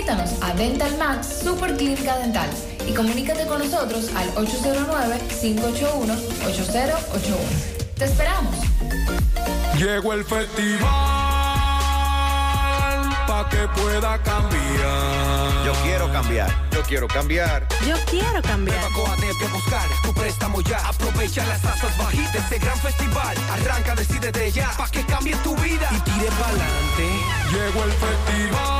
Visítanos a Dental Max Super Clínica Dental y comunícate con nosotros al 809-581-8081. ¡Te esperamos! Llegó el festival para que pueda cambiar. Yo quiero cambiar. Yo quiero cambiar. Yo quiero cambiar. Coatete a buscar tu préstamo ya. Aprovecha las tasas bajitas de este gran festival. Arranca, decide de ya. Pa' que cambie tu vida y tire pa'lante. Llegó el festival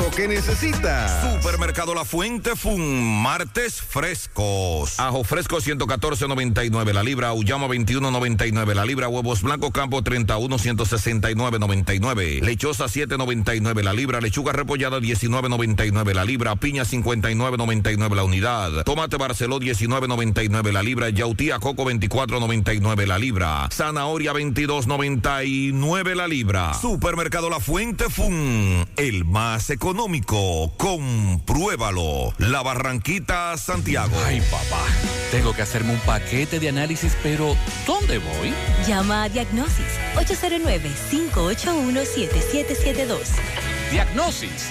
Impulso que necesitas. Supermercado La Fuente Fun, martes frescos. Ajo fresco 114.99 la libra, Uyama 21.99 la libra, huevos blancos campo 31 169.99, lechosa 7.99 la libra, lechuga repollada 19.99 la libra, piña 59.99 la unidad, tomate Barceló 19.99 la libra, yautía coco 24.99 la libra, zanahoria 22.99 la libra. Supermercado La Fuente Fun, el más económico. Compruébalo. La Barranquita, Santiago. Ay, papá, tengo que hacerme un paquete de análisis, pero ¿dónde voy? Llama a Diagnosis 809-581-7772. Diagnosis.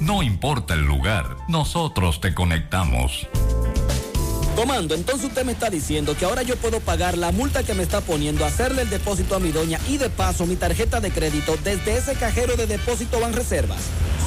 No importa el lugar, nosotros te conectamos. Tomando, entonces usted me está diciendo que ahora yo puedo pagar la multa que me está poniendo, hacerle el depósito a mi doña y de paso mi tarjeta de crédito desde ese cajero de depósito Banreservas.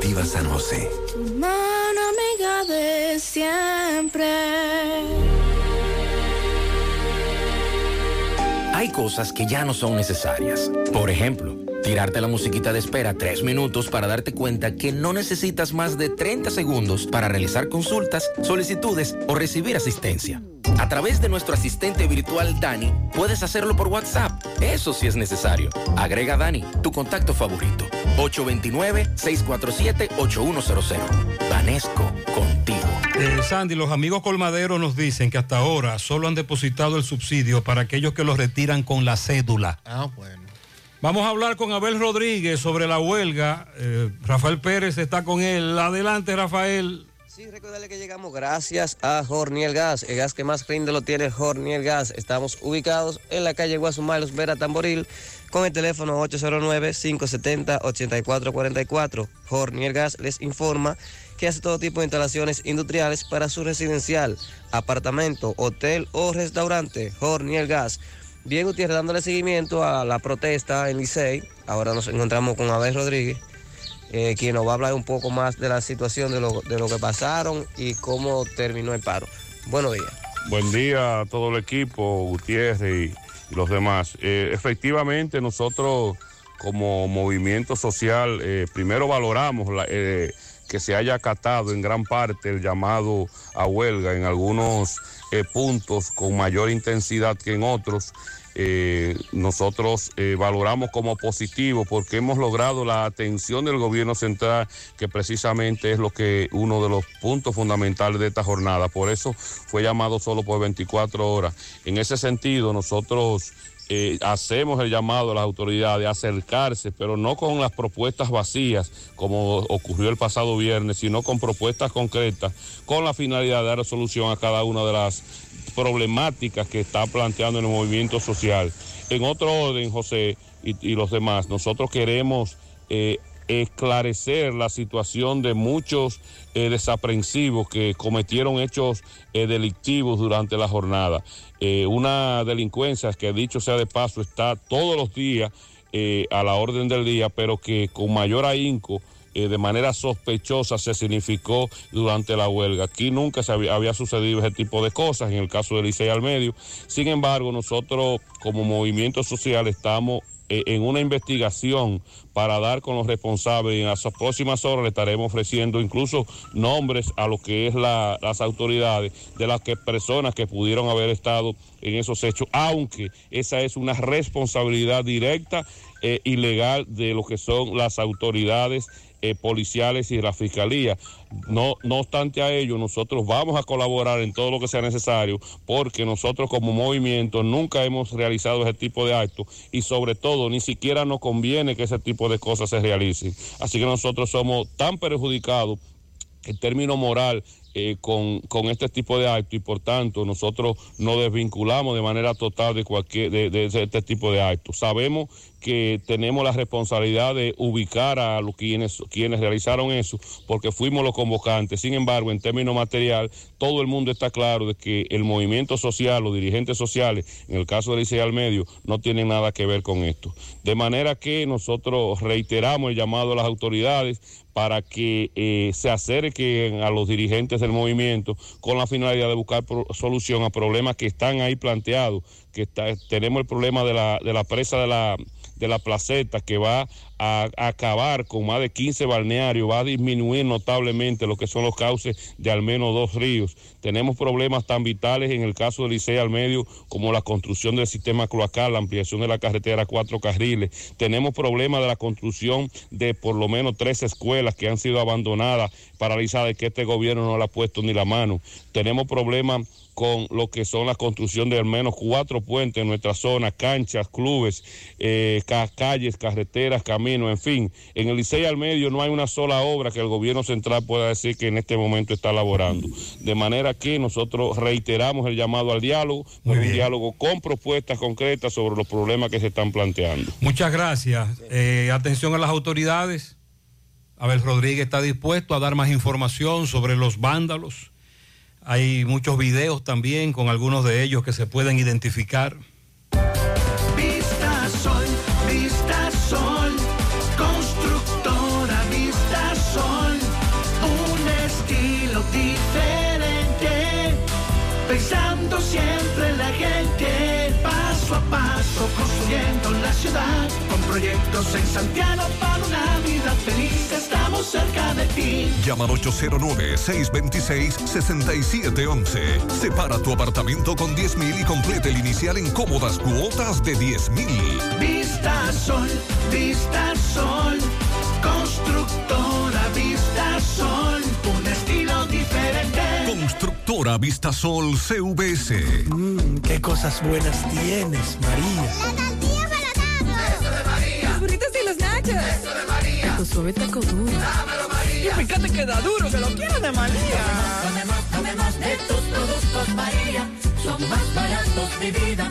Cooperativa San José. Mano amiga de siempre. Hay cosas que ya no son necesarias. Por ejemplo, tirarte la musiquita de espera tres minutos para darte cuenta que no necesitas más de 30 segundos para realizar consultas, solicitudes o recibir asistencia. A través de nuestro asistente virtual Dani, puedes hacerlo por WhatsApp. Eso sí es necesario. Agrega a Dani, tu contacto favorito. 829-647-8100. Vanesco, contigo. Eh, Sandy, los amigos colmaderos nos dicen que hasta ahora solo han depositado el subsidio para aquellos que lo retiran con la cédula. Ah, bueno. Vamos a hablar con Abel Rodríguez sobre la huelga. Eh, Rafael Pérez está con él. Adelante, Rafael. Sí, recordarle que llegamos gracias a Jorniel Gas, el gas que más rinde lo tiene Jorniel Gas. Estamos ubicados en la calle Guasumalos, Vera Tamboril, con el teléfono 809-570-8444. Jorniel Gas les informa que hace todo tipo de instalaciones industriales para su residencial, apartamento, hotel o restaurante. Jorniel Gas. Bien, Gutiérrez, dándole seguimiento a la protesta en Licey. Ahora nos encontramos con Abel Rodríguez, eh, quien nos va a hablar un poco más de la situación de lo, de lo que pasaron y cómo terminó el paro. Buenos días. Buen día a todo el equipo, Gutiérrez los demás. Eh, efectivamente, nosotros como movimiento social, eh, primero valoramos eh, que se haya acatado en gran parte el llamado a huelga en algunos puntos con mayor intensidad que en otros. Eh, nosotros eh, valoramos como positivo porque hemos logrado la atención del gobierno central, que precisamente es lo que uno de los puntos fundamentales de esta jornada. Por eso fue llamado solo por 24 horas. En ese sentido, nosotros eh, hacemos el llamado a las autoridades a acercarse, pero no con las propuestas vacías, como ocurrió el pasado viernes, sino con propuestas concretas, con la finalidad de dar solución a cada una de las problemáticas que está planteando el movimiento social. En otro orden, José y, los demás, nosotros queremos eh, esclarecer la situación de muchos eh, desaprensivos que cometieron hechos eh, delictivos durante la jornada. Una delincuencia que, dicho sea de paso, está todos los días a la orden del día, pero que con mayor ahínco eh, de manera sospechosa se significó durante la huelga. Aquí nunca se había, sucedido ese tipo de cosas, en el caso del Licey al medio. Sin embargo, nosotros como movimiento social estamos eh, en una investigación para dar con los responsables y en las próximas horas le estaremos ofreciendo incluso nombres a lo que es la- las autoridades de las que personas que pudieron haber estado en esos hechos, aunque esa es una responsabilidad directa eh, y legal de lo que son las autoridades eh, policiales y la fiscalía. No, no obstante a ello, nosotros vamos a colaborar en todo lo que sea necesario, porque nosotros como movimiento nunca hemos realizado ese tipo de actos y sobre todo ni siquiera nos conviene que ese tipo de cosas se realicen. Así que nosotros somos tan perjudicados en términos moral eh, con, con este tipo de actos y por tanto nosotros nos desvinculamos de manera total de cualquier de, de este tipo de actos. Sabemos que tenemos la responsabilidad de ubicar a los quienes, quienes realizaron eso, porque fuimos los convocantes. Sin embargo, en términos material, todo el mundo está claro de que el movimiento social, los dirigentes sociales, en el caso de Licey al Medio, no tienen nada que ver con esto. De manera que nosotros reiteramos el llamado a las autoridades para que eh, se acerquen a los dirigentes del movimiento con la finalidad de buscar pro- solución a problemas que están ahí planteados, que está- tenemos el problema de la, de la presa de la, de la placeta que va a, acabar con más de 15 balnearios, va a disminuir notablemente lo que son los cauces de al menos dos ríos. Tenemos problemas tan vitales en el caso del Licey al medio como la construcción del sistema cloacal, la ampliación de la carretera a cuatro carriles. Tenemos problemas de la construcción de por lo menos tres escuelas que han sido abandonadas, paralizadas que este gobierno no le ha puesto ni la mano. Tenemos problemas con lo que son la construcción de al menos cuatro puentes en nuestra zona, canchas, clubes, eh, ca- calles, carreteras, caminos, en fin. En el Licey al medio no hay una sola obra que el gobierno central pueda decir que en este momento está elaborando. De manera que nosotros reiteramos el llamado al diálogo, pero un diálogo con propuestas concretas sobre los problemas que se están planteando. Muchas gracias. Eh, atención a las autoridades. Abel Rodríguez está dispuesto a dar más información sobre los vándalos. Hay muchos videos también con algunos de ellos que se pueden identificar. Vista Sol, Vista Sol, constructora Vista Sol, un estilo diferente, pensando siempre en la gente, paso a paso construyendo la ciudad, con proyectos en Santiago estamos cerca de ti. Llama al 809-626-6711. Separa tu apartamento con 10 mil y complete el inicial en cómodas cuotas de 10 mil. Vista Sol, Vista Sol, constructora Vista Sol, un estilo diferente. Constructora Vistasol CVS. Mmm, qué cosas buenas tienes, María. Eso de María. Los burritos y los nachos. Eso de suave taco duro. Dámelo, María. Y fíjate que da duro, que lo quiero de María. Tomemos, tomemos de tus productos, María. Son más baratos, mi vida.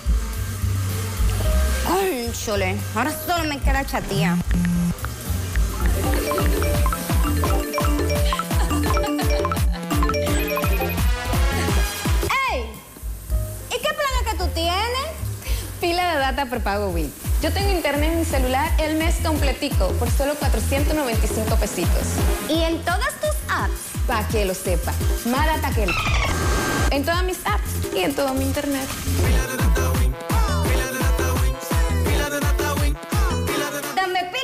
Cónchole, ahora solo me queda chatía. ¡Ey! ¿Y qué plan es que tú tienes? Pila de data prepago Wii. Yo tengo internet en mi celular el mes completico por solo 495 pesitos. ¿Y en todas tus apps? Para que lo sepa. Más data que. En todas mis apps y en todo mi internet.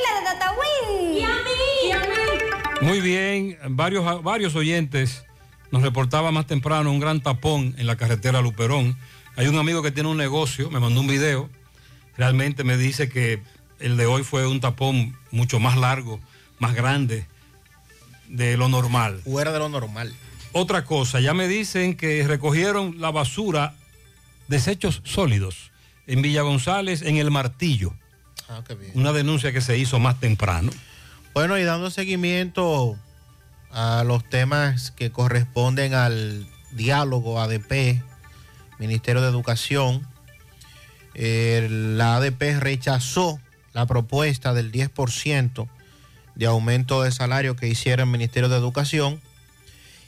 Dame pila de data Win. ¿Y a mí? Muy bien, varios, varios oyentes nos reportaba más temprano un gran tapón en la carretera Luperón. Hay un amigo que tiene un negocio, me mandó un video, realmente me dice que el de hoy fue un tapón mucho más largo, más grande de lo normal. Fuera de lo normal. Otra cosa, ya me dicen que recogieron la basura, desechos sólidos, en Villa González, en El Martillo. Ah, qué bien. Una denuncia que se hizo más temprano. Bueno, y dando seguimiento a los temas que corresponden al diálogo ADP, Ministerio de Educación, eh, la ADP rechazó la propuesta del 10% de aumento de salario que hiciera el Ministerio de Educación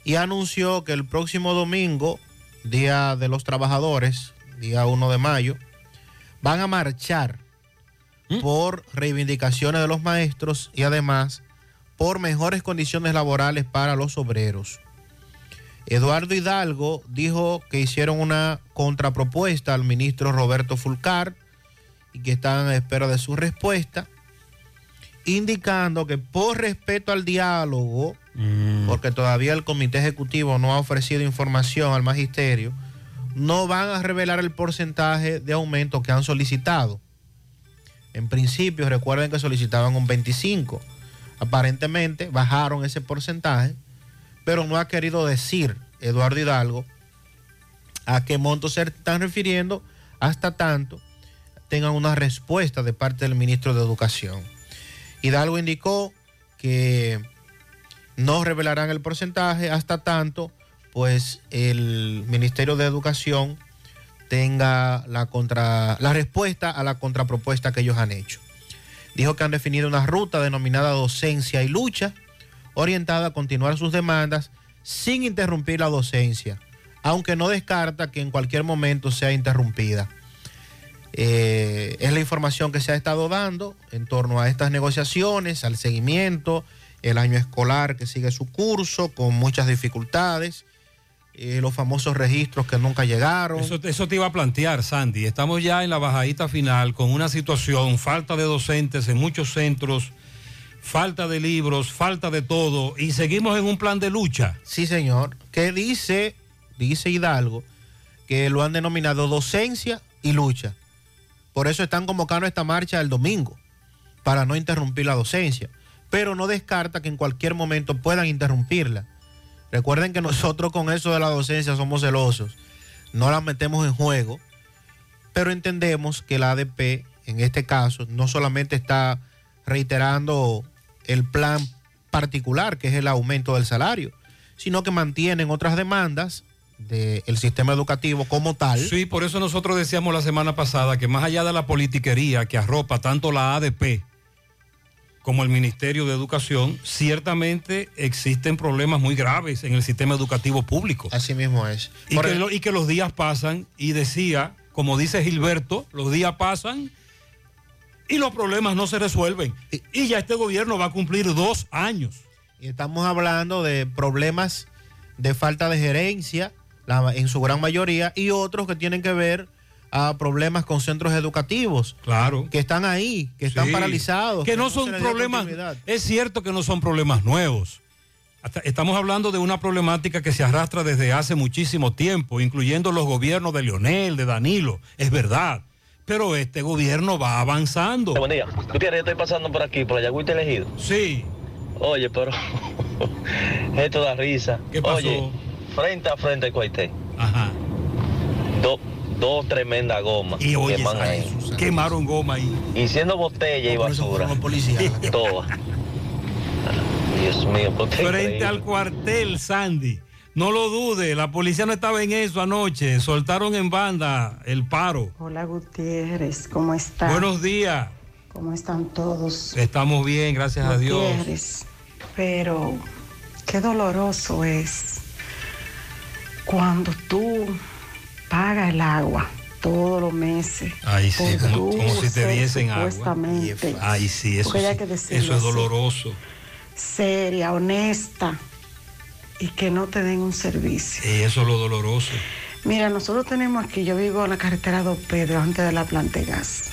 y anunció que el próximo domingo, Día de los Trabajadores, día 1 de mayo, van a marchar por reivindicaciones de los maestros y además por mejores condiciones laborales para los obreros. Eduardo Hidalgo dijo que hicieron una contrapropuesta al ministro Roberto Fulcar y que están a espera de su respuesta, indicando que por respeto al diálogo, porque todavía el comité ejecutivo no ha ofrecido información al magisterio, no van a revelar el porcentaje de aumento que han solicitado. En principio, recuerden que solicitaban un 25. Aparentemente bajaron ese porcentaje, pero no ha querido decir Eduardo Hidalgo a qué monto se están refiriendo hasta tanto tengan una respuesta de parte del ministro de Educación. Hidalgo indicó que no revelarán el porcentaje hasta tanto pues el Ministerio de Educación tenga la, contra, la respuesta a la contrapropuesta que ellos han hecho. Dijo que han definido una ruta denominada docencia y lucha, orientada a continuar sus demandas sin interrumpir la docencia, aunque no descarta que en cualquier momento sea interrumpida. Eh, es la información que se ha estado dando en torno a estas negociaciones, al seguimiento, el año escolar que sigue su curso con muchas dificultades, eh, los famosos registros que nunca llegaron. Eso, eso te iba a plantear, Sandy. Estamos ya en la bajadita final con una situación, falta de docentes en muchos centros, falta de libros, falta de todo, y seguimos en un plan de lucha. Sí, señor. Que dice, dice Hidalgo, que lo han denominado docencia y lucha. Por eso están convocando esta marcha el domingo, para no interrumpir la docencia. Pero no descarta que en cualquier momento puedan interrumpirla. Recuerden que nosotros con eso de la docencia somos celosos. No la metemos en juego. Pero entendemos que la ADP, en este caso, no solamente está reiterando el plan particular, que es el aumento del salario, sino que mantienen otras demandas del sistema educativo como tal. Sí, por eso nosotros decíamos la semana pasada que más allá de la politiquería que arropa tanto la ADP como el Ministerio de Educación, ciertamente existen problemas muy graves en el sistema educativo público. Así mismo es. Y, que, lo- y que los días pasan, y decía, como dice Gilberto, los días pasan y los problemas no se resuelven. Y ya este gobierno va a cumplir dos años. Y estamos hablando de problemas de falta de gerencia, la- en su gran mayoría, y otros que tienen que ver a problemas con centros educativos. Claro. Que están ahí, que están Sí. paralizados. Que no son problemas, es cierto que no son problemas nuevos. Hasta- estamos hablando de una problemática que se arrastra desde hace muchísimo tiempo, incluyendo los gobiernos de Leonel, de Danilo, es verdad. Pero este gobierno va avanzando. Buen día. Gutiérrez, yo estoy pasando por aquí, por la Yagüita elegido. Sí. Oye, pero esto da risa. ¿Qué pasó? Oye, frente a frente al Cuaité. Ajá. Dos dos tremendas gomas Y oye, queman ahí. quemaron goma ahí. Y siendo botella y basura. Toda. Dios mío, qué Frente increíble. al cuartel, Sandy. No lo dude, la policía no estaba en eso anoche. Soltaron en banda el paro. Hola Gutiérrez, ¿cómo están? Buenos días. ¿Cómo están todos? Estamos bien, gracias a Dios. Gutiérrez, pero qué doloroso es cuando tú pagas el agua todos los meses. Ay, sí, como, como si te diesen agua. supuestamente, Ay, sí, eso, sí, que eso es doloroso. seria, honesta y que no te den un servicio. Sí, eso es lo doloroso. Mira, nosotros tenemos aquí, yo vivo en la carretera Dos Pedro, antes de la planta de gas.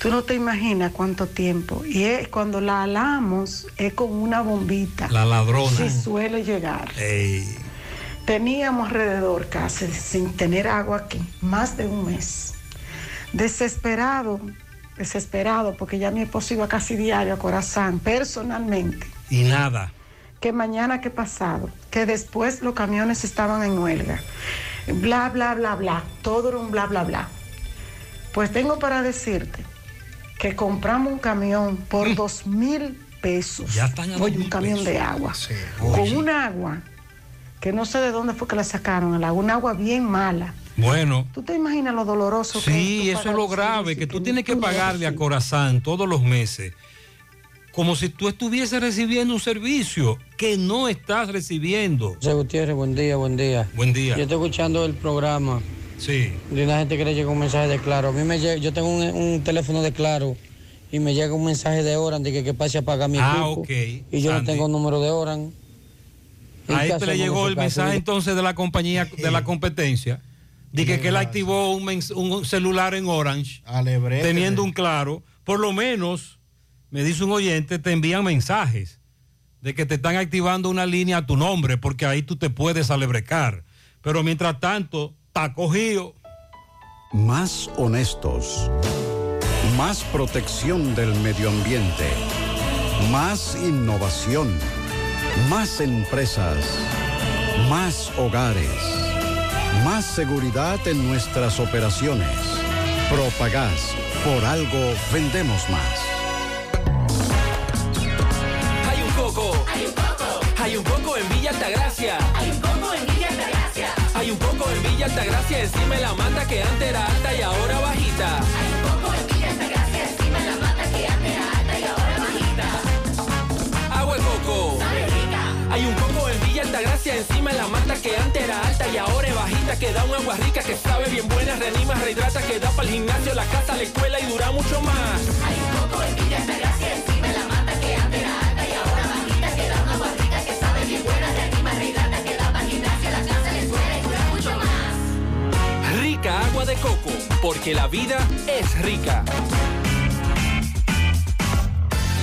Tú no te imaginas cuánto tiempo. Y es, cuando la alamos, es con una bombita. La ladrona. Si suele llegar. Ey, Teníamos alrededor casi, sin tener agua aquí, más de un mes. Desesperado, desesperado, porque ya mi esposo iba casi diario a Corazán, personalmente y nada. que mañana que pasado, que después los camiones estaban en huelga. Bla, bla, bla, bla. Todo era un bla, bla, bla. Pues tengo para decirte que compramos un camión por dos mil pesos. Mm. Ya están a Oye, 2.000 un camión de agua. Sí, con un agua que no sé de dónde fue que la sacaron, un agua bien mala. Bueno. ¿Tú te imaginas lo doloroso que Sí, eso es lo grave, que tú tienes que pagarle a? Corazán todos los meses como si tú estuvieses recibiendo un servicio que no estás recibiendo. José Gutiérrez, buen día, buen día. Buen día. Yo estoy escuchando el programa. Sí. De una gente que le llega un mensaje de Claro. A mí me llega, yo tengo un, un teléfono de Claro y me llega un mensaje de Oran de que, que pase a pagar mi Ah, equipo. ok. Y yo Sandy. no tengo número de Oran. ¿Y A este le llegó el caso? mensaje entonces de la compañía, de la competencia, de que, que él activó un celular en Orange, teniendo un claro, por lo menos, me dice un oyente, te envían mensajes de que te están activando una línea a tu nombre, porque ahí tú te puedes alebrecar. Pero mientras tanto, está cogido. Más honestos. Más protección del medio ambiente. Más innovación. Más empresas. Más hogares. Más seguridad en nuestras operaciones. Propagás. Por algo vendemos más. Hay un coco. Hay un coco. Hay un coco en Villa Altagracia. Hay un coco en Villa Altagracia. Hay un coco en Villa Altagracia encima de la mata que antes era alta y ahora bajita. Hay un coco en Villa Altagracia encima de la mata que antes era alta y ahora bajita. Agua de coco. En Villa Altagracia encima de la mata que antes era alta y ahora es bajita que da un agua rica que sabe bien buena, reanima, rehidrata, que da para el gimnasio, la casa, la escuela y dura mucho más. Hay un coco en Villa Altagracia encima de la mata que antes era alta y ahora bajita que da un agua rica que sabe bien buena, reanima, rehidrata, que da para el gimnasio, la casa, la escuela y dura mucho más. Rica agua de coco, porque la vida es rica.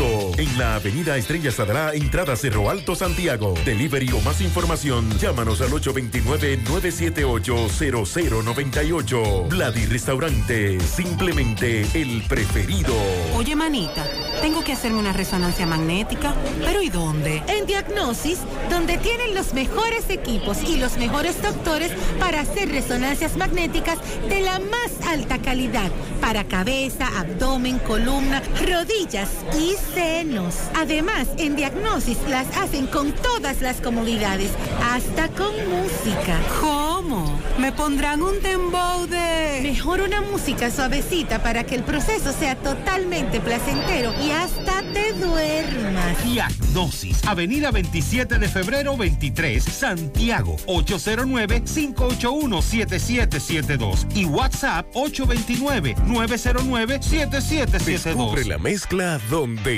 En la avenida Estrella Sadrá, entrada Cerro Alto, Santiago. Delivery o más información, llámanos al 829-978-0098. Vladi Restaurante. Simplemente el preferido. Oye, manita, tengo que hacerme una resonancia magnética. ¿Pero y dónde? En Diagnosis, donde tienen los mejores equipos y los mejores doctores para hacer resonancias magnéticas de la más alta calidad para cabeza, abdomen, columna, rodillas y senos. Además, en Diagnosis las hacen con todas las comodidades, hasta con música. ¿Cómo? ¿Me pondrán un dembow de...? Mejor una música suavecita para que el proceso sea totalmente placentero y hasta te duermas. Diagnosis, Avenida 27 de febrero 23, Santiago, 809-581-7772 y WhatsApp 829-909-7772. Descubre la mezcla donde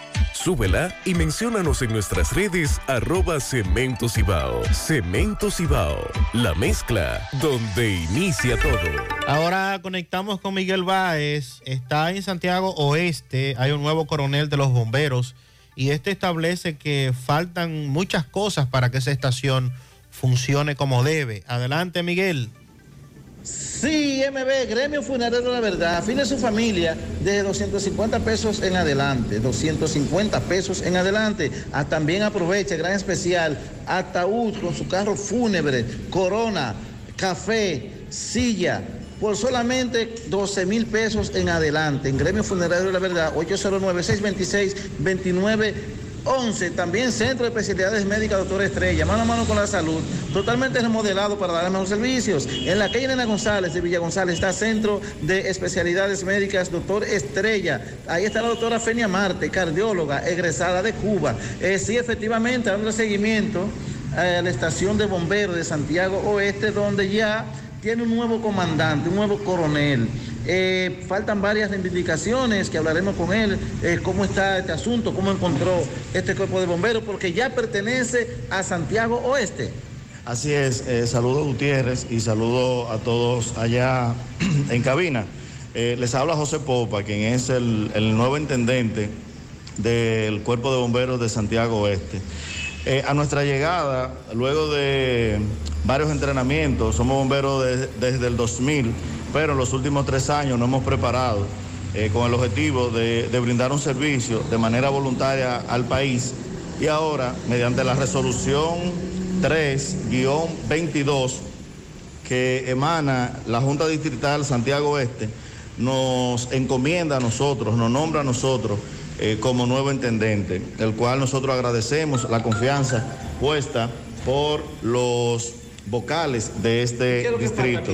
Súbela y menciónanos en nuestras redes arroba Cemento Cibao. Cemento Cibao, la mezcla donde inicia todo. Ahora conectamos con Miguel Báez. Está en Santiago Oeste. Hay un nuevo coronel de los bomberos. Y este establece que faltan muchas cosas para que esa estación funcione como debe. Adelante, Miguel. Sí, MB, Gremio Funerario la Verdad, afine su familia de 250 pesos en adelante, 250 pesos en adelante. Ah, también aprovecha, gran especial, ataúd con su carro fúnebre, corona, café, silla, por solamente 12 mil pesos en adelante. En Gremio Funerario la Verdad, 809-626-2911. También Centro de Especialidades Médicas, doctor Estrella, mano a mano con la salud, totalmente remodelado para dar mejores servicios. En la calle Elena González de Villa González está Centro de Especialidades Médicas, doctor Estrella. Ahí está la doctora Fenia Marte, cardióloga, egresada de Cuba. Eh, sí, efectivamente, dando seguimiento a la estación de bomberos de Santiago Oeste, donde ya tiene un nuevo comandante, un nuevo coronel. Eh, faltan varias reivindicaciones que hablaremos con él, eh, cómo está este asunto, cómo encontró este cuerpo de bomberos, porque ya pertenece a Santiago Oeste. Así es, eh, saludo Gutiérrez y saludo a todos allá en cabina. Eh, les habla José Popa, quien es el, el nuevo intendente del Cuerpo de Bomberos de Santiago Oeste. Eh, a nuestra llegada, luego de varios entrenamientos, somos bomberos de- desde el 2000, pero en los últimos tres años nos hemos preparado eh, con el objetivo de, de brindar un servicio de manera voluntaria al país. Y ahora, mediante la resolución 3-22 que emana la Junta Distrital Santiago Este, nos encomienda a nosotros, nos nombra a nosotros eh, como nuevo intendente, el cual nosotros agradecemos la confianza puesta por los vocales de este distrito.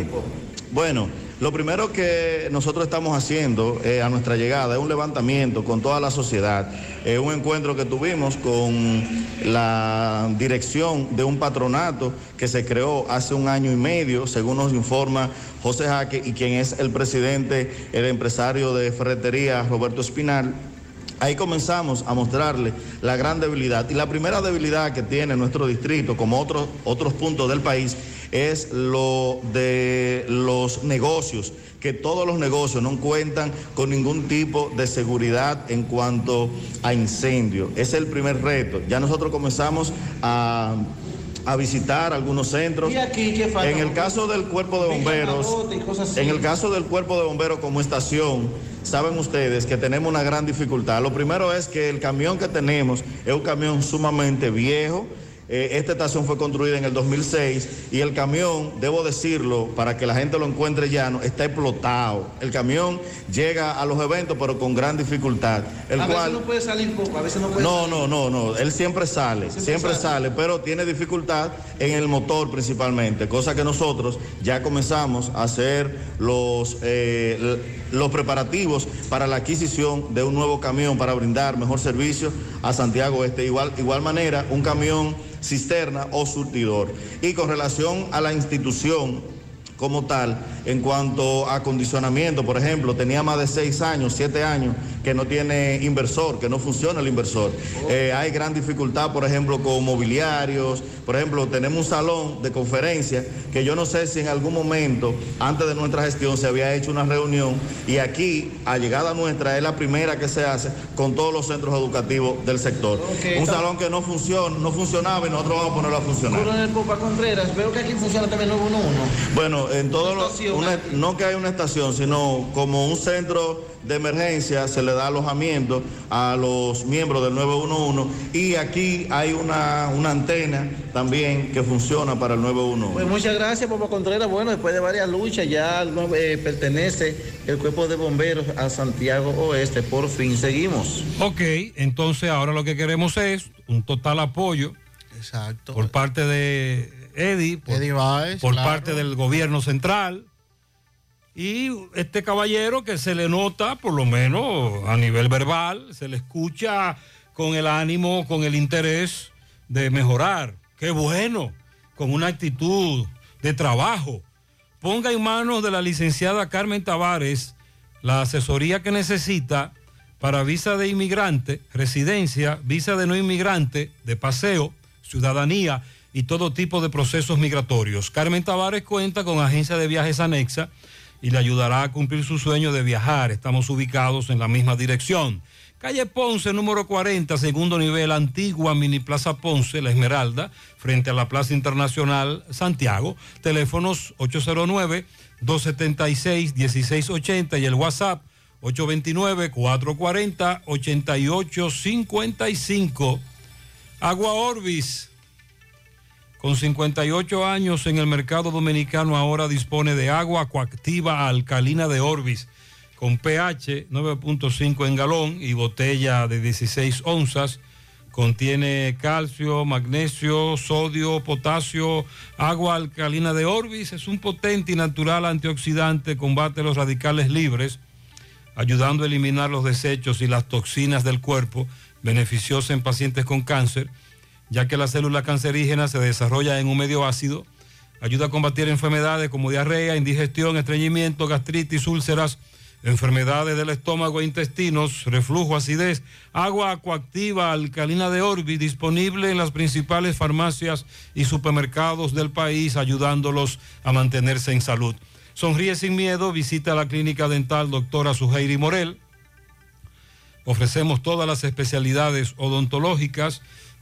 Bueno, lo primero que nosotros estamos haciendo eh, a nuestra llegada es un levantamiento con toda la sociedad, eh, un encuentro que tuvimos con la dirección de un patronato que se creó hace un año y medio, según nos informa José Jaque, y quien es el presidente, el empresario de ferretería Roberto Espinal. Ahí comenzamos a mostrarle la gran debilidad. Y la primera debilidad que tiene nuestro distrito, como otros, otros puntos del país, es lo de los negocios, que todos los negocios no cuentan con ningún tipo de seguridad en cuanto a incendio. Ese es el primer reto. Ya nosotros comenzamos a a visitar algunos centros. ¿Y aquí qué falta? En el caso del cuerpo de bomberos, en el caso del cuerpo de bomberos como estación, saben ustedes que tenemos una gran dificultad. Lo primero es que el camión que tenemos es un camión sumamente viejo. Eh, esta estación fue construida en el 2006 y el camión, debo decirlo, para que la gente lo encuentre llano, está explotado. El camión llega a los eventos, pero con gran dificultad. El a cual, veces no puede salir poco, a veces no puede no, salir. no, no, no. Él siempre sale, siempre, sale. pero tiene dificultad en el motor principalmente, cosa que nosotros ya comenzamos a hacer los, eh, los preparativos para la adquisición de un nuevo camión para brindar mejor servicio a Santiago Este. Igual, igual manera, un camión cisterna o surtidor. Y con relación a la institución, como tal en cuanto a acondicionamiento. Por ejemplo, tenía más de seis años, siete años que no tiene inversor, que no funciona el inversor. Eh, hay gran dificultad, por ejemplo, con mobiliarios. Por ejemplo, tenemos un salón de conferencia que yo no sé si en algún momento, antes de nuestra gestión, se había hecho una reunión y aquí, a llegada nuestra, es la primera que se hace con todos los centros educativos del sector. un está- salón que no funciona, no funcionaba y nosotros vamos a ponerlo a funcionar. Coronel Popa Contreras, veo que aquí funciona también 911. Bueno, en todo lo, una- no que hay una estación, sino como un centro de emergencia se le da alojamiento a los miembros del 911 y aquí hay una, una antena también que funciona para el 911. Pues muchas gracias, Popa Contreras. Bueno, después de varias luchas, ya eh, pertenece el cuerpo de bomberos a Santiago Oeste. Por fin seguimos. Ok, entonces ahora lo que queremos es un total apoyo. Exacto. Por parte de Eddie, por, Eddie Báez, por claro. parte del gobierno central. Y este caballero que se le nota, por lo menos a nivel verbal, se le escucha con el ánimo, con el interés de mejorar. Qué bueno, con una actitud de trabajo. Ponga en manos de la licenciada Carmen Tavares la asesoría que necesita para visa de inmigrante, residencia, visa de no inmigrante, de paseo, ciudadanía y todo tipo de procesos migratorios. Carmen Tavares cuenta con agencia de viajes anexa y le ayudará a cumplir su sueño de viajar. Estamos ubicados en la misma dirección. Calle Ponce, número 40, segundo nivel, antigua Mini Plaza Ponce, La Esmeralda, frente a la Plaza Internacional Santiago. Teléfonos 809-276-1680 y el WhatsApp 829-440-8855. Agua Orbis. Con 58 años en el mercado dominicano ahora dispone de agua coactiva alcalina de Orbis con pH 9.5 en galón y botella de 16 onzas. Contiene calcio, magnesio, sodio, potasio, agua alcalina de Orbis. Es un potente y natural antioxidante, combate los radicales libres, ayudando a eliminar los desechos y las toxinas del cuerpo, beneficiosa en pacientes con cáncer ya que la célula cancerígena se desarrolla en un medio ácido, ayuda a combatir enfermedades como diarrea, indigestión, estreñimiento, gastritis, úlceras, enfermedades del estómago e intestinos, reflujo, acidez, agua acuactiva alcalina de Orbi, disponible en las principales farmacias y supermercados del país, ayudándolos a mantenerse en salud. Sonríe sin miedo, visita la clínica dental doctora Suheiri Morel. Ofrecemos todas las especialidades odontológicas.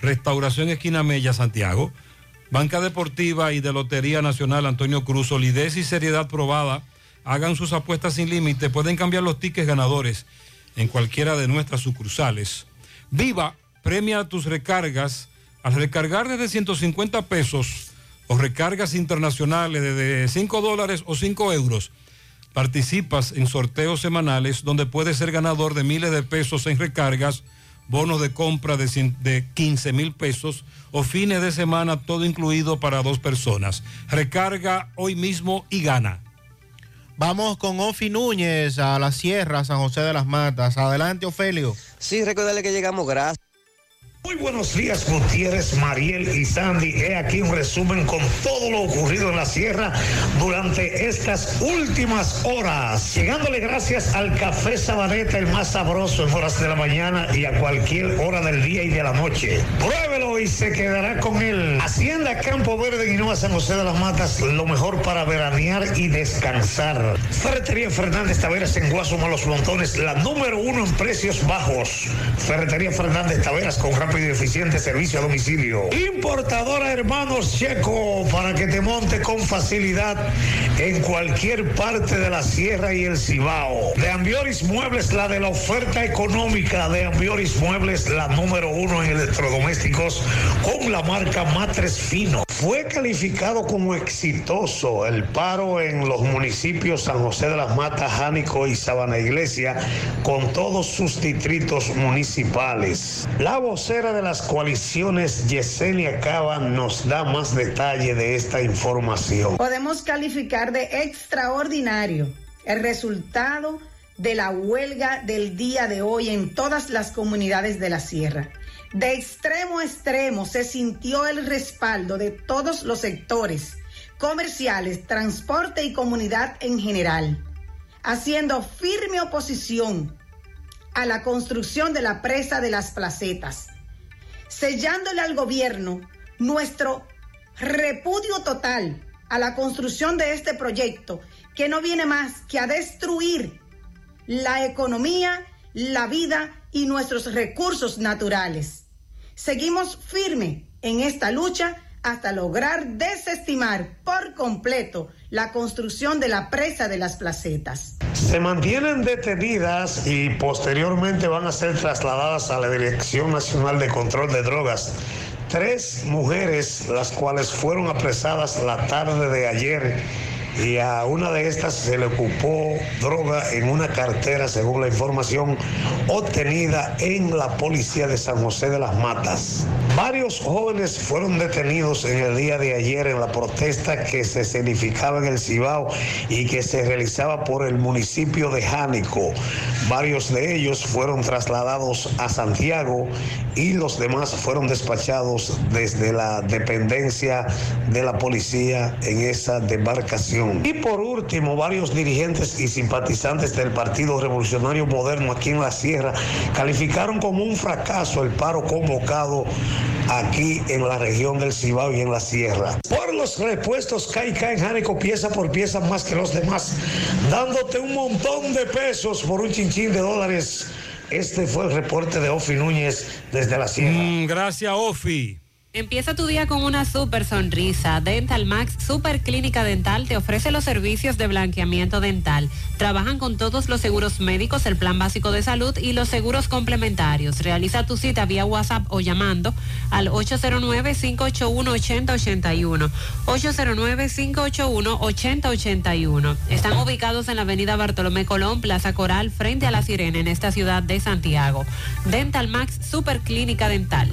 Restauración Esquina Mella, Santiago, Banca Deportiva y de Lotería Nacional Antonio Cruz, solidez y seriedad probada. Hagan sus apuestas sin límite, pueden cambiar los tickets ganadores en cualquiera de nuestras sucursales. Viva, premia tus recargas. Al recargar desde 150 pesos o recargas internacionales desde 5 dólares o 5 euros, participas en sorteos semanales donde puedes ser ganador de miles de pesos en recargas, bonos de compra de, cien- de 15 mil pesos o fines de semana, todo incluido para dos personas. Recarga hoy mismo y gana. Vamos con Ofi Núñez a la Sierra, San José de las Matas. Adelante, Ofelio. Sí, recordarle que llegamos gracias. Muy buenos días, Gutiérrez, Mariel y Sandy. He aquí un resumen con todo lo ocurrido en la sierra durante estas últimas horas. Llegándole gracias al café Sabaneta, el más sabroso en horas de la mañana y a cualquier hora del día y de la noche. Pruébelo y se quedará con él. Hacienda Campo Verde, Guinoa, San José de las Matas, lo mejor para veranear y descansar. Ferretería Fernández Taveras en Guasuma, Los Montones, la número uno en precios bajos. Ferretería Fernández Taveras con rápido y eficiente servicio a domicilio. Importadora Hermanos Checo para que te monte con facilidad en cualquier parte de la sierra y el Cibao. De Ambioris Muebles, la de la oferta económica. De Ambioris Muebles, la número uno en electrodomésticos con la marca Matres Fino. Fue calificado como exitoso el paro en los municipios San José de las Matas, Jánico y Sabana Iglesia con todos sus distritos municipales. La vocera de las coaliciones, Yesenia Cava, nos da más detalle de esta información. Podemos calificar de extraordinario el resultado de la huelga del día de hoy en todas las comunidades de la sierra. De extremo a extremo se sintió el respaldo de todos los sectores comerciales, transporte y comunidad en general, haciendo firme oposición a la construcción de la presa de las placetas, sellándole al gobierno nuestro repudio total a la construcción de este proyecto que no viene más que a destruir la economía, la vida y nuestros recursos naturales. Seguimos firme en esta lucha hasta lograr desestimar por completo la construcción de la presa de las placetas. Se mantienen detenidas y posteriormente van a ser trasladadas a la Dirección Nacional de Control de Drogas. Tres mujeres, las cuales fueron apresadas la tarde de ayer y a una de estas se le ocupó droga en una cartera, según la información obtenida en la policía de San José de las Matas. Varios jóvenes fueron detenidos en el día de ayer en la protesta que se escenificaba en el Cibao y que se realizaba por el municipio de Jánico. Varios de ellos fueron trasladados a Santiago y los demás fueron despachados desde la dependencia de la policía en esa demarcación. Y por último, varios dirigentes y simpatizantes del Partido Revolucionario Moderno aquí en la Sierra calificaron como un fracaso el paro convocado aquí en la región del Cibao y en la Sierra. Por los repuestos Caica en Jánico pieza por pieza más que los demás, dándote un montón de pesos por un chinchín de dólares. Este fue el reporte de Ofi Núñez desde la Sierra. Mm, gracias, Ofi. Empieza tu día con una super sonrisa. Dental Max Super Clínica Dental te ofrece los servicios de blanqueamiento dental. Trabajan con todos los seguros médicos, el plan básico de salud y los seguros complementarios. Realiza tu cita vía WhatsApp o llamando al 809-581-8081. 809-581-8081. Están ubicados en la avenida Bartolomé Colón, Plaza Coral, frente a la Sirena, en esta ciudad de Santiago. Dental Max Super Clínica Dental.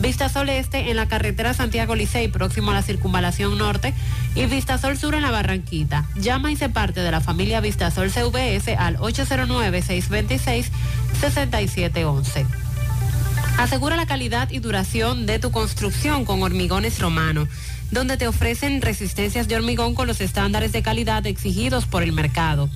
Vista Sol Este en la carretera Santiago Licey, próximo a la circunvalación norte, y Vista Sol Sur en la Barranquita. Llama y se parte de la familia Vista Sol CVS al 809-626-6711. Asegura la calidad y duración de tu construcción con Hormigones Romano, donde te ofrecen resistencias de hormigón con los estándares de calidad exigidos por el mercado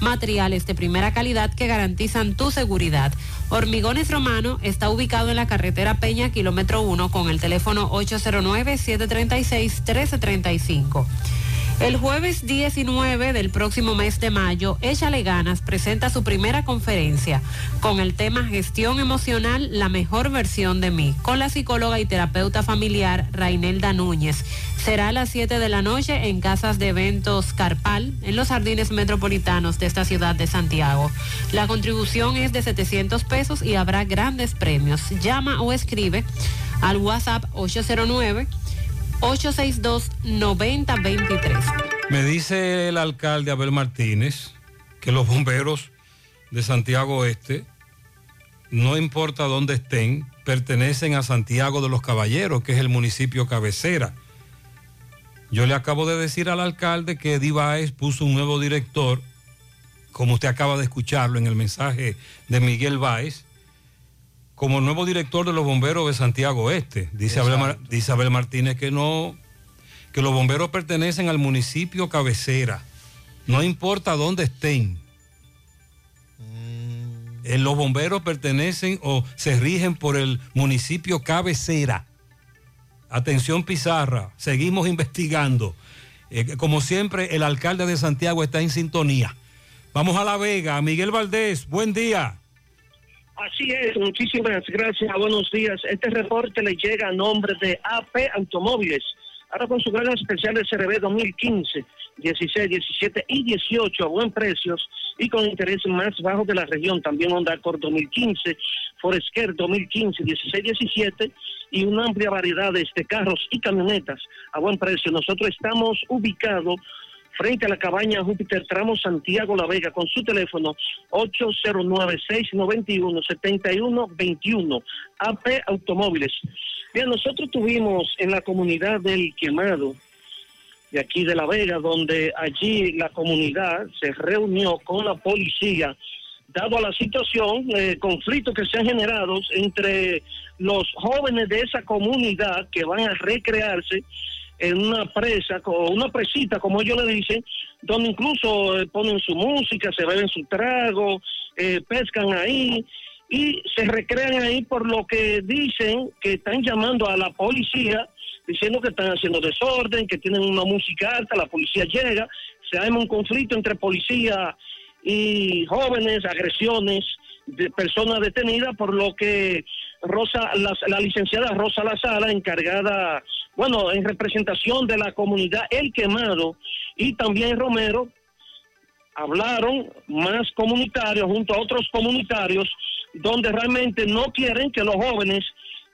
materiales de primera calidad que garantizan tu seguridad. Hormigones Romano está ubicado en la carretera Peña, kilómetro 1, con el teléfono 809-736-1335. El jueves 19 del próximo mes de mayo, Échale Ganas presenta su primera conferencia con el tema Gestión Emocional, la mejor versión de mí, con la psicóloga y terapeuta familiar Rainelda Núñez. Será a las 7 de la noche en Casas de Eventos Carpal, en los jardines metropolitanos de esta ciudad de Santiago. La contribución es de 700 pesos y habrá grandes premios. Llama o escribe al WhatsApp 809 862-9023. Me dice el alcalde Abel Martínez que los bomberos de Santiago Oeste, no importa dónde estén, pertenecen a Santiago de los Caballeros, que es el municipio cabecera. Yo le acabo de decir al alcalde que Divaez puso un nuevo director, como usted acaba de escucharlo en el mensaje de Miguel Báez, como nuevo director de los bomberos de Santiago Este. Dice Abel, Martínez que no, que los bomberos pertenecen al municipio cabecera. No importa dónde estén. Mm. los bomberos pertenecen o se rigen por el municipio cabecera. Atención Pizarra, seguimos investigando. Eh, como siempre, el alcalde de Santiago está en sintonía. Vamos a La Vega. Miguel Valdés, buen día. Así es, muchísimas gracias, buenos días. Este reporte le llega a nombre de AP Automóviles, ahora con su gran especial de CRB 2015, 16, 17 y 18 a buen precios y con intereses más bajos de la región. También Honda Accord 2015, Foresker 2015, 16, 17 y una amplia variedad de este carros y camionetas a buen precio. Nosotros estamos ubicados frente a la cabaña Júpiter Tramo Santiago La Vega con su teléfono 809-691-7121 AP Automóviles. Bien, nosotros tuvimos en la comunidad del Quemado de aquí de La Vega, donde allí la comunidad se reunió con la policía, dado a la situación, eh, conflictos que se han generado entre los jóvenes de esa comunidad que van a recrearse en una presa, o una presita, como ellos le dicen, donde incluso eh, ponen su música, se beben su trago, eh, pescan ahí y se recrean ahí por lo que dicen que están llamando a la policía diciendo que están haciendo desorden, que tienen una música alta, la policía llega, se arma un conflicto entre policía y jóvenes, agresiones de personas detenidas, por lo que Rosa, la, la licenciada Rosa Lazara, encargada bueno, en representación de la comunidad El Quemado y también Romero, hablaron más comunitarios junto a otros comunitarios donde realmente no quieren que los jóvenes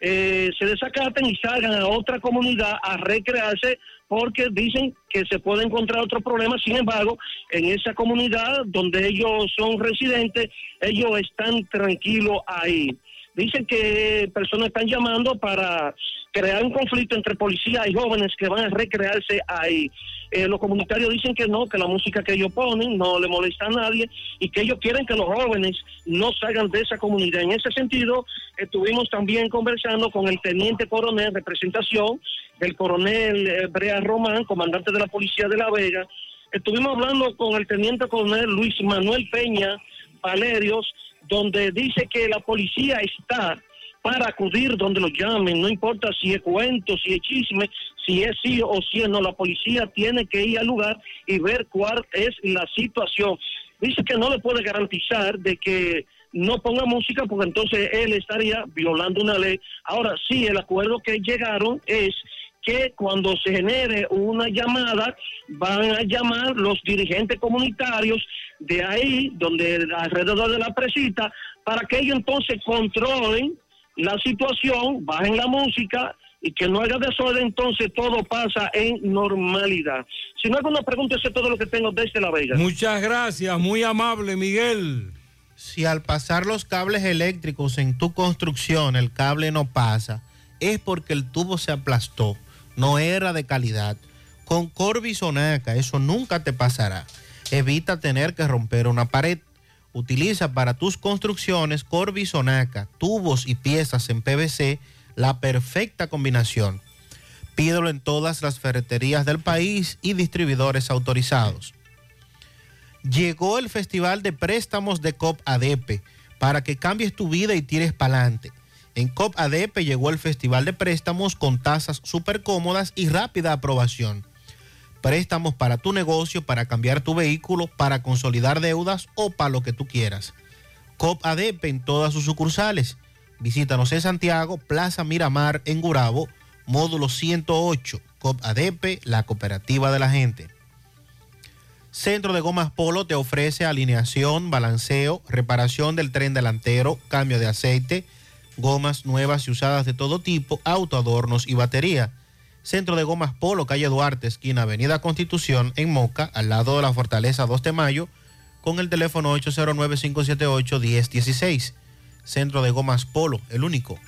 eh, se desacaten y salgan a otra comunidad a recrearse porque dicen que se puede encontrar otro problema. Sin embargo, en esa comunidad donde ellos son residentes, ellos están tranquilos ahí. Dicen que personas están llamando para crear un conflicto entre policía y jóvenes que van a recrearse ahí. Eh, los comunitarios dicen que no, que la música que ellos ponen no le molesta a nadie y que ellos quieren que los jóvenes no salgan de esa comunidad. En ese sentido, estuvimos también conversando con el teniente coronel de representación del coronel eh, Brea Román, comandante de la Policía de La Vega. Estuvimos hablando con el teniente coronel Luis Manuel Peña Valerios, donde dice que la policía está para acudir donde lo llamen, no importa si es cuento, si es chisme, si es sí o si es no, la policía tiene que ir al lugar y ver cuál es la situación. Dice que no le puede garantizar de que no ponga música porque entonces él estaría violando una ley. Ahora sí, el acuerdo que llegaron es que cuando se genere una llamada van a llamar los dirigentes comunitarios de ahí, donde alrededor de la presita, para que ellos entonces controlen la situación, bajen la música y que no haya desorden, entonces todo pasa en normalidad. Si no hay alguna pregunta, eso es todo lo que tengo desde La Vega. Muchas gracias, muy amable Miguel. Si al pasar los cables eléctricos en tu construcción el cable no pasa, es porque el tubo se aplastó, no era de calidad. Con Corby Sonaca eso nunca te pasará. Evita tener que romper una pared. Utiliza para tus construcciones Corby Sonaca, tubos y piezas en PVC, la perfecta combinación. Pídelo en todas las ferreterías del país y distribuidores autorizados. Llegó el Festival de Préstamos de COP ADP para que cambies tu vida y tires para adelante. En COP ADP llegó el Festival de Préstamos con tasas súper cómodas y rápida aprobación. Préstamos para tu negocio, para cambiar tu vehículo, para consolidar deudas o para lo que tú quieras. COP ADP en todas sus sucursales. Visítanos en Santiago, Plaza Miramar, en Gurabo, módulo 108. COP ADP, la cooperativa de la gente. Centro de Gomas Polo te ofrece alineación, balanceo, reparación del tren delantero, cambio de aceite, gomas nuevas y usadas de todo tipo, autoadornos y batería. Centro de Gomas Polo, calle Duarte, esquina Avenida Constitución, en Moca, al lado de la Fortaleza 2 de Mayo, con el teléfono 809-578-1016. Centro de Gomas Polo, el único.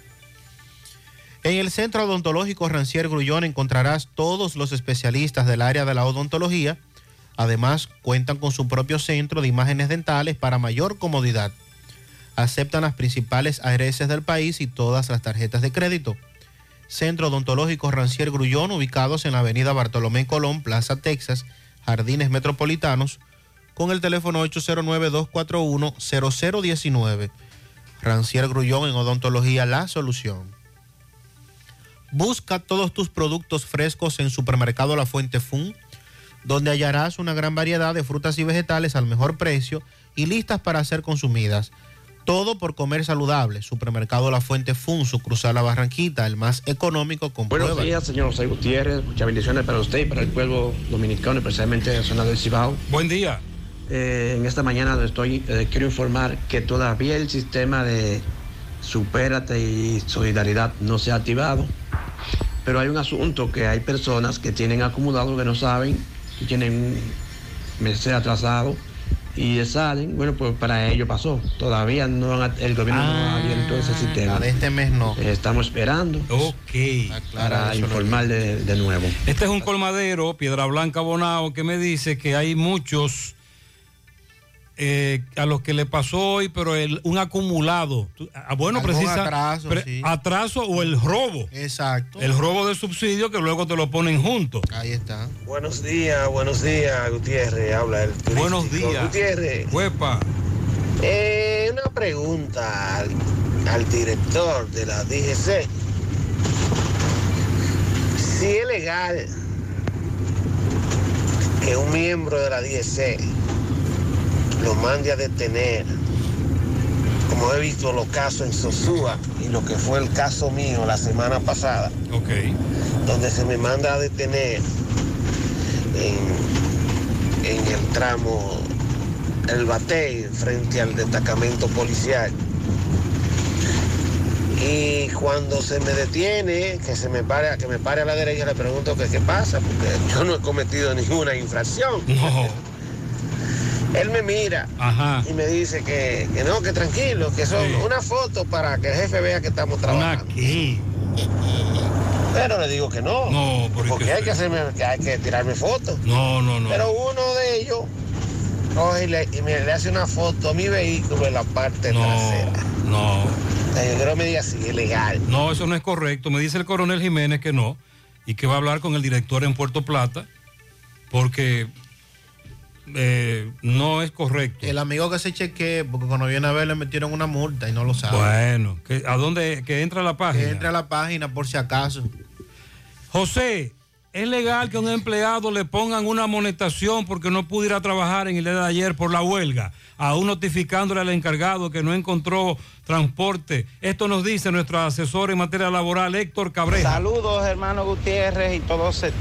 En el Centro Odontológico Rancier Grullón encontrarás todos los especialistas del área de la odontología. Además, cuentan con su propio centro de imágenes dentales para mayor comodidad. Aceptan las principales ARS del país y todas las tarjetas de crédito. Centro Odontológico Rancier Grullón, ubicados en la avenida Bartolomé Colón, Plaza Texas, Jardines Metropolitanos, con el teléfono 809-241-0019. Rancier Grullón en Odontología La Solución. Busca todos tus productos frescos en Supermercado La Fuente Fun, donde hallarás una gran variedad de frutas y vegetales al mejor precio y listas para ser consumidas. Todo por comer saludable. Supermercado La Fuente Fun, su cruzar la Barranquita, el más económico con Buenos días, señor José Gutiérrez. Muchas bendiciones para usted y para el pueblo dominicano, especialmente en la zona del Cibao. Buen día. Eh, en esta mañana estoy, eh, quiero informar que todavía el sistema de Supérate y Solidaridad no se ha activado. Pero hay un asunto que hay personas que tienen acumulado que no saben, que tienen meses atrasados y salen. Bueno, pues para ello pasó. Todavía no han- el gobierno no ha abierto ese sistema. la de este mes no. Eh, Estamos esperando Ok. para informar de, de nuevo. Este es un colmadero, Piedra Blanca Bonao, que me dice que hay muchos eh, a los que le pasó hoy, pero el, un acumulado. Ah, Bueno, Algún precisa. atraso, pre- sí. atraso o el robo. Exacto. El robo de subsidio que luego te lo ponen juntos. Ahí está. Buenos días, buenos días, Gutiérrez. Habla el turístico. Buenos días. Gutiérrez, Huepa. eh, una pregunta al, al director de la DGC. Si es legal que un miembro de la DGC lo mande a detener, como he visto los casos en Sosúa y lo que fue el caso mío la semana pasada, Ok. donde se me manda a detener en, en el tramo El Batey frente al destacamento policial. Y cuando se me detiene, que se me pare, que me pare a la derecha, le pregunto que qué pasa, porque yo no he cometido ninguna infracción. Él me mira Ajá. y me dice que, que no, que tranquilo, que son una foto para que el jefe vea que estamos trabajando. qué? Pero le digo que no. No, porque, Porque hay que hacerme, que hay que tirarme fotos. No, no, no. Pero uno de ellos coge y, le, y me le hace una foto a mi vehículo en la parte trasera. No. O sea, Yo creo que me diga si es legal. No, eso no es correcto. Me dice el coronel Jiménez que no. y que va a hablar con el director en Puerto Plata porque eh, no es correcto. El amigo que se chequee, porque cuando viene a ver le metieron una multa y no lo sabe. Bueno, que, ¿a dónde? Que entra a la página. Que entre a la página por si acaso. José, ¿es legal que a un empleado le pongan una amonestación porque no pudo ir a trabajar en el día de ayer por la huelga? Aún notificándole al encargado que no encontró transporte. Esto nos dice nuestro asesor en materia laboral, Héctor Cabrera. Saludos, hermano Gutiérrez y todos, eh,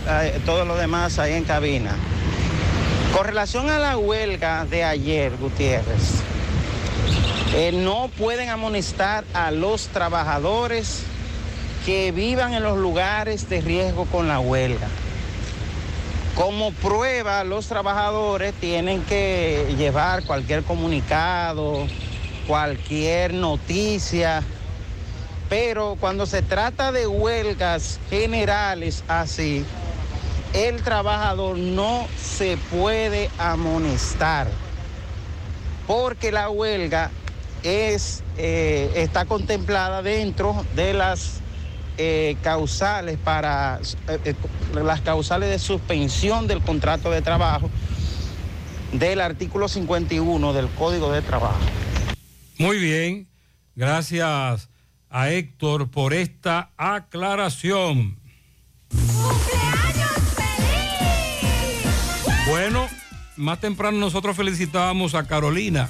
todos los demás ahí en cabina. Con relación a la huelga de ayer, Gutiérrez, eh, no pueden amonestar a los trabajadores que vivan en los lugares de riesgo con la huelga. Como prueba, los trabajadores tienen que llevar cualquier comunicado, cualquier noticia, pero cuando se trata de huelgas generales así, el trabajador no se puede amonestar, porque la huelga es, eh, está contemplada dentro de las eh, causales para eh, las causales de suspensión del contrato de trabajo del artículo 51 del Código de Trabajo. Muy bien, gracias a Héctor por esta aclaración. Más temprano nosotros felicitábamos a Carolina,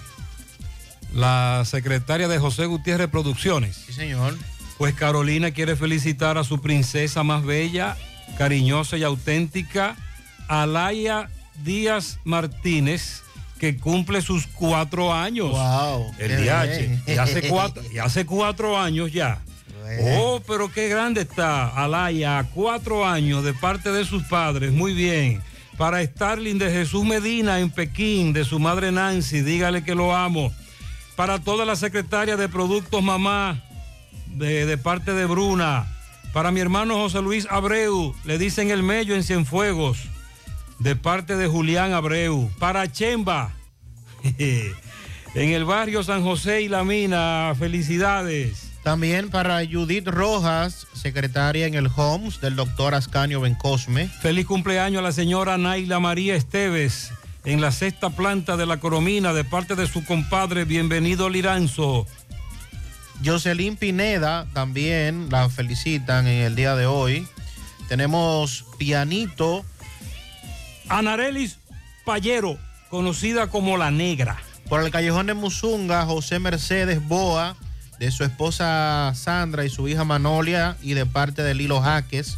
la secretaria de José Gutiérrez Producciones. Sí, señor. Pues Carolina quiere felicitar a su princesa más bella, cariñosa y auténtica, Alaya Díaz Martínez, que cumple sus cuatro años. Wow. El DH. Y hace cuatro, y hace cuatro años ya. Oh, pero qué grande está Alaya, cuatro años de parte de sus padres. Muy bien para Starling de Jesús Medina en Pekín, de su madre Nancy, dígale que lo amo. Para toda la secretaria de Productos Mamá, de, parte de Bruna. Para mi hermano José Luis Abreu, le dicen el mello en Cienfuegos, de parte de Julián Abreu. Para Chemba, en el barrio San José y La Mina, felicidades. También para Judith Rojas, secretaria en el HOMS del doctor Ascanio Bencosme. Feliz cumpleaños a la señora Naila María Esteves en la sexta planta de la Coromina de parte de su compadre. Bienvenido Liranzo. Jocelyn Pineda también la felicitan en el día de hoy. Tenemos pianito. Anarelis Payero, conocida como La Negra. Por el callejón de Musunga, José Mercedes Boa de su esposa Sandra y su hija Manolia y de parte de Lilo Jaques,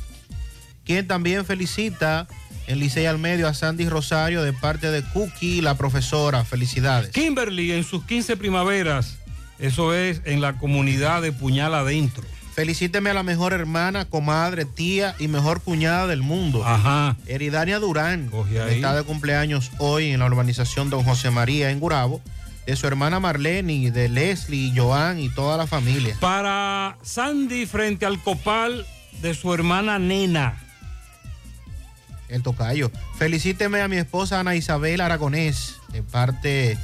quien también felicita en Licey al Medio a Sandy Rosario de parte de Cookie, la profesora. Felicidades. Kimberly en sus 15 primaveras, eso es en la comunidad de Puñal Adentro. Felicíteme a la mejor hermana, comadre, tía y mejor cuñada del mundo. Ajá. Eridania Durán, está de cumpleaños hoy en la urbanización Don José María en Gurabo de su hermana Marlene, de Leslie, Joan y toda la familia. Para Sandy frente al copal de su hermana Nena. El tocayo. Felicíteme a mi esposa Ana Isabel Aragonés, de parte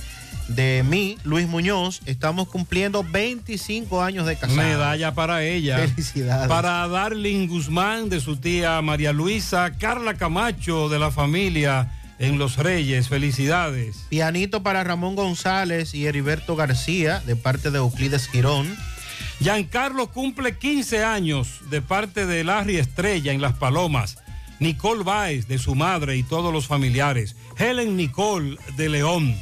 de mí, Luis Muñoz. Estamos cumpliendo 25 años de casado. Medalla para ella. Felicidades. Para Darling Guzmán, de su tía María Luisa, Carla Camacho, de la familia en Los Reyes. Felicidades. Pianito para Ramón González y Heriberto García de parte de Euclides Girón. Giancarlo cumple 15 años de parte de Larry Estrella en Las Palomas. Nicole Baez de su madre y todos los familiares. Helen Nicole de León.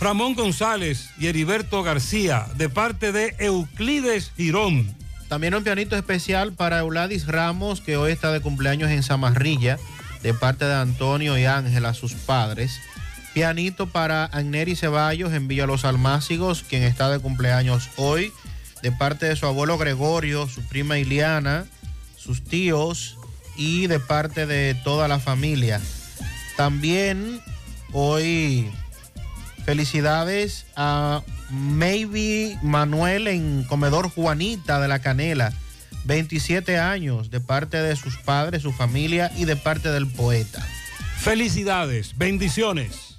Ramón González y Heriberto García de parte de Euclides Girón. También un pianito especial para Euladis Ramos que hoy está de cumpleaños en Zamarrilla de parte de Antonio y Ángela, sus padres. Pianito para Agneri Ceballos en Villa Los Almácigos, quien está de cumpleaños hoy, de parte de su abuelo Gregorio, su prima Iliana, sus tíos y de parte de toda la familia. También hoy felicidades a Maybe Manuel en Comedor Juanita de la Canela 27 años de parte de sus padres, su familia y de parte del poeta. Felicidades, bendiciones.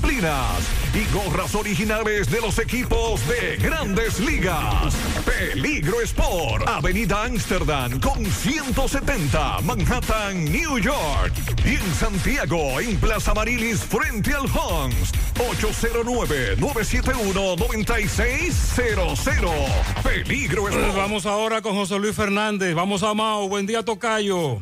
y gorras originales de los equipos de grandes ligas. Peligro Sport, Avenida Amsterdam con 170, Manhattan, New York. Y en Santiago, en Plaza Marilis, frente al Hans, 809-971-9600. Peligro Sport. Vamos ahora con José Luis Fernández. Vamos a Mao. Buen día, Tocayo.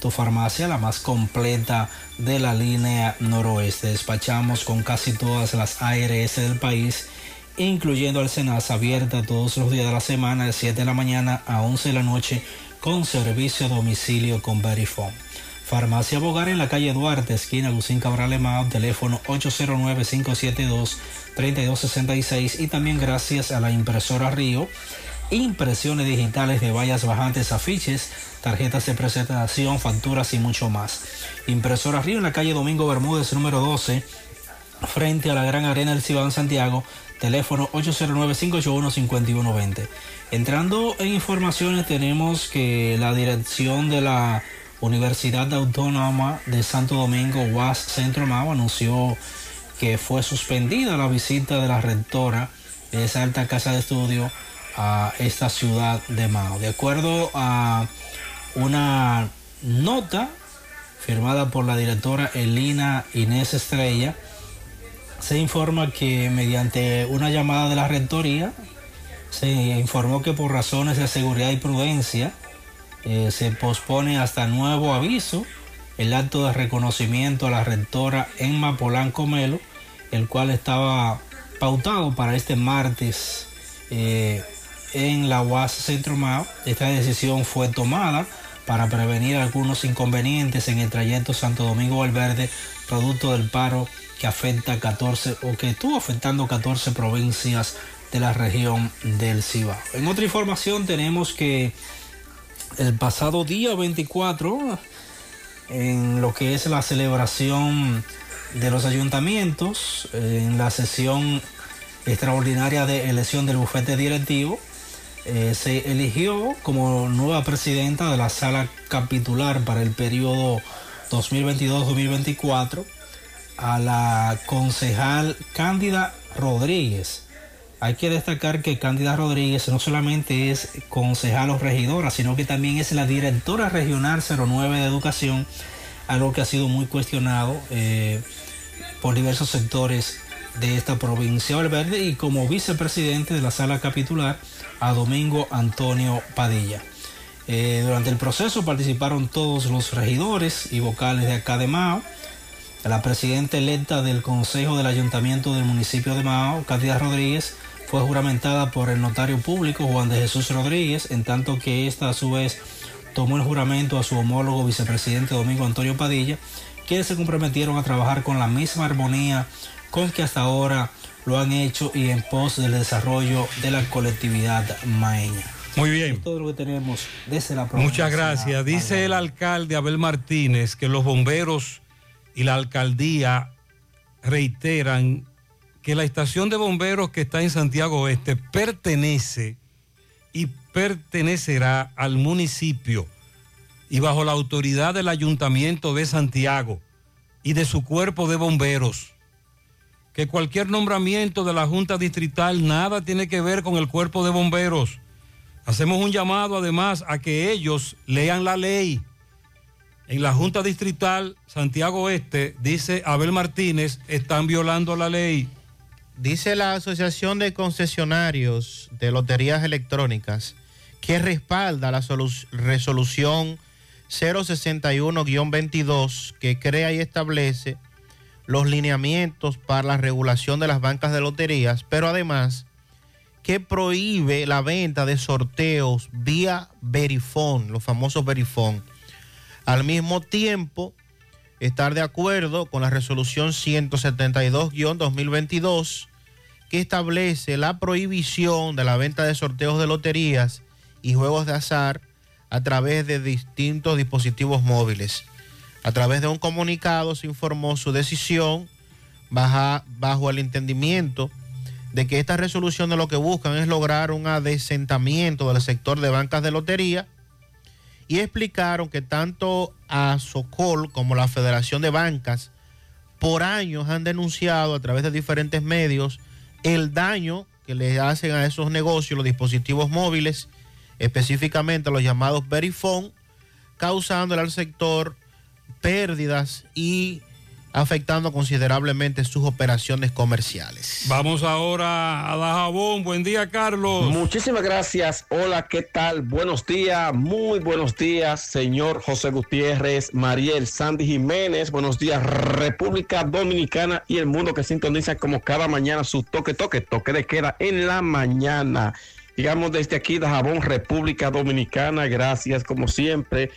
tu farmacia, la más completa de la línea noroeste. Despachamos con casi todas las ARS del país, incluyendo el Senasa, abierta todos los días de la semana, de 7 de la mañana a 11 de la noche, con servicio a domicilio con Verifone. Farmacia Bogar en la calle Duarte, esquina Lucín Cabral Emao, teléfono 809-572-3266 y también gracias a la impresora Río impresiones digitales de vallas bajantes, afiches, tarjetas de presentación, facturas y mucho más. Impresora Río en la calle Domingo Bermúdez, número 12, frente a la Gran Arena del Cibán Santiago, teléfono 809-581-5120. Entrando en informaciones, tenemos que la dirección de la Universidad Autónoma de Santo Domingo, UAS Centro Mau, anunció que fue suspendida la visita de la rectora de esa alta casa de estudio a esta ciudad de Mao. De acuerdo a una nota firmada por la directora Elina Inés Estrella, se informa que mediante una llamada de la rectoría, se informó que por razones de seguridad y prudencia eh, se pospone hasta nuevo aviso el acto de reconocimiento a la rectora Emma Polanco Melo, el cual estaba pautado para este martes eh, en la UAS Centro Mao. Esta decisión fue tomada para prevenir algunos inconvenientes en el trayecto Santo Domingo Valverde, producto del paro que afecta 14 o que estuvo afectando 14 provincias de la región del Cibao. En otra información tenemos que el pasado día 24, en lo que es la celebración de los ayuntamientos, en la sesión extraordinaria de elección del bufete directivo, eh, se eligió como nueva presidenta de la sala capitular para el periodo 2022-2024 a la concejal Cándida Rodríguez. Hay que destacar que Cándida Rodríguez no solamente es concejal o regidora, sino que también es la directora regional 09 de educación, algo que ha sido muy cuestionado eh, por diversos sectores de esta provincia Valverde y como vicepresidente de la sala capitular a Domingo Antonio Padilla. Eh, durante el proceso participaron todos los regidores y vocales de acá de Mao. La presidenta electa del Consejo del Ayuntamiento del municipio de Mao, Katia Rodríguez, fue juramentada por el notario público Juan de Jesús Rodríguez, en tanto que esta a su vez tomó el juramento a su homólogo vicepresidente Domingo Antonio Padilla, quienes se comprometieron a trabajar con la misma armonía con que hasta ahora lo han hecho y en pos del desarrollo de la colectividad maeña. Muy bien. Es todo lo que tenemos desde la provincia. Muchas gracias. Dice el alcalde Abel Martínez que los bomberos y la alcaldía reiteran que la estación de bomberos que está en Santiago Oeste pertenece y pertenecerá al municipio y bajo la autoridad del ayuntamiento de Santiago y de su cuerpo de bomberos. Que cualquier nombramiento de la Junta Distrital nada tiene que ver con el cuerpo de bomberos. Hacemos un llamado además a que ellos lean la ley. En la Junta Distrital Santiago Oeste, dice Abel Martínez, están violando la ley. Dice la Asociación de Concesionarios de Loterías Electrónicas que respalda la resolución 061-22 que crea y establece los lineamientos para la regulación de las bancas de loterías, pero además que prohíbe la venta de sorteos vía Verifón, los famosos Verifón. Al mismo tiempo, estar de acuerdo con la resolución 172-2022 que establece la prohibición de la venta de sorteos de loterías y juegos de azar a través de distintos dispositivos móviles. A través de un comunicado se informó su decisión bajo el entendimiento de que esta resolución de lo que buscan es lograr un adesentamiento del sector de bancas de lotería y explicaron que tanto a Socol como la Federación de Bancas por años han denunciado a través de diferentes medios el daño que le hacen a esos negocios los dispositivos móviles, específicamente los llamados Verifone, causándole al sector pérdidas y afectando considerablemente sus operaciones comerciales. Vamos ahora a Dajabón. Buen día, Carlos. Muchísimas gracias. Hola, ¿qué tal? Buenos días, muy buenos días, señor José Gutiérrez, Mariel Sandy Jiménez. Buenos días, República Dominicana y el mundo que sintoniza como cada mañana su toque, toque, toque de queda en la mañana. Digamos desde aquí, Dajabón, República Dominicana. Gracias, como siempre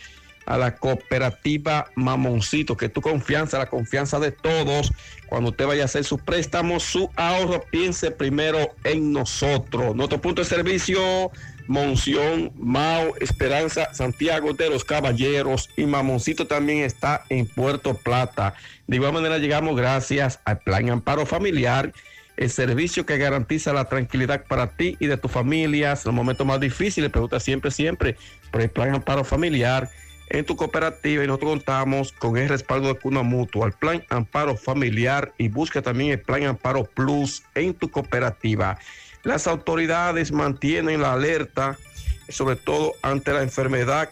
a la cooperativa Mamoncito, que tu confianza, la confianza de todos, cuando usted vaya a hacer su préstamo, su ahorro, piense primero en nosotros. Nuestro punto de servicio, Monción, Mao, Esperanza, Santiago de los Caballeros y Mamoncito también está en Puerto Plata. De igual manera llegamos gracias al Plan Amparo Familiar el servicio que garantiza la tranquilidad para ti y de tu familia en los momentos más difíciles. Pregunta siempre, siempre por el plan amparo familiar en tu cooperativa y nosotros contamos con el respaldo de Cuna Mutua, el plan Amparo Familiar y busca también el plan Amparo Plus en tu cooperativa. Las autoridades mantienen la alerta, sobre todo ante la enfermedad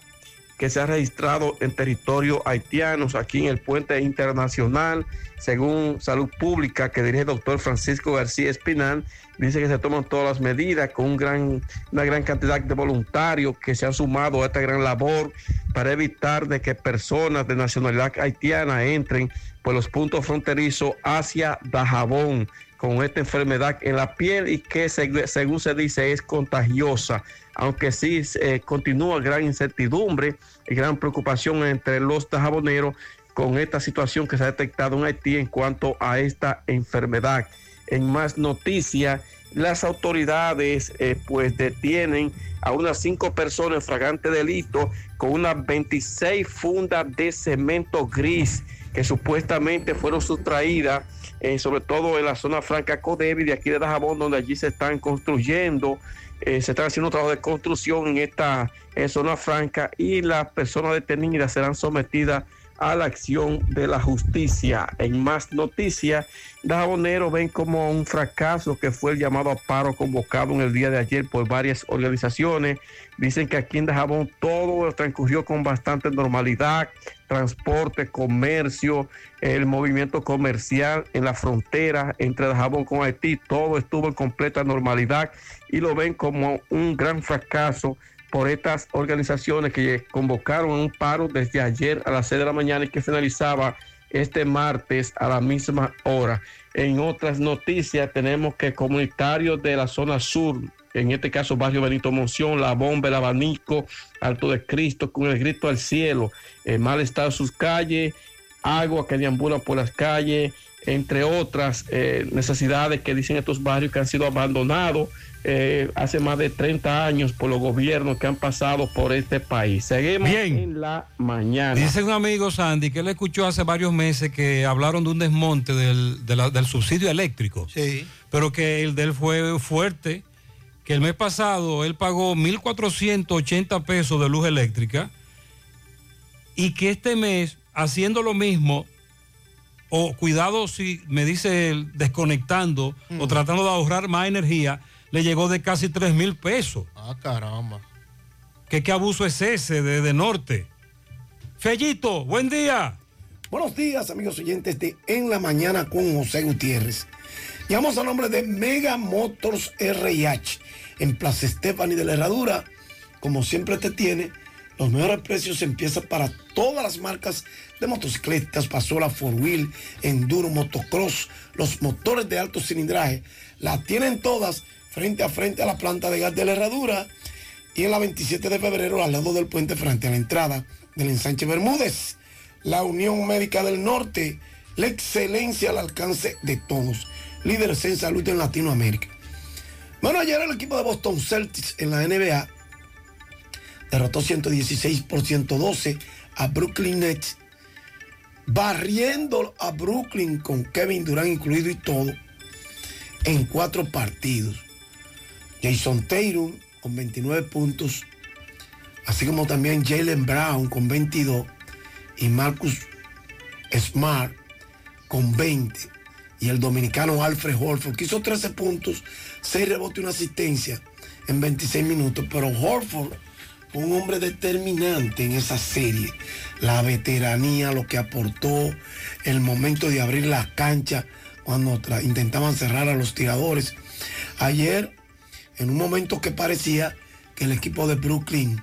que se ha registrado en territorio haitiano, aquí en el puente internacional, según Salud Pública que dirige el doctor Francisco García Espinal, dice que se toman todas las medidas con un gran, una gran cantidad de voluntarios que se han sumado a esta gran labor para evitar de que personas de nacionalidad haitiana entren por los puntos fronterizos hacia Dajabón con esta enfermedad en la piel y que según se dice es contagiosa, aunque sí eh, continúa gran incertidumbre y gran preocupación entre los dajaboneros con esta situación que se ha detectado en Haití en cuanto a esta enfermedad. En más noticias, las autoridades eh, pues detienen a unas cinco personas en fragante delito con unas 26 fundas de cemento gris que supuestamente fueron sustraídas, eh, sobre todo en la zona franca Codevi de aquí de Dajabón, donde allí se están construyendo, eh, se están haciendo trabajo de construcción en esta zona franca y las personas detenidas serán sometidas a la acción de la justicia. En más noticias, Dajabonero ven como un fracaso que fue el llamado a paro convocado en el día de ayer por varias organizaciones. Dicen que aquí en Dajabón todo transcurrió con bastante normalidad, transporte, comercio, el movimiento comercial en la frontera entre Dajabón con Haití, todo estuvo en completa normalidad y lo ven como un gran fracaso por estas organizaciones que convocaron un paro desde ayer a las 6 de la mañana y que finalizaba este martes a la misma hora. En otras noticias tenemos que comunitarios de la zona sur, en este caso barrio Benito Monción, La Bomba, El Abanico, Alto de Cristo, con el grito al cielo, el mal estado de sus calles, agua que deambula por las calles, entre otras eh, necesidades que dicen estos barrios que han sido abandonados eh, hace más de 30 años por los gobiernos que han pasado por este país. Seguimos en la mañana. Dice un amigo Sandy que él escuchó hace varios meses que hablaron de un desmonte del, de la- del subsidio eléctrico. Sí. Pero que el de él fue fuerte, que el mes pasado él pagó 1.480 pesos de luz eléctrica y que este mes, haciendo lo mismo, o cuidado si me dice él, desconectando o tratando de ahorrar más energía, le llegó de casi 3 mil pesos. Ah, caramba. ¿Qué, qué abuso es ese de, de Norte? Fellito, buen día. Buenos días, amigos oyentes de En la Mañana con José Gutiérrez. Llamamos a nombre de Mega Motors RH en Plaza Estefani de la Herradura. Como siempre te tiene, los mejores precios empiezan para todas las marcas de motocicletas, pasola, four wheel, enduro, motocross, los motores de alto cilindraje. La tienen todas frente a frente a la planta de gas de la Herradura y en la 27 de febrero al lado del puente frente a la entrada del ensanche Bermúdez. La Unión Médica del Norte, la excelencia al alcance de todos. Líderes en salud en Latinoamérica. Bueno, ayer el equipo de Boston Celtics en la NBA derrotó 116 por 112 a Brooklyn Nets, barriendo a Brooklyn con Kevin Durant incluido y todo en cuatro partidos. Jason Tatum con 29 puntos, así como también Jalen Brown con 22 y Marcus Smart con 20 y el dominicano Alfred Horford que hizo 13 puntos, 6 rebotes y una asistencia en 26 minutos, pero Horford fue un hombre determinante en esa serie, la veteranía, lo que aportó, el momento de abrir la cancha cuando intentaban cerrar a los tiradores. Ayer, en un momento que parecía que el equipo de Brooklyn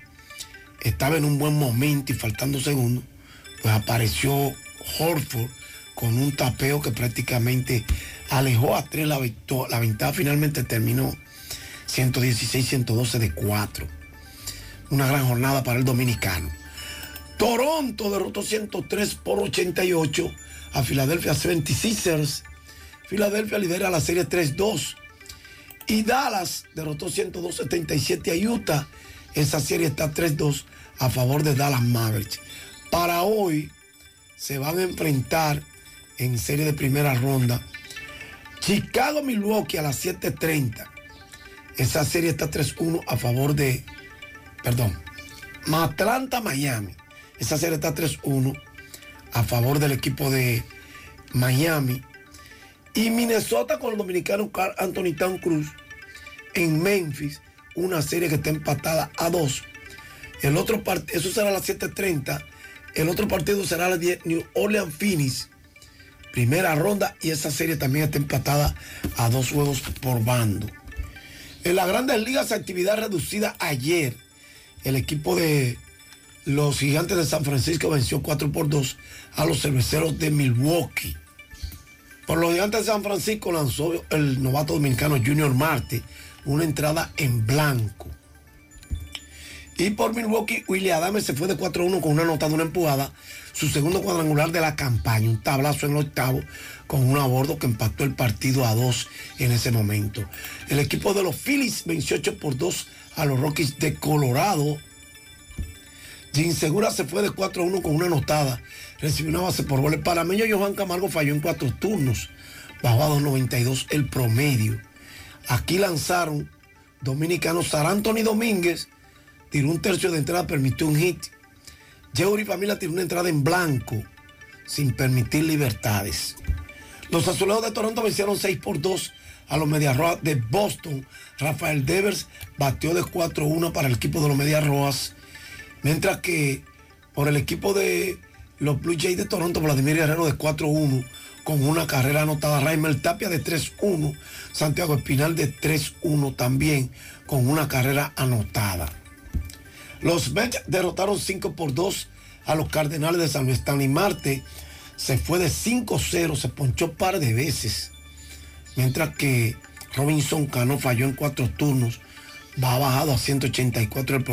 estaba en un buen momento y faltando segundos, pues apareció Horford con un tapeo que prácticamente alejó a tres la, la ventaja. Finalmente terminó 116-112 de 4. Una gran jornada para el dominicano. Toronto derrotó 103 por 88 a Philadelphia 76ers. Filadelfia lidera la serie 3-2. Y Dallas derrotó 102-77 a Utah. Esa serie está 3-2 a favor de Dallas Mavericks. Para hoy se van a enfrentar en serie de primera ronda Chicago Milwaukee a las 7:30. Esa serie está 3-1 a favor de, perdón, Atlanta Miami. Esa serie está 3-1 a favor del equipo de Miami. Y Minnesota con el dominicano Anthony Town Cruz en Memphis, una serie que está empatada a 2. El otro eso será a las 7:30. El otro partido será a las 10, New Orleans Phoenix. Primera ronda y esa serie también está empatada a dos juegos por bando. En las grandes ligas, actividad reducida ayer. El equipo de los gigantes de San Francisco venció 4 por 2 a los cerveceros de Milwaukee. Por los gigantes de San Francisco lanzó el novato dominicano Junior Marte una entrada en blanco. Y por Milwaukee, William Adams se fue de 4-1 con una nota de una empujada, su segundo cuadrangular de la campaña, un tablazo en el octavo con un abordo que empató el partido a dos en ese momento. El equipo de los Phillies venció 8 por 2 a los Rockies de Colorado. Jim Segura se fue de 4-1 con una anotada, recibió una base por gol. El panameño Johan Camargo falló en cuatro turnos, bajó a 2.92 el promedio. Aquí lanzaron dominicanos Sar Anthony Domínguez, tiró un tercio de entrada, permitió un hit. Yeuri Familia tiró una entrada en blanco, sin permitir libertades. Los azulejos de Toronto vencieron 6 por 2 a los Medias Rojas de Boston. Rafael Devers batió de 4-1 para el equipo de los Medias Rojas. Mientras que por el equipo de los Blue Jays de Toronto, Vladimir Guerrero de 4-1 con una carrera anotada. Raimel Tapia de 3-1. Santiago Espinal de 3-1 también con una carrera anotada. Los Mets derrotaron 5 por 2 a los Cardenales de San Luis. Stanley Marte se fue de 5-0, se ponchó par de veces. Mientras que Robinson Cano falló en cuatro turnos, va bajado a 184 el